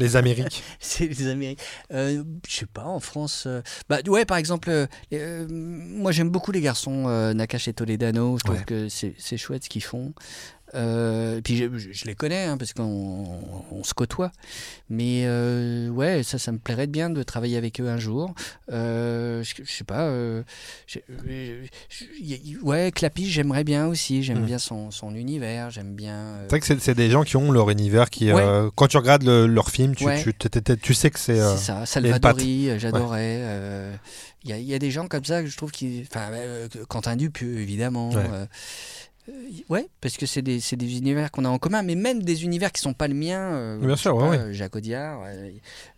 Les Amériques. *laughs* C'est les Amériques. Euh, je sais pas, en France. euh, Bah, ouais, par exemple, euh, euh, moi j'aime beaucoup les garçons euh, Nakash et Toledano. Je trouve Ouais. que c'est c'est chouette ce qu'ils font. Euh, puis je, je- je les connais hein, parce qu'on on se côtoie. Mais euh, ouais, ça, ça me plairait bien de travailler avec eux un jour. Euh, je, je sais pas. euh, y ouais, Clappy, j'aimerais bien aussi. J'aime Mhm. bien son, son univers. J'aime bien. C'est vrai que c'est- des gens qui ont leur univers, qui, Ouais. quand tu regardes le- leur film, tu, Ouais. tu, t'es- tu sais que c'est... C'est ça, y Salvadori, j'adorais. Il y, a- il y a des gens comme ça que je trouve qui. Enfin, Quentin Dupieux, évidemment. Ouais. euh, ouais, parce que c'est des, des univers qu'on a en commun, mais même des univers qui sont pas le mien. euh, Bien sûr, ouais, pas, ouais. Jacques Audiard. euh,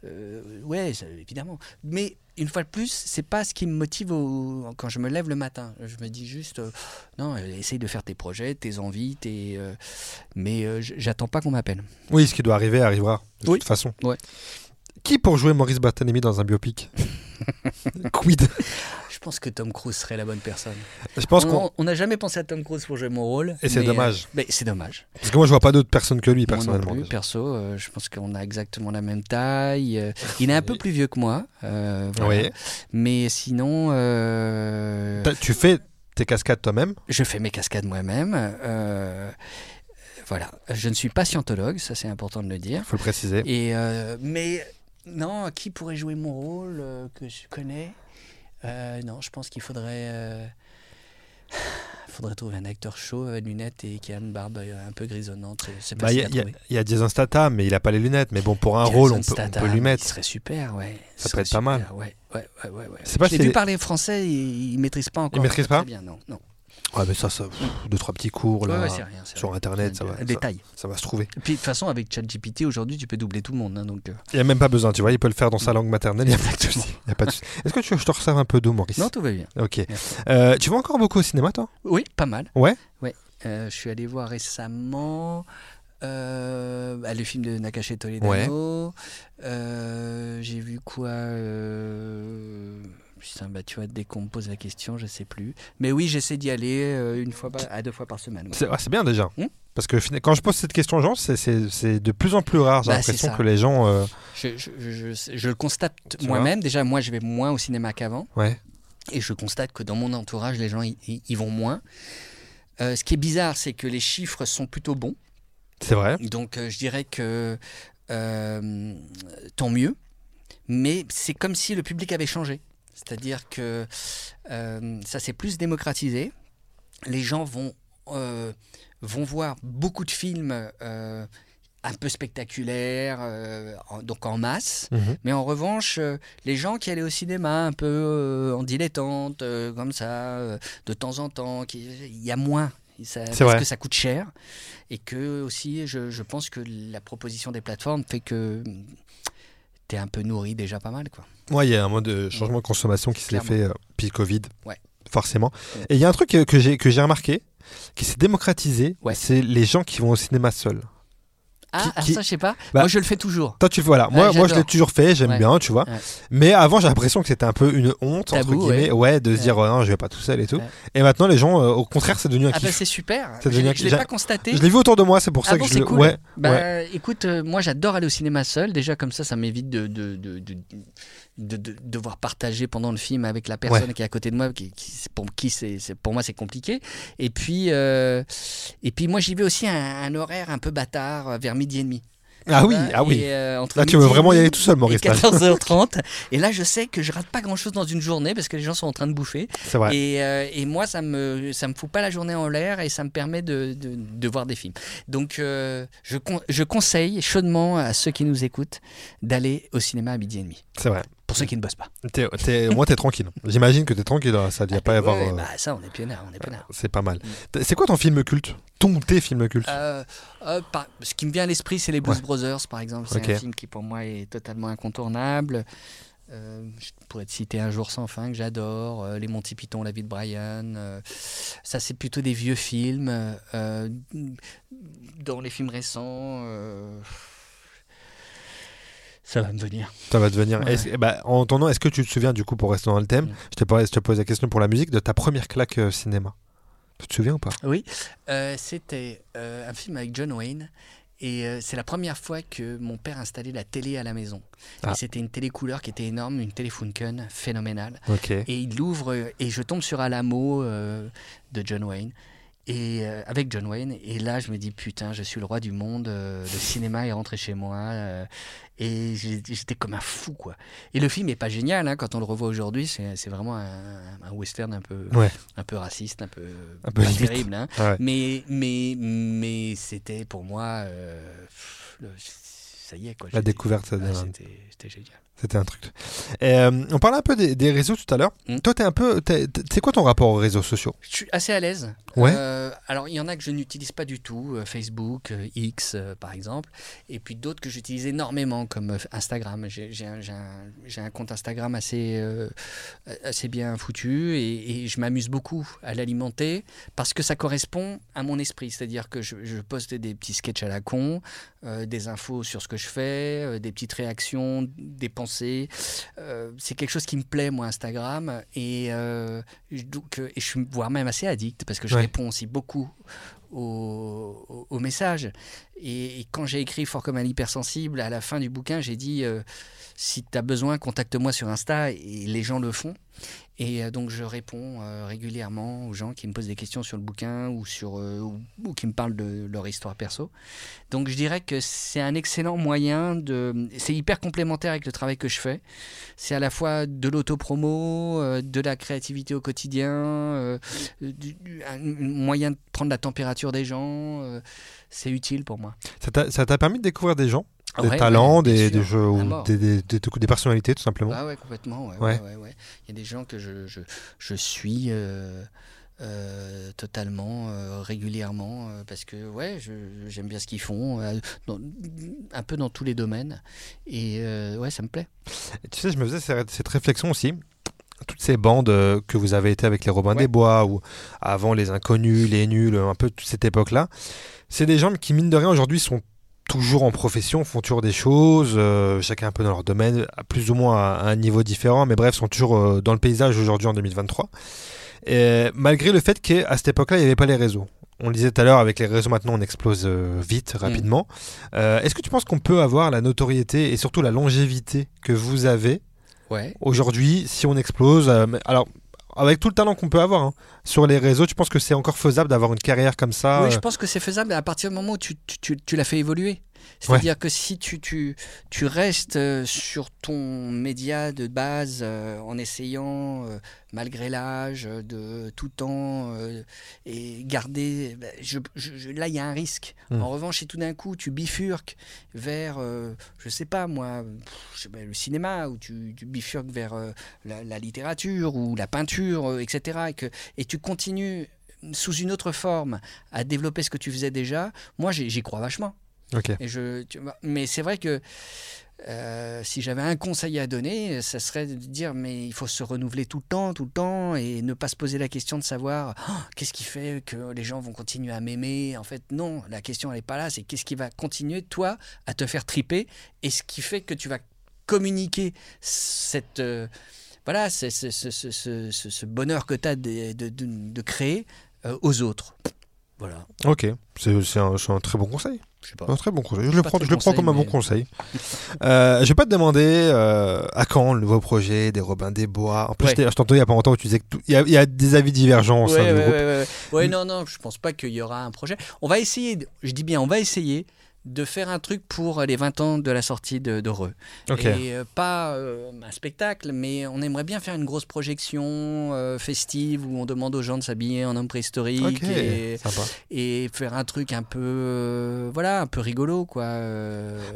euh, ouais, ça, évidemment. Mais une fois de plus, c'est pas ce qui me motive au- quand je me lève le matin. Je me dis juste, euh, non, essaye de faire tes projets, tes envies, tes. euh, mais euh, j'attends pas qu'on m'appelle. Oui, ce qui doit arriver arrivera, de Oui. toute façon. Ouais. Qui pour jouer Maurice Barthélemy dans un biopic? *laughs* Quid? Je pense que Tom Cruise serait la bonne personne. Je pense qu'on... N'a jamais pensé à Tom Cruise pour jouer mon rôle. Et c'est mais, dommage. euh, mais c'est dommage. Parce que moi, je vois pas d'autres personnes que lui, Moi non personnellement. plus, perso, euh, je pense qu'on a exactement la même taille. euh, il est un peu plus vieux que moi. euh, voilà. Oui. Mais sinon, euh, Tu fais tes cascades toi-même je fais mes cascades moi-même. euh, voilà. Je ne suis pas scientologue, ça c'est important de le dire. faut le préciser. Et, euh, mais non, qui pourrait jouer mon rôle euh, que je connais? Euh, Non, je pense qu'il faudrait. euh, *sighs* faudrait trouver un acteur chaud avec lunettes et qui a une barbe euh, un peu grisonnante. Bah, Il y, a- à il y a- trouver. il y a Jason Statham, mais il a pas les lunettes. Mais bon, pour un Jason rôle, on peut, on peut lui mettre. Il serait super, ouais. Ça Il peut être serait pas mal. Ouais, ouais, ouais, ouais. ouais. C'est pas Je l'ai si vu les- parler français, il, il maîtrise pas encore. maîtrise très pas bien, non, non. Ouais, mais ça, ça pff, deux, trois petits cours Ouais, là, ouais, rien. sur. Internet, ça va, ça, Détail. ça va se trouver. Et puis de toute façon, avec ChatGPT aujourd'hui, tu peux doubler tout le monde. hein, donc, euh, Il n'y a même pas besoin, tu vois, il peut le faire dans sa langue maternelle. Il y a pas de souci. Est-ce que tu veux que je te resserve un peu d'eau, Maurice? Non, tout va bien. Ok. Euh, tu vas encore beaucoup au cinéma, toi? Oui, pas mal. Ouais? Ouais. Euh, je suis allé voir récemment bah, le film de Nakache Toledano. Euh, J'ai vu quoi Putain, bah, tu vois, dès qu'on me pose la question, je sais plus. Mais oui, j'essaie d'y aller euh, une fois par- à deux fois par semaine. ouais. C'est ah, c'est bien déjà. Hmm Parce que fina- quand je pose cette question aux gens, c'est- c'est c'est de plus en plus rare. J'ai Bah, c'est l'impression ça. que les gens. euh, Je, je- je- je- je le constate Tu moi-même. Déjà, moi, je vais moins au cinéma qu'avant. Ouais. Et je constate que dans mon entourage, les gens y, y- y vont moins. Euh, ce qui est bizarre, c'est que les chiffres sont plutôt bons. C'est vrai. Donc euh, je dirais que euh, tant mieux. Mais c'est comme si le public avait changé. C'est-à-dire que euh, ça s'est plus démocratisé. Les gens vont, euh, vont voir beaucoup de films euh, un peu spectaculaires, en- donc en masse. Mhm. Mais en revanche, les gens qui allaient au cinéma un peu en dilettante, comme ça, de temps en temps, il y a moins. Ça- parce vrai. que ça coûte cher. Et que aussi, je, je pense que la proposition des plateformes fait que tu es un peu nourri déjà pas mal. Quoi. Moi, il y a un mode de changement de consommation qui s'est Clairement. fait, euh, puis le Covid, Ouais. forcément. Ouais. Et il y a un truc que, que j'ai que j'ai remarqué, qui s'est démocratisé, c'est les gens qui vont au cinéma seuls. Ah, Qui- ah, qui- ça, je sais pas. Bah- Moi, je le fais toujours. Toi, tu voilà. Moi, Ouais, moi, je l'ai toujours fait. J'aime Ouais. bien, tu vois. Ouais. Mais avant, j'ai l'impression que c'était un peu une honte Tabou, entre guillemets, ouais, de se dire euh, non, je vais pas tout seul et tout. Et maintenant, les gens, euh, au contraire, c'est devenu un Ah, bah, c'est super. C'est Je devenu je l'ai pas constaté. je l'ai vu autour de moi, c'est pour ça Ah que bon, je c'est le. cool. Ouais. Bah, écoute, euh, moi j'adore aller au cinéma seul. Déjà comme ça, ça m'évite de, de, de, de, de- de- devoir partager pendant le film avec la personne qui est à côté de moi, qui, qui- pour qui c'est, pour moi c'est compliqué. Et puis, euh, et puis moi j'y vais aussi à un, un horaire un peu bâtard, euh, vers midi et demi. Ah oui, ah oui. et, euh, entre Là, tu veux vraiment y aller tout seul, Maurice. Et là. 14h30. et là, je sais que je rate pas grand chose dans une journée parce que les gens sont en train de bouffer. C'est vrai. Et, euh, et moi, ça me, ça me fout pas la journée en l'air et ça me permet de, de, de voir des films. Donc, euh, je, con- je conseille chaudement à ceux qui nous écoutent d'aller au cinéma à midi et demi. C'est vrai. Pour ceux qui ne bossent pas. T'es, t'es- moi, t'es tranquille. J'imagine que t'es tranquille. Ça ne Ah, pas ouais, avoir. euh, bah, ça, on est pionniers, on est pionniers. C'est pas mal. Mm. T- C'est quoi ton film culte? Ton tes films cultes? Euh, euh, par- ce qui me vient à l'esprit, c'est les Blues Ouais. Brothers, par exemple. C'est un film qui, pour moi, est totalement incontournable. Euh, je pourrais te citer Un jour sans fin que j'adore, euh, Les Monty Python, La vie de Brian. euh, ça, c'est plutôt des vieux films. euh, dans les films récents, euh, ça va me venir. Ça va devenir. Ouais. Bah, en nom, est-ce que tu te souviens, du coup, pour rester dans le thème, Mm. je, te pose, je te pose la question pour la musique, de ta première claque euh, cinéma Tu te souviens ou pas? Oui, euh, c'était euh, un film avec John Wayne. Et c'est la première fois que mon père installait la télé à la maison. Ah. C'était une télé couleur qui était énorme, une télé Funken phénoménale. Ok. Et il l'ouvre et je tombe sur Alamo de John Wayne. Et euh, avec John Wayne, et là je me dis putain, je suis le roi du monde, euh, le cinéma est rentré chez moi, euh, et j'étais comme un fou quoi. Et le film est pas génial, hein, quand on le revoit aujourd'hui, c'est vraiment un, un western un peu, Ouais. un peu raciste, un peu, Un peu pas limite. terrible, hein. Ouais. mais mais mais c'était pour moi, euh, le- ça y est quoi. La découverte, ah, c'était génial. C'était un truc. Euh, on parlait un peu des, des réseaux tout à l'heure. Mm. Toi, t'es un peu. C'est quoi ton rapport aux réseaux sociaux? Je suis assez à l'aise. Ouais. Euh, alors, il y en a que je n'utilise pas du tout, euh, Facebook, X par exemple, et puis d'autres que j'utilise énormément, comme Instagram. J'ai un, un- compte Instagram assez, assez bien foutu et, et je m'amuse beaucoup à l'alimenter parce que ça correspond à mon esprit. C'est-à-dire que je, je poste des petits sketchs à la con, des infos sur ce que je fais, des petites réactions, des pensées. Euh, C'est quelque chose qui me plaît, moi, Instagram. Et, euh, je- donc, euh, et je suis voire même assez addict parce que je Ouais. réponds aussi beaucoup aux, aux- aux messages. Et, et quand j'ai écrit Fort comme un hypersensible, à la fin du bouquin, j'ai dit euh, si tu as besoin, contacte-moi sur Insta. Et les gens le font. Et euh, donc je réponds euh, régulièrement aux gens qui me posent des questions sur le bouquin ou, sur, euh, ou, qui me parlent de leur histoire perso. Donc je dirais que c'est un excellent moyen de... C'est hyper complémentaire avec le travail que je fais. C'est à la fois de l'autopromo, euh, de la créativité au quotidien, un moyen de prendre la température des gens. c'est utile pour moi. Ça t'a permis de découvrir des gens, des ouais, talents, ouais, des, sûr. des jeux, ou des, des, des- personnalités, tout simplement. Ah ouais, complètement. Ouais. Il y a des gens que je, je, je suis euh, euh, totalement, euh, régulièrement, parce que ouais, j'aime bien ce qu'ils font, dans- un peu dans tous les domaines. Et ouais, ça me plaît. Et tu sais, je me faisais cette cette réflexion aussi. Toutes ces bandes que vous avez été avec les Robins Ouais. des Bois, ou avant les Inconnus, les Nuls, un peu toute cette époque-là, c'est des gens qui, mine de rien, aujourd'hui sont toujours en profession, font toujours des choses, euh, chacun un peu dans leur domaine, à plus ou moins à, à un niveau différent, mais bref, sont toujours euh, dans le paysage aujourd'hui en 2023. Et malgré le fait qu'à cette époque-là, il n'y avait pas les réseaux. On le disait tout à l'heure, avec les réseaux maintenant, on explose euh, vite, rapidement. Euh, Est-ce que tu penses qu'on peut avoir la notoriété et surtout la longévité que vous avez Ouais. aujourd'hui si on explose Alors, avec tout le talent qu'on peut avoir hein, sur les réseaux, tu penses que c'est encore faisable d'avoir une carrière comme ça Oui, euh, je pense que c'est faisable à partir du moment où tu, tu, tu- tu l'as fait évoluer. C'est-à-dire que si tu, tu, tu restes euh, sur ton média de base euh, en essayant, euh, malgré l'âge, de tout temps, euh, et garder... ben, je- là, il y a un risque. Hmm. En revanche, si tout d'un coup, tu bifurques vers, je sais pas moi, pff, le cinéma, ou tu, tu bifurques vers la, la littérature, ou la peinture, etc., et, que, et tu continues sous une autre forme à développer ce que tu faisais déjà, moi j'y crois vachement. Et je, tu vois, mais c'est vrai que euh, si j'avais un conseil à donner, ça serait de dire mais il faut se renouveler tout le temps, tout le temps, et ne pas se poser la question de savoir Oh, qu'est-ce qui fait que les gens vont continuer à m'aimer? En fait, non, la question elle n'est pas là. C'est qu'est-ce qui va continuer toi à te faire triper, et ce qui fait que tu vas communiquer cette euh, voilà, c'est ce, ce- ce- ce- bonheur que tu as de, de- de- de créer euh, aux autres. Voilà, Ok, c'est un, c'est un très bon conseil. Pas. Un très bon conseil. Je le prends, le comme un bon conseil. Euh, je vais pas te demander euh, à quand le nouveau projet des Robins des Bois. En plus, Ouais. je t'entends il y a pas longtemps où tu disais qu'il y, y a des avis divergents au sein Ouais, du ouais, groupe. ouais, ouais, ouais. Ouais, non, non, je pense pas qu'il y aura un projet. On va essayer, je dis bien, on va essayer de faire un truc pour les 20 ans de la sortie de, de Re. Ok. Et euh, pas euh, un spectacle, mais on aimerait bien faire une grosse projection euh, festive où on demande aux gens de s'habiller en homme préhistorique et, faire un truc un peu, voilà, un peu rigolo, quoi.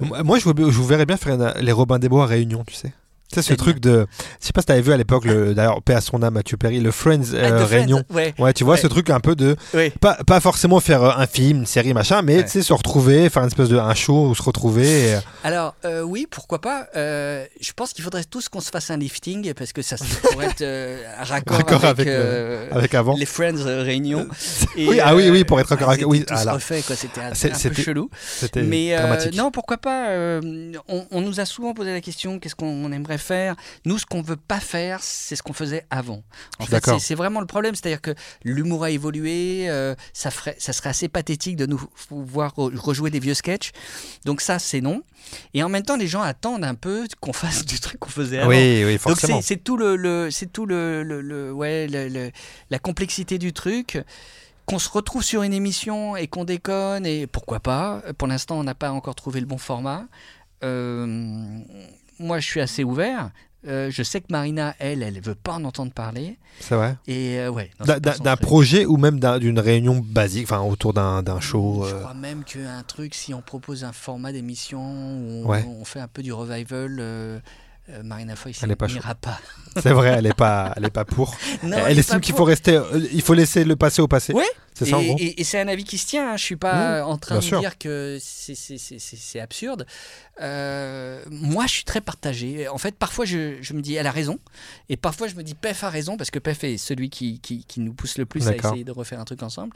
Moi, je, vous, je vous verrais bien faire une- les Robins des Bois à Réunion, tu sais. Tu sais, ce truc de. Je sais pas si t'avais vu à l'époque, le- d'ailleurs, paix à son âme, Mathieu Perry, le Friends Ah, euh, The Réunion. Friends, Ouais. Ouais, tu vois, Ouais. ce truc un peu de. Pas, pas forcément faire euh, un film, une série, machin, mais Ouais. tu sais, se retrouver, faire une espèce de un show où se retrouver. et, euh, Alors euh, oui, pourquoi pas. Euh, je pense qu'il faudrait tous qu'on se fasse un lifting parce que ça ça pourrait être euh, un raccord, Raccord avec, avec, euh, avec avant. les Friends Réunion. Et, *laughs* Oui, ah oui, oui, pour être raccord ils avec- oui, tous ah là. refaits, quoi. C'était un, peu chelou. C'était Mais euh, dramatique. non, pourquoi pas euh, on, on nous a souvent posé la question qu'est-ce qu'on aimerait faire Nous, ce qu'on veut pas faire, c'est ce qu'on faisait avant. En fait, c'est vraiment le problème, c'est-à-dire que l'humour a évolué. euh, ça ferait, ça serait assez pathétique de nous voir re- rejouer des vieux sketchs. Donc ça, c'est non. Et en même temps, les gens attendent un peu qu'on fasse *laughs* du truc qu'on faisait avant. oui, oui, Donc forcément. c'est- c'est tout le, le- c'est tout le, le- le- ouais la complexité du truc qu'on se retrouve sur une émission et qu'on déconne et pourquoi pas. Pour l'instant, on n'a pas encore trouvé le bon format. Euh, moi, je suis assez ouvert. Euh, je sais que Marina, elle, elle veut pas en entendre parler. C'est vrai. Et euh, ouais. D'un- projet ou même d'un- d'une réunion basique, enfin autour d'un d'un show. Je euh, crois même qu'un truc, si on propose un format d'émission où on, Ouais. on fait un peu du revival, euh, euh, Marina Foy, Elle est pas n'ira pas. C'est vrai, elle est pas, elle est pas pour. *laughs* Non, elle est estime qu'il faut rester, euh, il faut laisser le passé au passé. Ouais. C'est ça en et, gros. et- et c'est un avis qui se tient. Hein. Je suis pas Mmh, en train de sûr. dire que c'est- absurde. Euh, moi, je suis très partagé. En fait, parfois, je, je me dis, elle a raison. Et parfois, je me dis, Pef a raison, parce que Pef est celui qui, qui, qui nous pousse le plus à essayer de refaire un truc ensemble.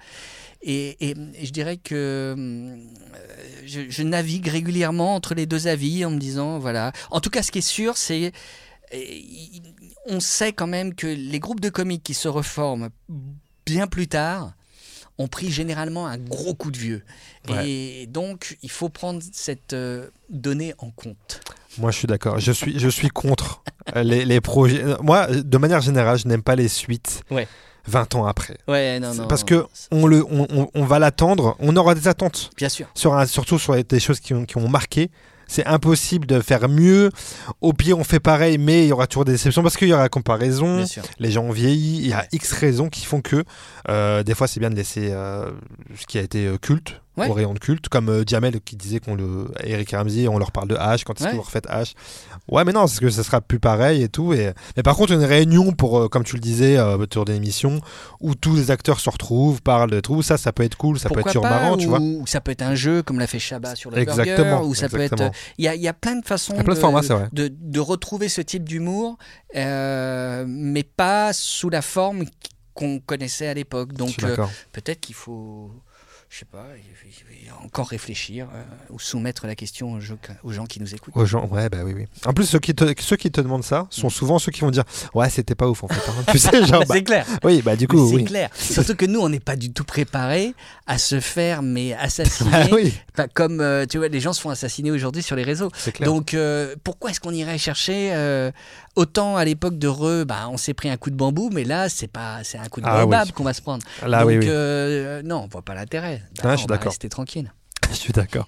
Et, et- et je dirais que je, je navigue régulièrement entre les deux avis en me disant, voilà. En tout cas, ce qui est sûr, c'est. et, On sait quand même que les groupes de comiques qui se reforment bien plus tard ont pris généralement un gros coup de vieux. Ouais. Et donc, il faut prendre cette euh, donnée en compte. Moi, je suis d'accord. Je suis, je suis contre euh, les, les projets. euh, Moi, de manière générale, je n'aime pas les suites. Ouais. 20 ans après. Ouais, non, non. Parce que on, le, on, on- on va l'attendre, on aura des attentes, Bien sûr. sur un- surtout sur des choses qui ont, qui ont marqué. C'est impossible de faire mieux. Au pire, on fait pareil, mais il y aura toujours des déceptions parce qu'il y aura la comparaison. Les gens ont vieilli. Il y a X raisons qui font que euh, des fois, c'est bien de laisser euh, ce qui a été euh, culte Ouais. au rayon de culte, comme euh, Jamel qui disait qu'on le, Eric Ramsey, on leur parle de H quand est-ce Ouais. que vous refaites H? Ouais, mais non, parce que ça sera plus pareil et tout. Et... Mais par contre, une réunion pour, euh, comme tu le disais, euh, autour d'une émission où tous les acteurs se retrouvent, parlent de tout, ça, ça peut être cool, ça Pourquoi peut être sur marrant, ou, tu vois. ou ça peut être un jeu comme l'a fait Chabat sur le Exactement. burger, ou ça peut être. exactement. Il y a, y a plein de façons plein de formats, c'est vrai. de, de retrouver ce type d'humour, euh, mais pas sous la forme qu'on connaissait à l'époque. Donc euh, peut-être qu'il faut, je sais pas, il faut encore réfléchir euh, ou soumettre la question aux gens, aux gens qui nous écoutent. Aux gens, ouais, bah oui, oui. En plus, ceux qui te, ceux qui te demandent ça sont souvent ceux qui vont dire Ouais, c'était pas ouf en fait. hein. *laughs* tu sais, genre, *laughs* Bah, bah, c'est clair. oui, bah du coup, c'est oui. clair. Surtout que nous, on n'est pas du tout préparés à se faire mais assassiner. Ah *laughs* oui, comme euh, tu vois, les gens se font assassiner aujourd'hui sur les réseaux. clair. Donc euh, pourquoi est-ce qu'on irait chercher euh, autant à l'époque de Re, bah, on s'est pris un coup de bambou, mais là c'est pas, c'est un coup de Ah oui. qu'on va se prendre. Là, Donc oui, oui. non, on voit pas l'intérêt. Bah Ah, non, je suis d'accord. Rester tranquille. *laughs* Je suis d'accord.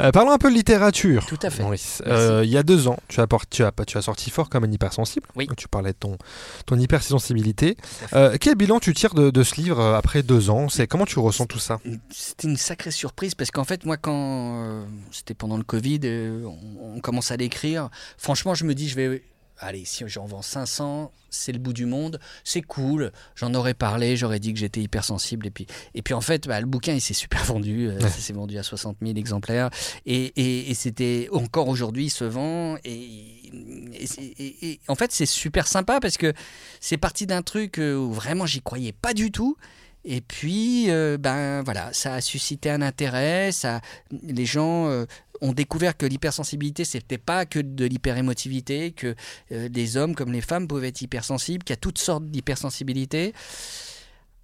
Euh, parlons un peu de littérature. Tout à fait. Euh, il y a deux ans, tu as, por- tu, as, tu as sorti fort comme un hypersensible. Oui. Tu parlais de ton, ton hypersensibilité. Euh, quel bilan tu tires de, de ce livre euh, après deux ans? C'est Comment tu ressens tout ça? C'était une sacrée surprise parce qu'en fait, moi, quand c'était pendant le Covid, on, on commence à l'écrire. Franchement, je me dis, je vais. Allez, si j'en vends 500, c'est le bout du monde, c'est cool. J'en aurais parlé, j'aurais dit que j'étais hypersensible. Et puis, et puis en fait, bah, le bouquin, il s'est super vendu. euh, Ouais. Ça s'est vendu à 60 000 exemplaires. Et, et- et c'était encore aujourd'hui, il se vend. Et, et c'est- et- et en fait, c'est super sympa parce que c'est parti d'un truc euh, où vraiment j'y croyais pas du tout. Et puis, euh, ben voilà, ça a suscité un intérêt. Ça, les gens euh, ont découvert que l'hypersensibilité, c'était pas que de l'hyperémotivité, que euh, les hommes comme les femmes pouvaient être hypersensibles, qu'il y a toutes sortes d'hypersensibilité.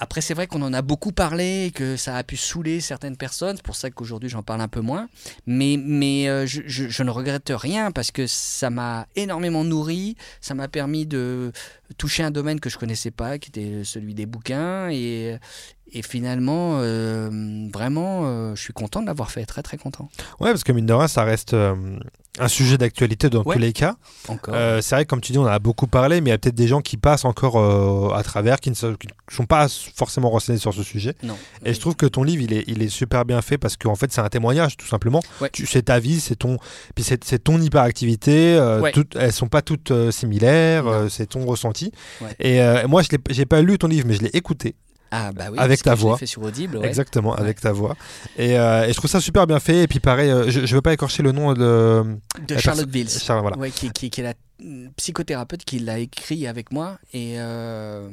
Après, c'est vrai qu'on en a beaucoup parlé, que ça a pu saouler certaines personnes. C'est pour ça qu'aujourd'hui, j'en parle un peu moins. Mais, mais euh, je- je ne regrette rien parce que ça m'a énormément nourri. Ça m'a permis de toucher un domaine que je connaissais pas, qui était celui des bouquins. Et, et finalement, euh, vraiment, euh, je suis content de l'avoir fait. Très, très content. Ouais, parce que mine de rien, ça reste, euh, Un sujet d'actualité dans Ouais. tous les cas. C'est vrai que comme tu dis, on en a beaucoup parlé, mais il y a peut-être des gens qui passent encore à travers, qui ne qui sont pas forcément renseignés sur ce sujet. non. Et je trouve que ton livre, il est, il est super bien fait parce qu'en fait, c'est un témoignage, tout simplement. Ouais. C'est ta vie, c'est ton, puis c'est, c'est ton hyperactivité. Ouais. toutes- elles sont pas toutes similaires. C'est ton ressenti. Et moi, je j'ai pas lu ton livre, mais je l'ai écouté. Ah bah oui. Avec ta voix. fait sur Audible. ouais. Exactement, Ouais. avec ta voix. Et, euh, et je trouve ça super bien fait. Et puis pareil, euh, je, je veux pas écorcher le nom de De Charlotte Bills. Charles, voilà. Ouais, qui, qui- qui est la mm, psychothérapeute qui l'a écrit avec moi. Et, euh,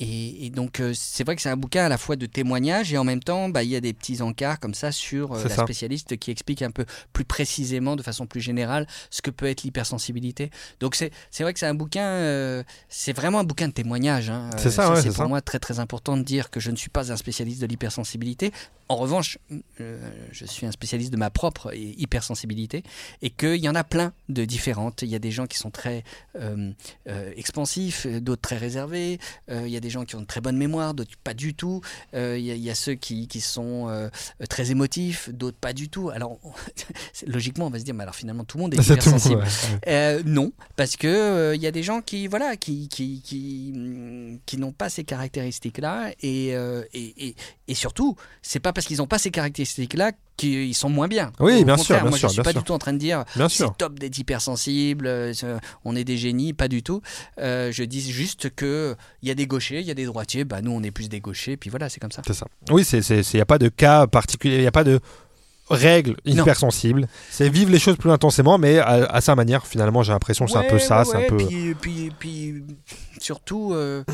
et, et donc, euh, c'est vrai que c'est un bouquin à la fois de témoignages et en même temps, bah, il y a des petits encarts comme ça sur euh, la ça. spécialiste qui explique un peu plus précisément, de façon plus générale, ce que peut être l'hypersensibilité. Donc, c'est vrai que c'est un bouquin, euh, c'est vraiment un bouquin de témoignage. hein. C'est ça, ouais, c'est c'est pour ça. moi très très important de dire que je ne suis pas un spécialiste de l'hypersensibilité. En revanche, euh, je suis un spécialiste de ma propre hypersensibilité et qu'il y en a plein de différentes. Il y a des gens qui sont très euh, euh, expansifs, d'autres très réservés. Euh, il y a des gens qui ont une très bonne mémoire, d'autres pas du tout. Euh, il, y a, il y a ceux qui, qui sont euh, très émotifs, d'autres pas du tout. Alors, *laughs* logiquement, on va se dire, mais alors finalement, tout le monde est C'est tout le monde, hypersensible. ouais, ouais. Euh, non, parce que euh, il y a des gens qui voilà qui qui qui, qui n'ont pas ces caractéristiques-là et, euh, et, et et surtout c'est pas parce qu'ils n'ont pas ces caractéristiques-là qu'ils sont moins bien. Oui, Au bien sûr, bien moi je suis bien pas sûr. du tout en train de dire c'est top d'être hypersensible, euh, c'est- on est des génies, pas du tout. Euh, je dis juste que il y a des gauchers, il y a des droitiers, bah nous on est plus des gauchers, puis voilà c'est comme ça. C'est ça. Oui, c'est c'est il n'y a pas de cas particulier, il n'y a pas de règles Non. hypersensibles. C'est vivre les choses plus intensément, mais à, à sa manière. Finalement, j'ai l'impression que c'est un peu ça. ouais, c'est un peu. Puis, puis, puis, surtout, euh,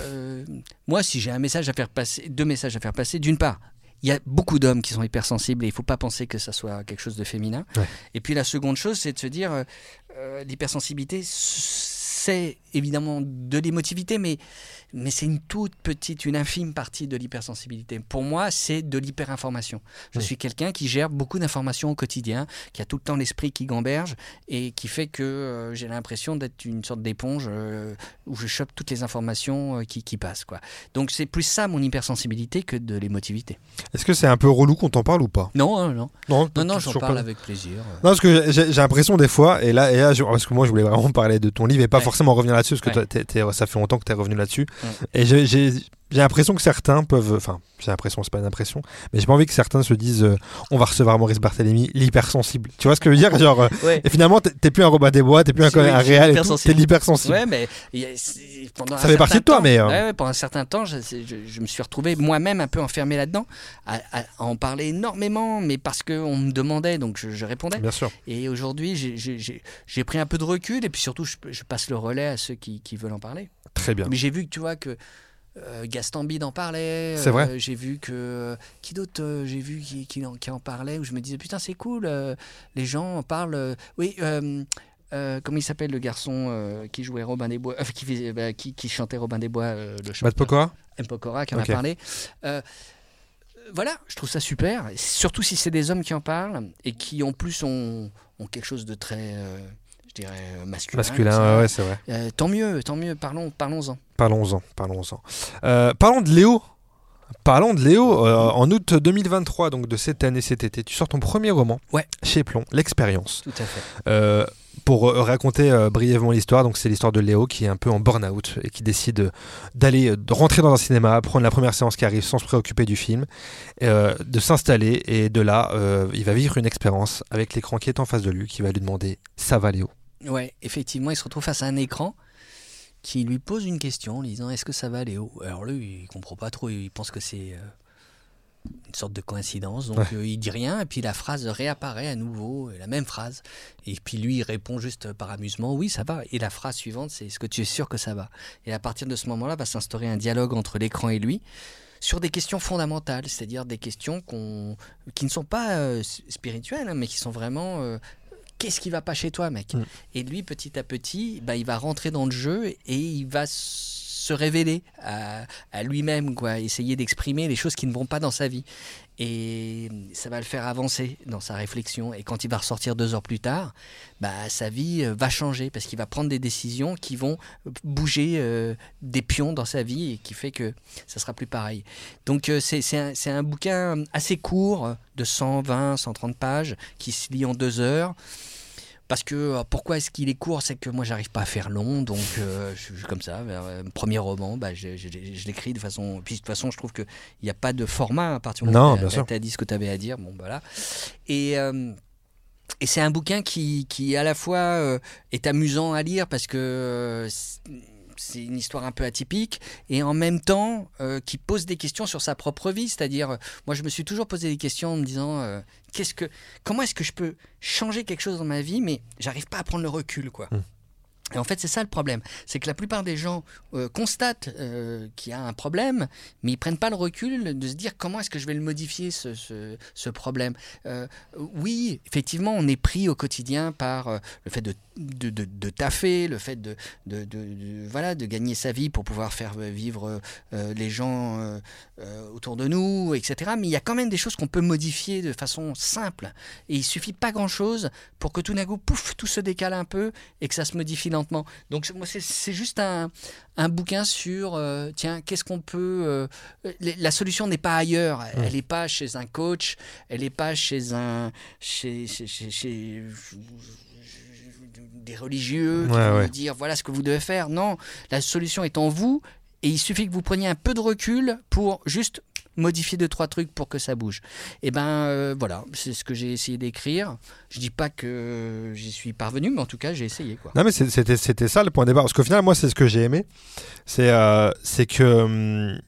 euh, moi, si j'ai un message à faire passer, deux messages à faire passer, d'une part, il y a beaucoup d'hommes qui sont hypersensibles et il ne faut pas penser que ça soit quelque chose de féminin. Ouais. Et puis la seconde chose, c'est de se dire, euh, euh, l'hypersensibilité, c'est évidemment de l'émotivité, mais, mais c'est une toute petite, une infime partie de l'hypersensibilité. Pour moi, c'est de l'hyperinformation. Je Oui. suis quelqu'un qui gère beaucoup d'informations au quotidien, qui a tout le temps l'esprit qui gamberge et qui fait que euh, j'ai l'impression d'être une sorte d'éponge euh, où je chope toutes les informations euh, qui, qui passent. Quoi. Donc c'est plus ça mon hypersensibilité que de l'émotivité. Est-ce que c'est un peu relou qu'on t'en parle ou pas? Non, hein, non, Non, non, non, j'en toujours parle pas. avec plaisir. Non, parce que j'ai j'ai l'impression des fois, et là, et là parce que moi je voulais vraiment parler de ton livre et pas Ouais. forcément revenir là-dessus, parce que Ouais. toi, ça fait longtemps que tu es revenu là-dessus. Ouais. Et j'ai- j'ai l'impression que certains peuvent. Enfin, j'ai l'impression, c'est pas une impression, mais j'ai pas envie que certains se disent euh, on va recevoir Maurice Barthélémy, l'hypersensible. Tu vois ce que je veux dire? Genre, euh, Ouais. Et finalement, t'es plus un Robin des Bois, t'es plus un, oui, un réel, t'es hypersensible. l'hypersensible. Ouais, mais il y a- c'est- pendant Ça un fait partie de toi, temps- mais, euh, ouais, ouais, pendant un certain temps, je, c'est- je- je me suis retrouvé moi-même un peu enfermé là-dedans, à, à- à en parler énormément, mais parce qu'on me demandait, donc je, je répondais. Bien sûr. Et aujourd'hui, j'ai- pris un peu de recul, et puis surtout, je, je passe le relais à ceux qui, qui veulent en parler. Très bien. Mais j'ai vu que tu vois que euh, Gaston Bide en parlait. C'est vrai. euh, j'ai vu que qui d'autre euh, j'ai vu qui, qui en, qui en parlait où je me disais putain c'est cool. euh, les gens en parlent. euh, oui. euh, euh, comment il s'appelle le garçon euh, qui jouait Robin des Bois, euh, qui, bah, qui, qui chantait Robin des Bois, euh, le chanteur Pokora M. Pokora qui en a parlé. Euh, voilà, je trouve ça super. Et Surtout si c'est des hommes qui en parlent et qui en plus ont, ont quelque chose de très, euh, je dirais, euh, masculin. Masculin, ouais, c'est vrai. Euh, tant mieux, tant mieux. Parlons, parlons-en. Parlons-en, parlons-en. Euh, parlons de Léo. Parlons de Léo. euh, en août 2023, donc de cette année, cet été, tu sors ton premier roman Ouais. chez Plomb, L'expérience. Tout à fait. Euh, pour raconter euh, brièvement l'histoire, donc c'est l'histoire de Léo qui est un peu en burn-out et qui décide d'aller de rentrer dans un cinéma, prendre la première séance qui arrive sans se préoccuper du film, euh, de s'installer et de là, euh, il va vivre une expérience avec l'écran qui est en face de lui, qui va lui demander ça va Léo? Ouais, effectivement, il se retrouve face à un écran qui lui pose une question en lui disant Est-ce que ça va, Léo? Alors lui, il comprend pas trop, il pense que c'est euh, une sorte de coïncidence, donc euh, il dit rien, et puis la phrase réapparaît à nouveau, euh, la même phrase, et puis lui, il répond juste par amusement Oui, ça va. Et la phrase suivante, c'est Est-ce que tu es sûr que ça va? Et à partir de ce moment-là, va s'instaurer un dialogue entre l'écran et lui sur des questions fondamentales, c'est-à-dire des questions qui ne sont pas euh, spirituelles, hein, mais qui sont vraiment euh, qu'est-ce qui va pas chez toi, mec Mm. Et lui, petit à petit, bah, il va rentrer dans le jeu et il va se révéler à, à lui-même, quoi, essayer d'exprimer les choses qui ne vont pas dans sa vie. Et ça va le faire avancer dans sa réflexion. Et quand il va ressortir deux heures plus tard, bah, sa vie euh, va changer parce qu'il va prendre des décisions qui vont bouger euh, des pions dans sa vie et qui fait que ça sera plus pareil. Donc euh, c'est un, un bouquin assez court, de 120, 130 pages, qui se lit en deux heures. Parce que euh, pourquoi est-ce qu'il est court? C'est que moi, j'arrive pas à faire long, donc euh, je suis comme ça. euh, premier roman, bah, je, je- je l'écris de façon. Puis de toute façon, je trouve qu'il n'y a pas de format à partir du moment où sûr. t'as dit ce que tu avais à dire. Bon, voilà. Et. euh, et c'est un bouquin qui, qui à la fois euh, est amusant à lire parce que c'est- une histoire un peu atypique et en même temps euh, qui pose des questions sur sa propre vie. C'est-à-dire, euh, moi je me suis toujours posé des questions en me disant euh, qu'est-ce que, comment est-ce que je peux changer quelque chose dans ma vie, mais j'arrive pas à prendre le recul, quoi. Mm. Et en fait, c'est ça le problème. C'est que la plupart des gens euh, constatent euh, qu'il y a un problème, mais ils prennent pas le recul de se dire comment est-ce que je vais le modifier, ce, problème. Euh, oui, effectivement, on est pris au quotidien par le fait de, de, de- taffer, le fait de, voilà, de gagner sa vie pour pouvoir faire vivre les gens autour de nous, etc. Mais il y a quand même des choses qu'on peut modifier de façon simple. Et il suffit pas grand-chose pour que tout d'un coup, pouf, tout se décale un peu et que ça se modifie lentement. Donc moi, c'est- juste un, un bouquin sur, euh, tiens, qu'est-ce qu'on peut... euh, les- la solution n'est pas ailleurs, elle n'est pas chez un coach, elle n'est pas chez un... chez, chez, chez- chez- des religieux qui Ouais, vont ouais. vous dire voilà ce que vous devez faire. Non, la solution est en vous et il suffit que vous preniez un peu de recul pour juste modifier deux trois trucs pour que ça bouge. Et ben euh, voilà, c'est ce que j'ai essayé d'écrire. Je dis pas que j'y suis parvenu, mais en tout cas j'ai essayé quoi. Non mais c'était c'était ça le point de départ parce qu'au final moi c'est ce que j'ai aimé c'est euh, c'est que hum,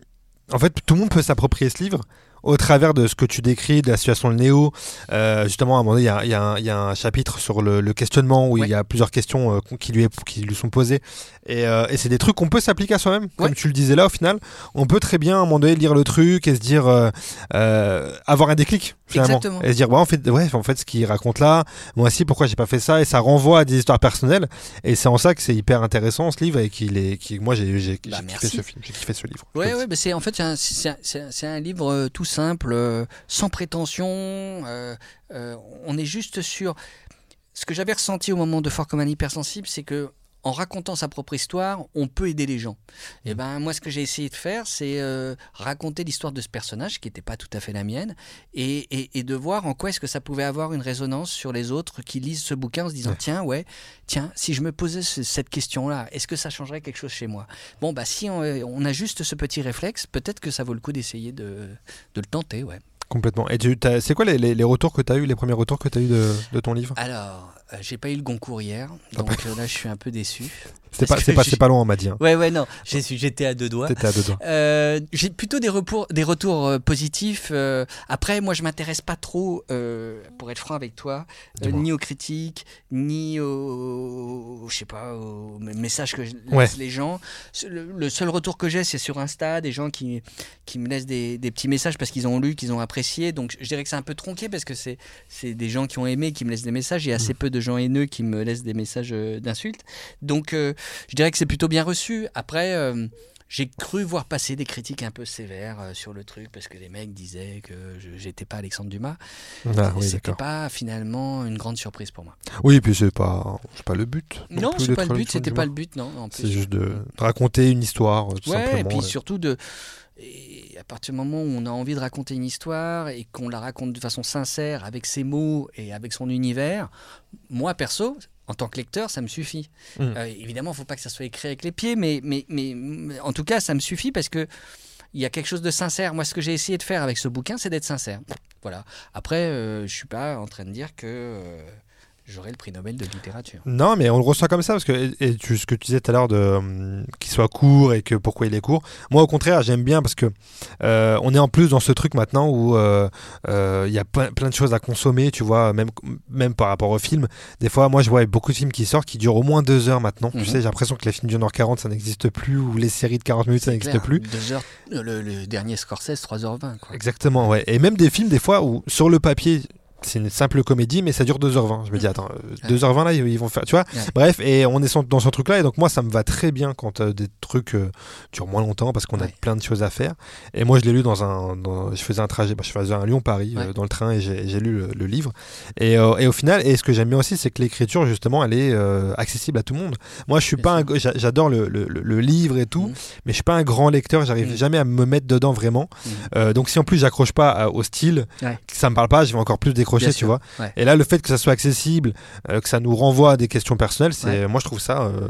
en fait tout le monde peut s'approprier ce livre au travers de ce que tu décris de la situation de Néo Euh, justement à un moment donné il y a, y un- il y a un chapitre sur le, le questionnement où Ouais. il y a plusieurs questions euh, qui lui est- qui lui sont posées. Et, euh, et c'est des trucs qu'on peut s'appliquer à soi-même comme Ouais. tu le disais là au final. On peut très bien à un moment donné lire le truc et se dire avoir un déclic finalement. Exactement. et se dire ouais, en fait ouais en fait ce qu'il raconte là moi aussi pourquoi j'ai pas fait ça? Et ça renvoie à des histoires personnelles. Et c'est en ça que c'est hyper intéressant ce livre et qu'il est qui moi j'ai Bah, kiffé ce film. J'ai kiffé ce livre. Ouais, ouais, bah c'est en fait c'est un, un- livre tout simple, euh, sans prétention. euh, euh, on est juste sur ce que j'avais ressenti au moment de Fort comme un hypersensible, c'est que en racontant sa propre histoire, on peut aider les gens. Et ben moi, ce que j'ai essayé de faire, c'est euh, raconter l'histoire de ce personnage qui n'était pas tout à fait la mienne, et, et- et de voir en quoi est-ce que ça pouvait avoir une résonance sur les autres qui lisent ce bouquin en se disant Ouais. tiens ouais tiens si je me posais ce- cette question-là, est-ce que ça changerait quelque chose chez moi? Bon bah si on, on a juste ce petit réflexe, peut-être que ça vaut le coup d'essayer de, de le tenter, ouais. complètement et c'est quoi les, les- les retours que tu as eu les premiers retours que tu as eu de, de ton livre? Alors, euh, j'ai pas eu le Goncourt hier, Ah donc euh, là je suis un peu déçu. c'est pas c'est pas pas long on m'a dit hein. Ouais ouais non, J'étais à deux doigts. à deux doigts Euh, j'ai plutôt des, des retours positifs. après, moi, je m'intéresse pas trop, pour être franc avec toi, ni aux critiques, ni aux, je sais pas, aux messages que je- laissent Ouais. les gens. Le, le seul retour que j'ai, c'est sur Insta, des gens qui, qui me laissent des, des petits messages parce qu'ils ont lu, qu'ils ont apprécié. Donc, je dirais que c'est un peu tronqué parce que c'est c'est des gens qui ont aimé, qui me laissent des messages. Il y a assez peu de gens haineux qui me laissent des messages euh, d'insultes. Donc, euh, je dirais que c'est plutôt bien reçu. Après. euh, j'ai cru voir passer des critiques un peu sévères sur le truc parce que les mecs disaient que je- j'étais pas Alexandre Dumas. ah, oui C'était pas finalement une grande surprise pour moi. oui puis c'est pas c'est pas le but Non, plus c'est pas le but, c'était pas le but, non. c'est juste de, raconter une histoire tout Ouais, simplement et puis ouais. surtout de. Et à partir du moment où on a envie de raconter une histoire et qu'on la raconte de façon sincère, avec ses mots et avec son univers, moi perso, en tant que lecteur, ça me suffit. Mm. Euh, évidemment, il ne faut pas que ça soit écrit avec les pieds, mais, mais, mais, mais en tout cas, ça me suffit parce que il y a quelque chose de sincère. Moi, ce que j'ai essayé de faire avec ce bouquin, c'est d'être sincère. Voilà. Après, euh, je suis pas en train de dire que euh, j'aurai le prix Nobel de littérature. Non, mais on le reçoit comme ça parce que et, tu, ce que tu disais tout à l'heure de hum, qu'il soit court et que pourquoi il est court. Moi, au contraire, j'aime bien parce que euh, on est en plus dans ce truc maintenant où euh, euh, il y a plein, plein de choses à consommer. Tu vois, même même par rapport au film. Des fois, moi, je vois beaucoup de films qui sortent qui durent au moins deux heures maintenant. Mhm. Tu sais, j'ai l'impression que les films d'une heure 40 ça n'existe plus ou les séries de 40 minutes ça n'existe plus. Deux heures, euh, le, le dernier Scorsese, 3h20. Quoi. Exactement, ouais. Et même des films, des fois, où sur le papier, c'est une simple comédie, mais ça dure 2h20. Je me dis, attends, euh, 2h20 là, ils vont faire, tu vois. Ouais. Bref, et on est dans ce truc-là, et donc moi, ça me va très bien quand euh, des trucs euh, durent moins longtemps parce qu'on a plein de choses à faire. Et moi, je l'ai lu dans un. dans- je faisais un trajet, bah, je faisais un Lyon-Paris euh, dans le train et j'ai lu le, le livre. Et, euh, et au final, et ce que j'aime bien aussi, c'est que l'écriture, justement, elle est euh, accessible à tout le monde. Moi, je suis Bien pas J'adore le, le- livre et tout, Mhm. mais je suis pas un grand lecteur, j'arrive Mhm. jamais à me mettre dedans vraiment. Euh, donc si en plus j'accroche pas au style, ça me parle pas, je vais encore plus décrocher. Accroché, Bien tu sûr, vois. ouais. Et là, le fait que ça soit accessible, euh, que ça nous renvoie à des questions personnelles, c'est, moi, je trouve ça euh,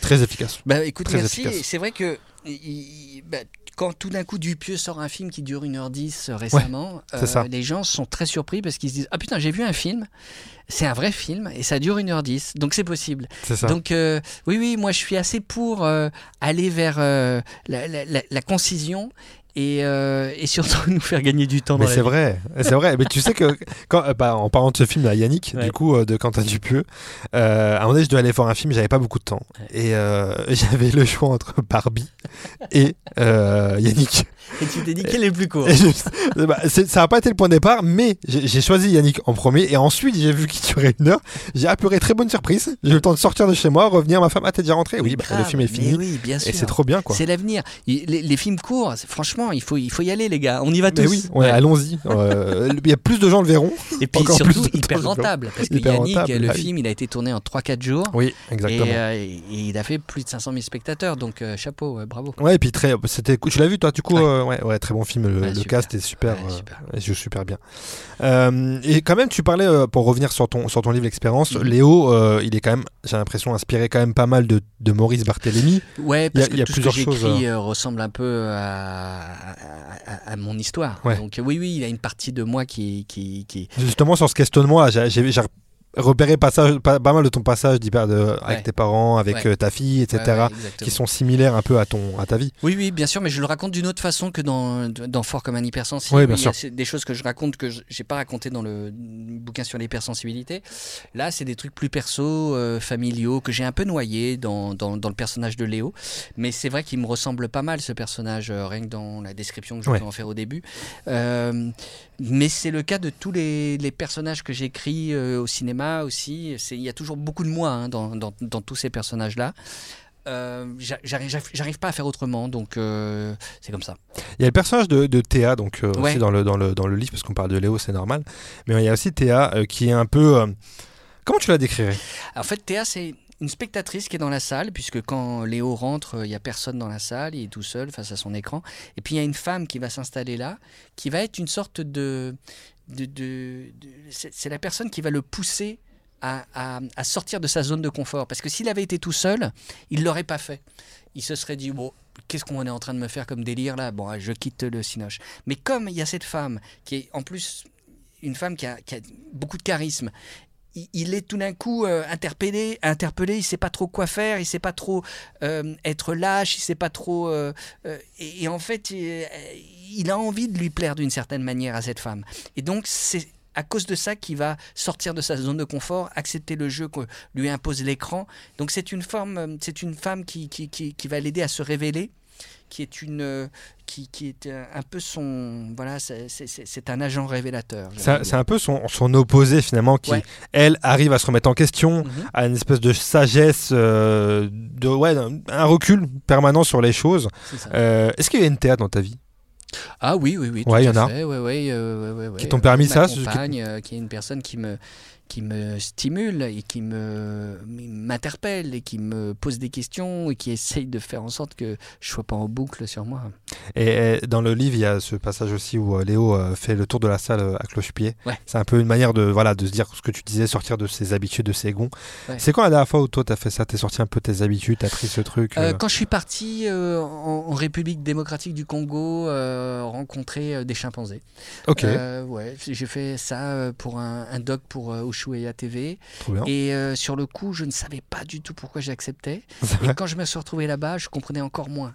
très efficace. Bah écoute, Très merci. C'est vrai que il- il- bah, quand tout d'un coup Dupieux sort un film qui dure 1h10 récemment, *laughs* c'est ça. les gens sont très surpris parce qu'ils se disent Ah putain, j'ai vu un film, c'est un vrai film et ça dure 1h10, donc c'est possible. Ça. Donc euh, oui, oui, moi je suis assez pour euh, aller vers euh, la, la- la- la concision et, euh, et surtout *laughs* nous faire gagner du temps Mais c'est vrai, c'est vrai. Mais tu sais que, quand, euh, bah, en parlant de ce film à Yannick, Ouais. du coup, euh, de Quentin Dupieux, euh, à un moment donné, je devais aller voir un film, j'avais pas beaucoup de temps. Ouais. Et *laughs* j'avais le choix entre Barbie et Yannick. Et tu t'es dit quel est le plus court je- bah, ça n'a pas été le point de départ, mais j'ai choisi Yannick en premier. Et ensuite, j'ai vu qu'il durait une heure. J'ai apuré, très bonne surprise. J'ai eu le temps de sortir de chez moi, revenir. Ma femme, ah, t'es déjà rentrée Oui, bah, le Grave, film est fini. oui, bien sûr. Et c'est trop bien, quoi. C'est l'avenir. Les, les films courts, franchement, il faut, il faut y aller, les gars. On y va tous. Mais oui, ouais, Ouais. allons-y. Euh, Il y a plus de gens le verront. Et puis encore surtout, plus hyper rentable. Parce que Hyper Yannick, rentable, le bah film, il a été tourné en 3-4 jours. Oui, Et, exactement. euh, et il a fait plus de 500 000 spectateurs. Donc, euh, chapeau, bravo. Ouais, et puis très, c'était, tu l'as vu toi, du coup, Ouais. Ouais, ouais, très bon film. Le, Ouais, le super. cast est super, Ouais, euh, super. il joue super bien. Euh, et quand même, tu parlais euh, pour revenir sur ton sur ton livre L'expérience. Mhm. Léo, euh, il est quand même, j'ai l'impression, inspiré quand même pas mal de, de Maurice Barthélémy. Ouais, Il y a- parce il y a tout ce que plusieurs choses, ressemble un peu à, à- mon histoire. Donc, oui, oui, il y a une partie de moi qui. qui, qui... Justement sur ce questionnement, j'ai, j'ai- j'ai repéré passage, pas, pas mal de ton passage d'hyper de, avec Ouais. tes parents, avec Ouais. euh, ta fille, etc. Ouais, ouais, qui sont similaires un peu à ton à ta vie. Oui, oui, bien sûr, mais je le raconte d'une autre façon que dans, dans Fort comme un hypersensible. Bien Il y a sûr. des choses que je raconte que je n'ai pas raconté dans le bouquin sur l'hypersensibilité. Là, c'est des trucs plus perso, euh, familiaux, que j'ai un peu noyé dans, dans, dans le personnage de Léo. Mais c'est vrai qu'il me ressemble pas mal, ce personnage, euh, rien que dans la description que je Ouais. peux en faire au début. Euh, mais c'est le cas de tous les, les personnages que j'écris au cinéma aussi. Il y a toujours beaucoup de moi hein, dans, dans, dans tous ces personnages-là. Euh, j'a- j'arrive pas à faire autrement, donc euh, c'est comme ça. Il y a le personnage de, de Théa, donc euh, Ouais. aussi dans le, dans, le, dans le livre, parce qu'on parle de Léo, c'est normal. Mais il y a aussi Théa qui est un peu. Comment tu la décrirais? En fait, Théa, c'est une spectatrice qui est dans la salle, puisque quand Léo rentre, il n'y a personne dans la salle, il est tout seul face à son écran. Et puis il y a une femme qui va s'installer là, qui va être une sorte de. C'est la personne qui va le pousser à, sortir de sa zone de confort. Parce que s'il avait été tout seul, il l'aurait pas fait. Il se serait dit, bon, qu'est-ce qu'on est en train de me faire comme délire là? Bon, je quitte le Cinoche. Mais comme il y a cette femme, qui est en plus une femme qui a, beaucoup de charisme, il, est tout d'un coup euh, interpellé, interpellé, il sait pas trop quoi faire, il sait pas trop euh, être lâche, il sait pas trop. euh, et, et en fait, il, il a envie de lui plaire d'une certaine manière à cette femme. Et donc, c'est à cause de ça qu'il va sortir de sa zone de confort, accepter le jeu que lui impose l'écran. Donc, c'est une forme, c'est une femme qui, qui, qui, qui va l'aider à se révéler qui est une qui, qui est un peu son voilà c'est- un agent révélateur C'est un peu son, son opposé finalement qui, Ouais. elle, arrive à se remettre en question, Mhm. à une espèce de sagesse, euh, de, ouais, un- recul permanent sur les choses. Euh, Est-ce qu'il y a une Théa dans ta vie? Ah oui, oui, oui. tout Ouais, il y en a. fait, Ouais, ouais, euh, ouais, ouais, Qui t'ont permis Ma ça, compagne, euh, qui est une personne qui me, qui me stimule et qui me m'interpelle et qui me pose des questions et qui essaye de faire en sorte que je sois pas en boucle sur moi. et, et dans le livre, il y a ce passage aussi où euh, Léo euh, fait le tour de la salle euh, à cloche-pied. Ouais. C'est un peu une manière de, voilà, de se dire ce que tu disais, sortir de ses habitudes, de ses gonds. Ouais. C'est quand la dernière fois où toi, t'as fait ça T'es sorti un peu tes habitudes, t'as pris ce truc Euh, quand je suis parti en, en République démocratique du Congo rencontrer des chimpanzés. Ok, ouais, j'ai fait ça pour un, un doc pour Ushuaïa TV. Et euh, sur le coup, je ne savais pas du tout pourquoi j'acceptais. *laughs* Et quand je me suis retrouvé là-bas, je comprenais encore moins.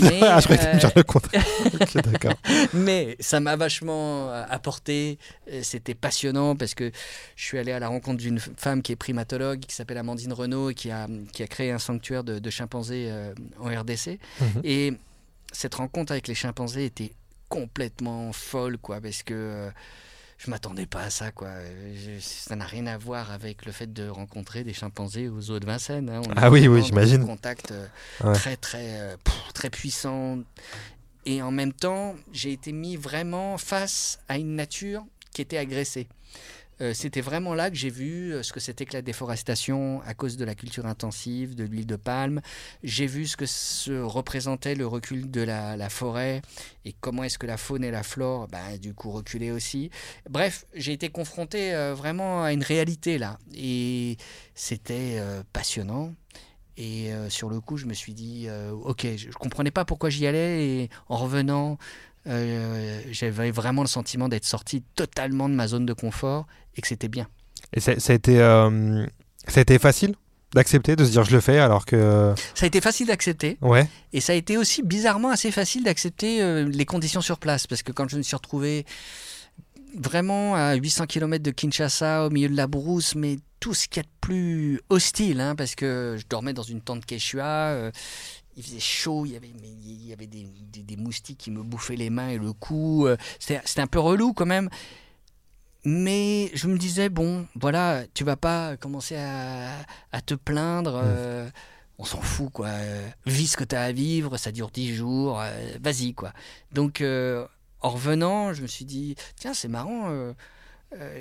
Mais, *laughs* ah, je t'allais me euh, dire le contraire. *laughs* d'accord. mais ça m'a vachement euh, apporté. Euh, C'était passionnant parce que je suis allé à la rencontre d'une femme qui est primatologue, qui s'appelle Amandine Renaud, et qui a, qui a créé un sanctuaire de, de chimpanzés euh, en RDC. Mhm. Et cette rencontre avec les chimpanzés était complètement folle, quoi, parce que je m'attendais pas à ça, quoi. Je- ça n'a rien à voir avec le fait de rencontrer des chimpanzés aux eaux de Vincennes. hein. On Ah oui, oui, j'imagine. un contact euh, Ouais. très, très, euh, pff, très puissant. Et en même temps, j'ai été mis vraiment face à une nature qui était agressée. Euh, c'était vraiment là que j'ai vu euh, ce que c'était que la déforestation à cause de la culture intensive, de l'huile de palme. J'ai vu ce que se représentait le recul de la, forêt et comment est-ce que la faune et la flore, bah, du coup, reculaient aussi. Bref, j'ai été confronté euh, vraiment à une réalité là. Et c'était passionnant. Et sur le coup, je me suis dit, ok, je ne comprenais pas pourquoi j'y allais. Et en revenant, euh, j'avais vraiment le sentiment d'être sorti totalement de ma zone de confort et que c'était bien. Et ça, ça a été, euh, ça a été facile d'accepter, de se dire je le fais alors que. Ça a été facile d'accepter Ouais. et ça a été aussi bizarrement assez facile d'accepter euh, les conditions sur place parce que quand je me suis retrouvé vraiment à 800 km de Kinshasa au milieu de la brousse, mais tout ce qu'il y a de plus hostile, hein, parce que je dormais dans une tente Quechua, euh, il faisait chaud, il y avait, mais il y avait des, des- des moustiques qui me bouffaient les mains et le cou, euh, c'était un peu relou quand même. Mais je me disais, bon, voilà, tu vas pas commencer à, à te plaindre. euh, on s'en fout, quoi. Euh, vis ce que tu as à vivre, ça dure 10 jours, euh, vas-y, quoi. Donc, euh, en revenant, je me suis dit, tiens, c'est marrant, euh,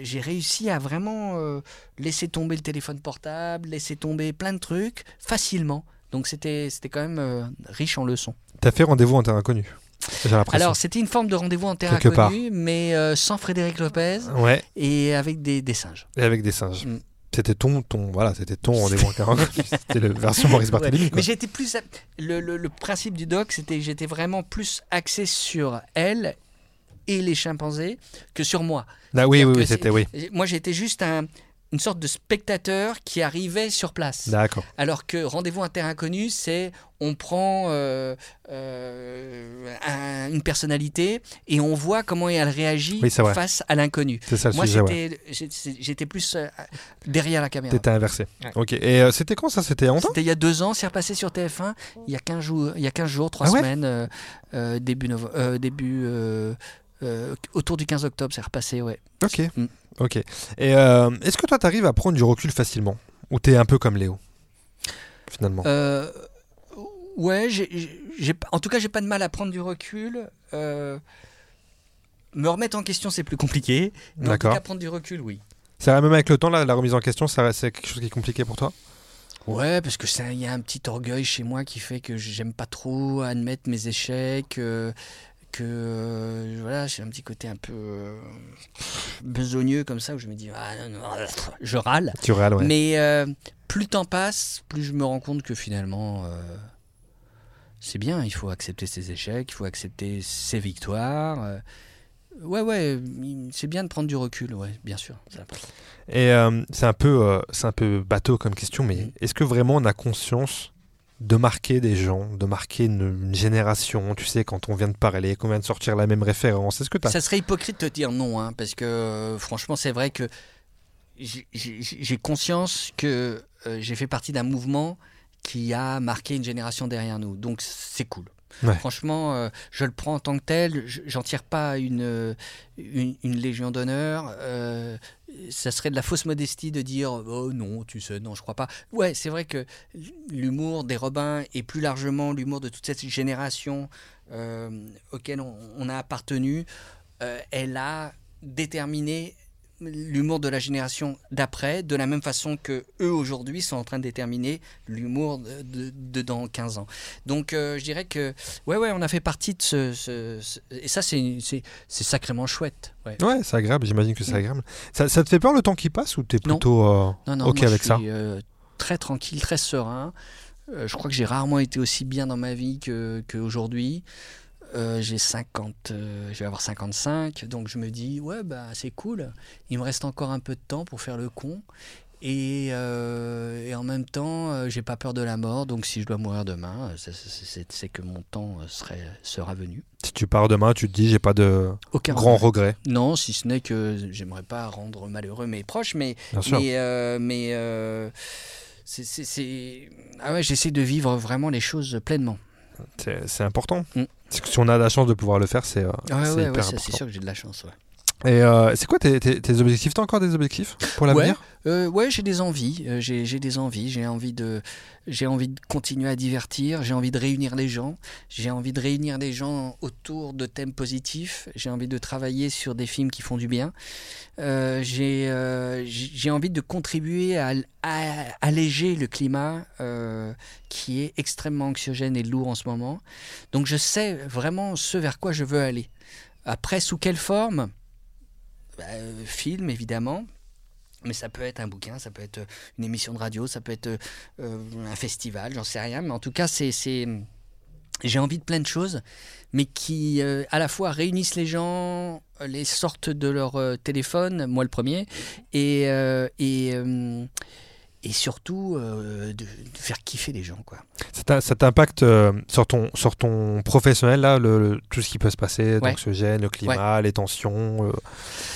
j'ai réussi à vraiment euh, laisser tomber le téléphone portable, laisser tomber plein de trucs facilement. Donc, c'était c'était quand même euh, riche en leçons. T'as fait rendez-vous en terre inconnue. Alors, c'était une forme de rendez-vous en terre Quelque part. inconnue, mais euh, sans Frédéric Lopez Ouais. et avec des, des singes. Et avec des singes. Mm. C'était ton, ton, voilà, c'était ton rendez-vous en terre inconnue. C'était la *laughs* version Maurice Barthélémy. quoi. Mais j'étais plus. Le, le- le principe du doc, c'était que j'étais vraiment plus axé sur elle et les chimpanzés que sur moi. Ah oui, oui, oui, c'était oui. Moi, j'étais juste un- une sorte de spectateur qui arrivait sur place. D'accord. Alors que Rendez-vous à Terre Inconnue, c'est on prend euh, euh, un- une personnalité et on voit comment elle réagit Oui, face à l'inconnu. C'est ça le Moi, ouais. j'étais plus euh, derrière la caméra. T'étais inversé. Ouais. Ok. Et euh, c'était quand ça? C'était longtemps? C'était il y a deux ans, c'est repassé sur TF1 il y a 15 jours, il y a 15 jours 3 Ah ouais? semaines, euh, euh, début, novo- euh, début euh, euh, autour du 15 octobre, c'est repassé, ouais. Ok. Mm. Ok. Et euh, est-ce que toi, t'arrives à prendre du recul facilement? Ou t'es un peu comme Léo Finalement? Euh, ouais, en tout cas, j'ai pas de mal à prendre du recul. euh, me remettre en question, c'est plus compliqué. D'accord. prendre du recul, oui. C'est vrai, même avec le temps, là, la remise en question, ça c'est quelque chose qui est compliqué pour toi? Ouais, parce que ça- il y a un petit orgueil chez moi qui fait que j'aime pas trop admettre mes échecs, euh, que euh, voilà, j'ai un petit côté un peu euh, besogneux comme ça où je me dis ah, non, non, je râle. Tu réal, ouais. Mais euh, plus le temps passe, plus je me rends compte que finalement c'est bien, il faut accepter ses échecs, il faut accepter ses victoires. ouais, ouais, c'est bien de prendre du recul, ouais, bien sûr. Et c'est un peu, c'est un peu bateau comme question, mais Mm. est-ce que vraiment on a conscience de marquer des gens, de marquer une, génération Tu sais, quand on vient de parler, qu'on vient de sortir la même référence, est-ce que t'as Ça serait hypocrite de te dire non, hein, parce que euh, franchement, c'est vrai que j'ai conscience que euh, j'ai fait partie d'un mouvement qui a marqué une génération derrière nous. Donc c'est cool. Franchement, euh, je le prends en tant que tel. je- J'en tire pas une, euh, une, une légion d'honneur. euh, ça serait de la fausse modestie de dire oh non, tu sais, non, je crois pas. Ouais, c'est vrai que l'humour des Robins et plus largement l'humour de toute cette génération euh, auquel on, on a appartenu, euh, elle a déterminé l'humour de la génération d'après, de la même façon que eux aujourd'hui sont en train de déterminer l'humour de, de- de dans 15 ans. Donc euh, je dirais que ouais ouais on a fait partie de ce, ce- ce- et ça c'est c'est sacrément chouette. Ouais. Ouais, c'est agréable, j'imagine que c'est Mm. agréable. Ça, ça te fait peur le temps qui passe ou t'es plutôt euh, Non, non, ok moi, avec je ça suis euh, très tranquille, très serein. Euh, je crois que j'ai rarement été aussi bien dans ma vie que qu'aujourd'hui. Euh, j'ai 50, euh, je vais avoir 55, donc je me dis ouais bah c'est cool. Il me reste encore un peu de temps pour faire le con. Et, euh, et en même temps, j'ai pas peur de la mort, donc si je dois mourir demain, c'est- que mon temps serait, sera venu. Si tu pars demain, tu te dis j'ai pas de Aucun grand regret. Non, si ce n'est que j'aimerais pas rendre malheureux mes proches, mais mais, mais c'est- ah ouais, j'essaie de vivre vraiment les choses pleinement. C'est c'est important. Mm. Si on a la chance de pouvoir le faire, c'est euh, Ah ouais, c'est ouais, hyper ouais, sûr que j'ai de la chance. Et euh, c'est quoi tes, tes- tes objectifs? T'as encore des objectifs pour l'avenir? Euh, ouais, j'ai des envies. euh, j'ai des envies. J'ai envie de, j'ai envie de continuer à divertir. J'ai envie de réunir les gens. J'ai envie de réunir les gens autour de thèmes positifs. J'ai envie de travailler sur des films qui font du bien. Euh, j'ai euh, j'ai envie de contribuer à, alléger le climat euh, qui est extrêmement anxiogène et lourd en ce moment. Donc je sais vraiment ce vers quoi je veux aller. Après, sous quelle forme? Bah, euh, Film, évidemment. Mais ça peut être un bouquin, ça peut être euh, une émission de radio, ça peut être euh, un festival, j'en sais rien. Mais en tout cas, c'est, j'ai envie de plein de choses, mais qui à la fois réunissent les gens, les sortent de leur téléphone, moi le premier, et, et surtout euh, de, de faire kiffer les gens. Quoi. Ça t'impacte euh, sur, ton, sur ton professionnel, là, le, le- tout ce qui peut se passer, Ouais. le climat, les tensions, euh,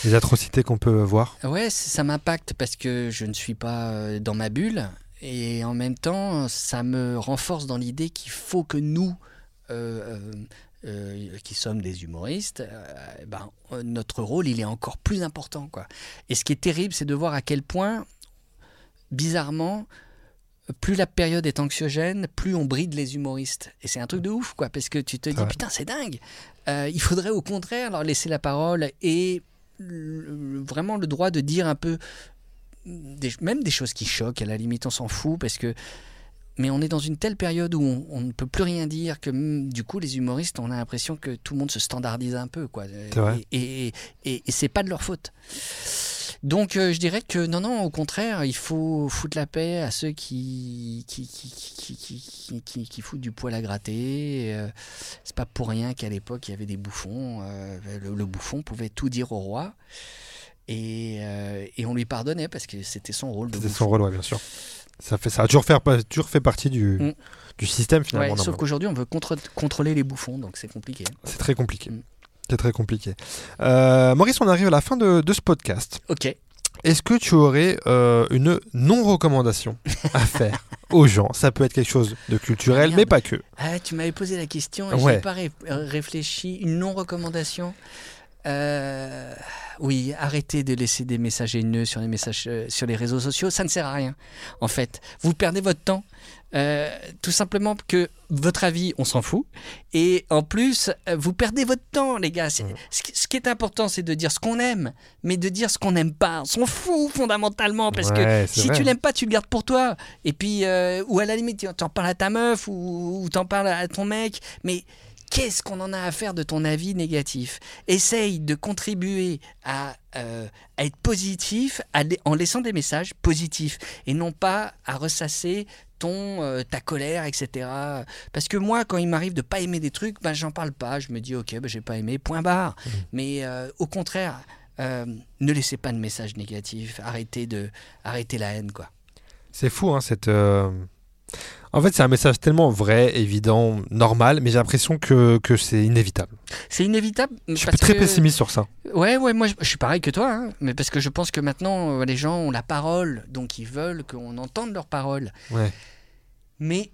les atrocités qu'on peut voir? Ouais, ça m'impacte parce que je ne suis pas dans ma bulle. Et en même temps, ça me renforce dans l'idée qu'il faut que nous, euh, qui sommes des humoristes, euh, ben, notre rôle, il est encore plus important. Quoi. Et ce qui est terrible, c'est de voir à quel point, bizarrement, plus la période est anxiogène, plus on bride les humoristes. Et c'est un truc de ouf, quoi, parce que tu te dis, putain, c'est dingue. Euh, il faudrait au contraire leur laisser la parole et le- vraiment le droit de dire un peu, des- même des choses qui choquent, à la limite, on s'en fout, parce que. Mais on est dans une telle période où on, on ne peut plus rien dire que mm, du coup les humoristes on a l'impression que tout le monde se standardise un peu quoi. Et, et, et, et c'est pas de leur faute. Donc euh, je dirais que non, non, au contraire, il faut foutre la paix à ceux qui, qui, qui, qui, qui, qui, foutent du poil à gratter. Euh, c'est pas pour rien qu'à l'époque, il y avait des bouffons. euh, le, le bouffon pouvait tout dire au roi. Et, euh, et on lui pardonnait parce que c'était son rôle de C'était son rôle, ouais, bien sûr. Ça, fait, ça a toujours fait, toujours fait partie du, Mm. du système, Ouais, finalement. sauf qu'aujourd'hui, on veut contre- contrôler les bouffons, donc c'est compliqué. C'est très compliqué. Mm. C'est très compliqué. Euh, Maurice, on arrive à la fin de, de ce podcast. Ok. Est-ce que tu aurais euh, une non-recommandation à *laughs* faire aux gens? Ça peut être quelque chose de culturel, Ah, mais pas que. Ah, tu m'avais posé la question et Ouais. je n'ai pas ré- réfléchi. Une non-recommandation? Euh, Oui, arrêtez de laisser des messages haineux sur les, messages, euh, sur les réseaux sociaux. Ça ne sert à rien, en fait. Vous perdez votre temps. Euh, tout simplement que votre avis, on s'en fout. Et en plus, vous perdez votre temps, les gars. Ouais. Ce, qui- ce qui est important, c'est de dire ce qu'on aime, mais de dire ce qu'on n'aime pas. On s'en fout fondamentalement parce que Ouais, si vrai. tu l'aimes pas, tu le gardes pour toi. Et puis, ou à la limite, tu t'en parles à ta meuf ou, ou t'en parles à ton mec. Mais qu'est-ce qu'on en a à faire de ton avis négatif? Essaye de contribuer à, euh, à être positif à en laissant des messages positifs et non pas à ressasser ton, euh, ta colère, etc. Parce que moi, quand il m'arrive de pas aimer des trucs, ben, j'en parle pas. Je me dis, ok, ben, j'ai pas aimé, point barre. Mais euh, au contraire, ne laissez pas de messages négatifs. Arrêtez, de, arrêtez la haine, quoi. C'est fou, hein, cette. En fait, c'est un message tellement vrai, évident, normal, mais j'ai l'impression que, que c'est inévitable. C'est inévitable. Je suis très que- pessimiste sur ça. Ouais, ouais, moi je, je suis pareil que toi, hein, mais parce que je pense que maintenant euh, les gens ont la parole, donc ils veulent qu'on entende leur parole. Ouais. Mais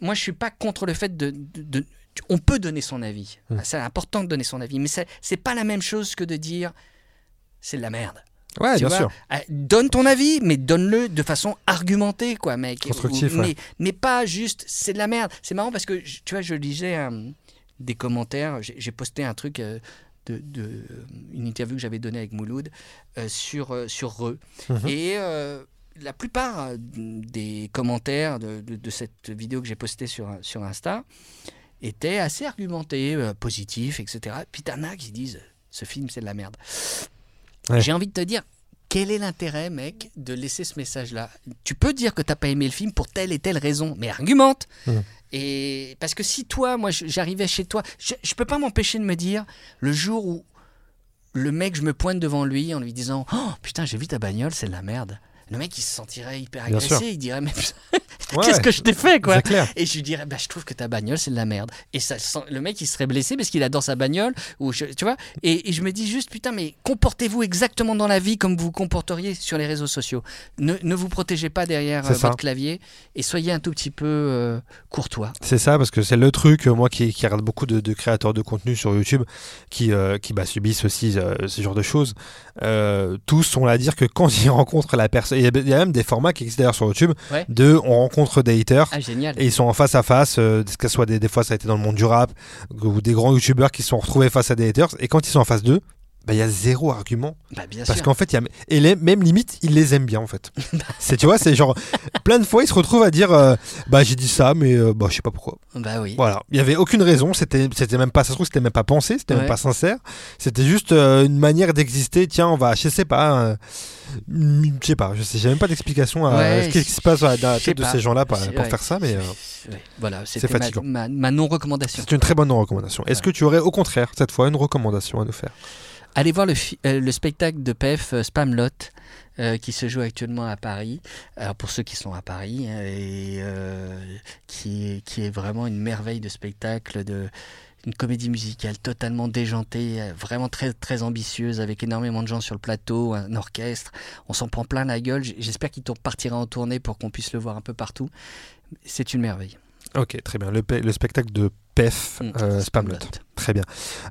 moi je suis pas contre le fait de. de- de- on peut donner son avis. Hmm. C'est important de donner son avis, mais c'est pas la même chose que de dire c'est de la merde. Ouais, bien vois sûr. Ah, Donne ton avis, mais donne-le de façon argumentée, quoi, mec. Constructif, ouais. mais, pas juste c'est de la merde. C'est marrant parce que, tu vois, je lisais euh, des commentaires, j'ai posté un truc, euh, de, de- une interview que j'avais donnée avec Mouloud euh, sur, euh, sur Re. Mhm. Et euh, la plupart euh, des commentaires de, de- de cette vidéo que j'ai postée sur, sur Insta étaient assez argumentés, euh, positifs, etc. Puis t'en as qui disent ce film c'est de la merde. Ouais. J'ai envie de te dire, quel est l'intérêt, mec, de laisser ce message-là? Tu peux dire que t'as pas aimé le film pour telle et telle raison, mais argumente. Et parce que si toi, moi, j'arrivais chez toi, je, je peux pas m'empêcher de me dire le jour où le mec, je me pointe devant lui en lui disant, oh putain, j'ai vu ta bagnole, c'est de la merde. Le mec, il se sentirait hyper agressé, il dirait, mais *laughs* Ouais, Qu'est-ce que je t'ai fait, quoi clair. Et je lui dirais, bah, je trouve que ta bagnole, c'est de la merde. Et ça, le mec, il serait blessé parce qu'il adore sa bagnole. Ou je- tu vois et, et je me dis juste, putain, mais comportez-vous exactement dans la vie comme vous vous comporteriez sur les réseaux sociaux. Ne, ne vous protégez pas derrière euh, ça. votre clavier et soyez un tout petit peu euh, courtois. C'est ça, parce que c'est le truc, euh, moi qui, qui regarde beaucoup de, de créateurs de contenu sur YouTube, qui, euh, qui bah, subissent aussi euh, ce genre de choses, tous sont là à dire que quand ils *laughs* rencontrent la personne, il y, a- il y a même des formats qui existent d'ailleurs sur YouTube, Ouais. de on rencontre des haters. Ah. Et ils sont en face à face, euh, que ce soit des, des fois ça a été dans le monde du rap, ou des grands youtubeurs qui se sont retrouvés face à des haters, et quand ils sont en face d'eux, bah, il y a zéro argument. Bah, bien Parce qu'en fait, il y a, et les, même limite, ils les aiment bien en fait. *laughs* c'est, tu vois, c'est genre, plein de fois, ils se retrouvent à dire, euh, bah j'ai dit ça, mais euh, bah, je sais pas pourquoi. Bah oui. Voilà, il y avait aucune raison, c'était, c'était même pas, ça se trouve, c'était même pas pensé, c'était même Ouais. pas sincère, c'était juste euh, une manière d'exister. Tiens, on va, je sais pas, euh, je sais pas, je sais, j'ai même pas d'explication à Ouais, ce qui, se passe dans la tête de ces gens-là pour, C'est- ouais. faire ça, mais Voilà, ma, fatigant. ma, ma non-recommandation. c'est une très bonne recommandation. Est-ce que tu aurais au contraire cette fois une recommandation à nous faire? Allez voir le, euh, le spectacle de PEF euh, Spamlot euh, qui se joue actuellement à Paris. Alors pour ceux qui sont à Paris, hein, et qui, est, vraiment une merveille de spectacle, de, une comédie musicale totalement déjantée, vraiment très, très ambitieuse, avec énormément de gens sur le plateau, un orchestre. On s'en prend plein la gueule. J'espère qu'il partira en tournée pour qu'on puisse le voir un peu partout. C'est une merveille. Ok, très bien. Le, le spectacle de PEF, Mm, euh, Spamlot. Très bien.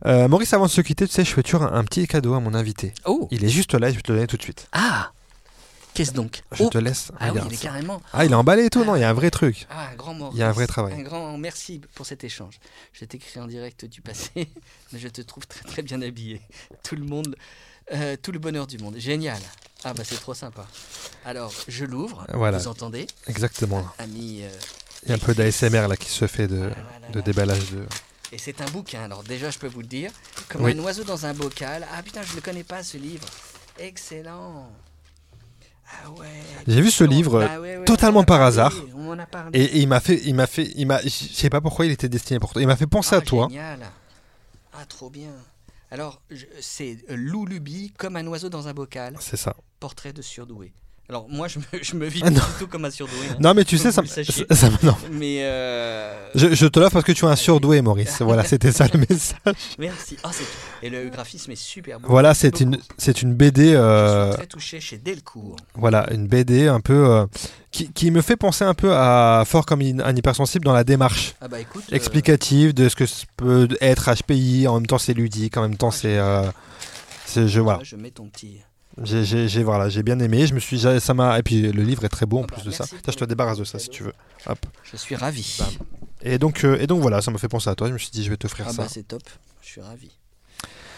Euh, Maurice, avant de se quitter, tu sais, je fais toujours un, un petit cadeau à mon invité. Oh Il est juste là, je vais te le donner tout de suite. Ah Qu'est-ce donc Je Oh te laisse. Ah oui, il est carrément. Ah, il est emballé et tout, non Il y a un vrai truc. Ah, un grand mot. Il y a un vrai travail. Un grand merci pour cet échange. Je t'écris en direct du passé, *laughs* mais je te trouve très très bien habillé. Tout le monde, euh, tout le bonheur du monde. Génial. Ah bah c'est trop sympa. Alors, je l'ouvre. Voilà. Vous entendez, Exactement. ami euh, Il y a un peu d'ASMR là qui se fait de, voilà, de là. déballage de. Et c'est un bouquin. Alors déjà, je peux vous le dire, comme Oui. un oiseau dans un bocal. Ah putain, je ne le connais pas ce livre. Excellent. Ah ouais. J'ai vu ce livre bah ouais, ouais, totalement en par hasard. On m'en a parlé. Et, et il m'a fait, il m'a fait, il m'a, je sais pas pourquoi il était destiné pour toi. Il m'a fait penser Ah, à toi. Génial. Ah, trop bien. Alors, c'est euh, Lou Luby, comme un oiseau dans un bocal, C'est ça. portrait de surdoué. Alors, moi, je me, *laughs* je me vis Ah, pas non. du tout comme un surdoué. hein. Non, mais tu sais, ça, ça, ça- non. Mais euh, Je, je te l'offre parce que tu es un surdoué, Maurice. Voilà, *laughs* c'était ça le message. merci. Ah, c'est- et le graphisme est super beau. Voilà, c'est une, c'est une BD. Je euh, suis très touché chez Delcourt. Voilà, une BD un peu euh, qui, qui me fait penser un peu à Fort comme un hypersensible dans la démarche Ah bah écoute. euh, explicative de ce que peut être HPI. En même temps, c'est ludique. En même temps, c'est, euh, c'est je voilà. là, je mets ton petit. J'ai, j'ai, j'ai- voilà, j'ai bien aimé. Je me suis, ça m'a. Et puis le livre est très beau en Ah bah, plus de ça. merci Tiens, je te débarrasse de ça si tu veux. Hop. Je suis ravi. Bam. Et donc, euh, et donc voilà, ça m'a fait penser à toi. Je me suis dit, je vais t'offrir Ah ça. bah c'est top. Je suis ravi.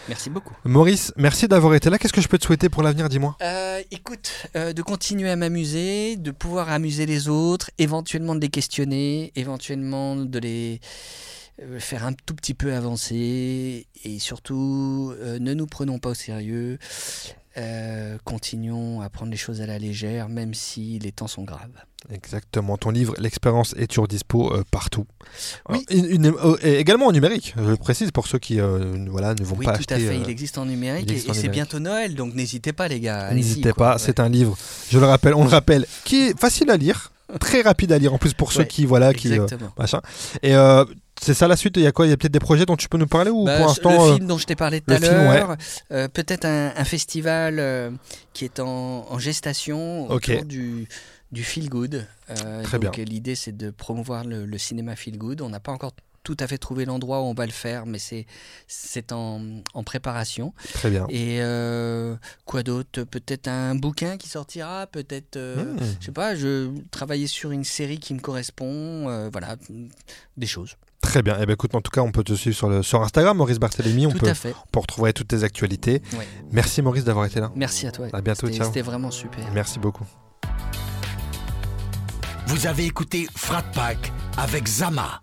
Merci beaucoup. Maurice, merci d'avoir été là. Qu'est-ce que je peux te souhaiter pour l'avenir Dis-moi? Euh, écoute, euh, de continuer à m'amuser, de pouvoir amuser les autres, éventuellement de les questionner, éventuellement de les faire un tout petit peu avancer, et surtout, euh, ne nous prenons pas au sérieux, euh, continuons à prendre les choses à la légère, même si les temps sont graves. Exactement. Ton livre, l'expérience est sur dispo euh, partout. Oui. Alors, une- une- euh, et également en numérique. Je le précise pour ceux qui ne- voilà ne vont Oui, pas tout acheter. à fait, il existe en numérique, existe et, c'est bientôt Noël, donc n'hésitez pas les gars. N'hésitez pas, Ouais. c'est un livre. Je le rappelle, on le rappelle, qui est facile à lire, très rapide à lire en plus pour ceux Ouais, qui voilà qui euh, Exactement. machin. Et euh, c'est ça la suite. Il y a quoi? Il y a peut-être des projets dont tu peux nous parler ou Bah, pour l'instant le euh, film dont je t'ai parlé tout à l'heure, euh, peut-être un, un festival euh, qui est en, en gestation autour du, du feel good. Euh, Très donc bien. l'idée c'est de promouvoir le, le cinéma feel good. On n'a pas encore tout à fait trouvé l'endroit où on va le faire, mais c'est c'est en, en préparation. Très bien. Et quoi d'autre? Peut-être un bouquin qui sortira, peut-être. Mmh. Je sais pas, je travaillais sur une série qui me correspond, voilà, des choses. Très bien. Et ben écoute, en tout cas, on peut te suivre sur le sur Instagram, Maurice Barthélémy. On Tout peut, à fait. on peut retrouver toutes tes actualités. Ouais. Merci Maurice d'avoir été là. Merci à toi. À bientôt. C'était vraiment super. Merci beaucoup. Vous avez écouté Frat Pack avec Zama.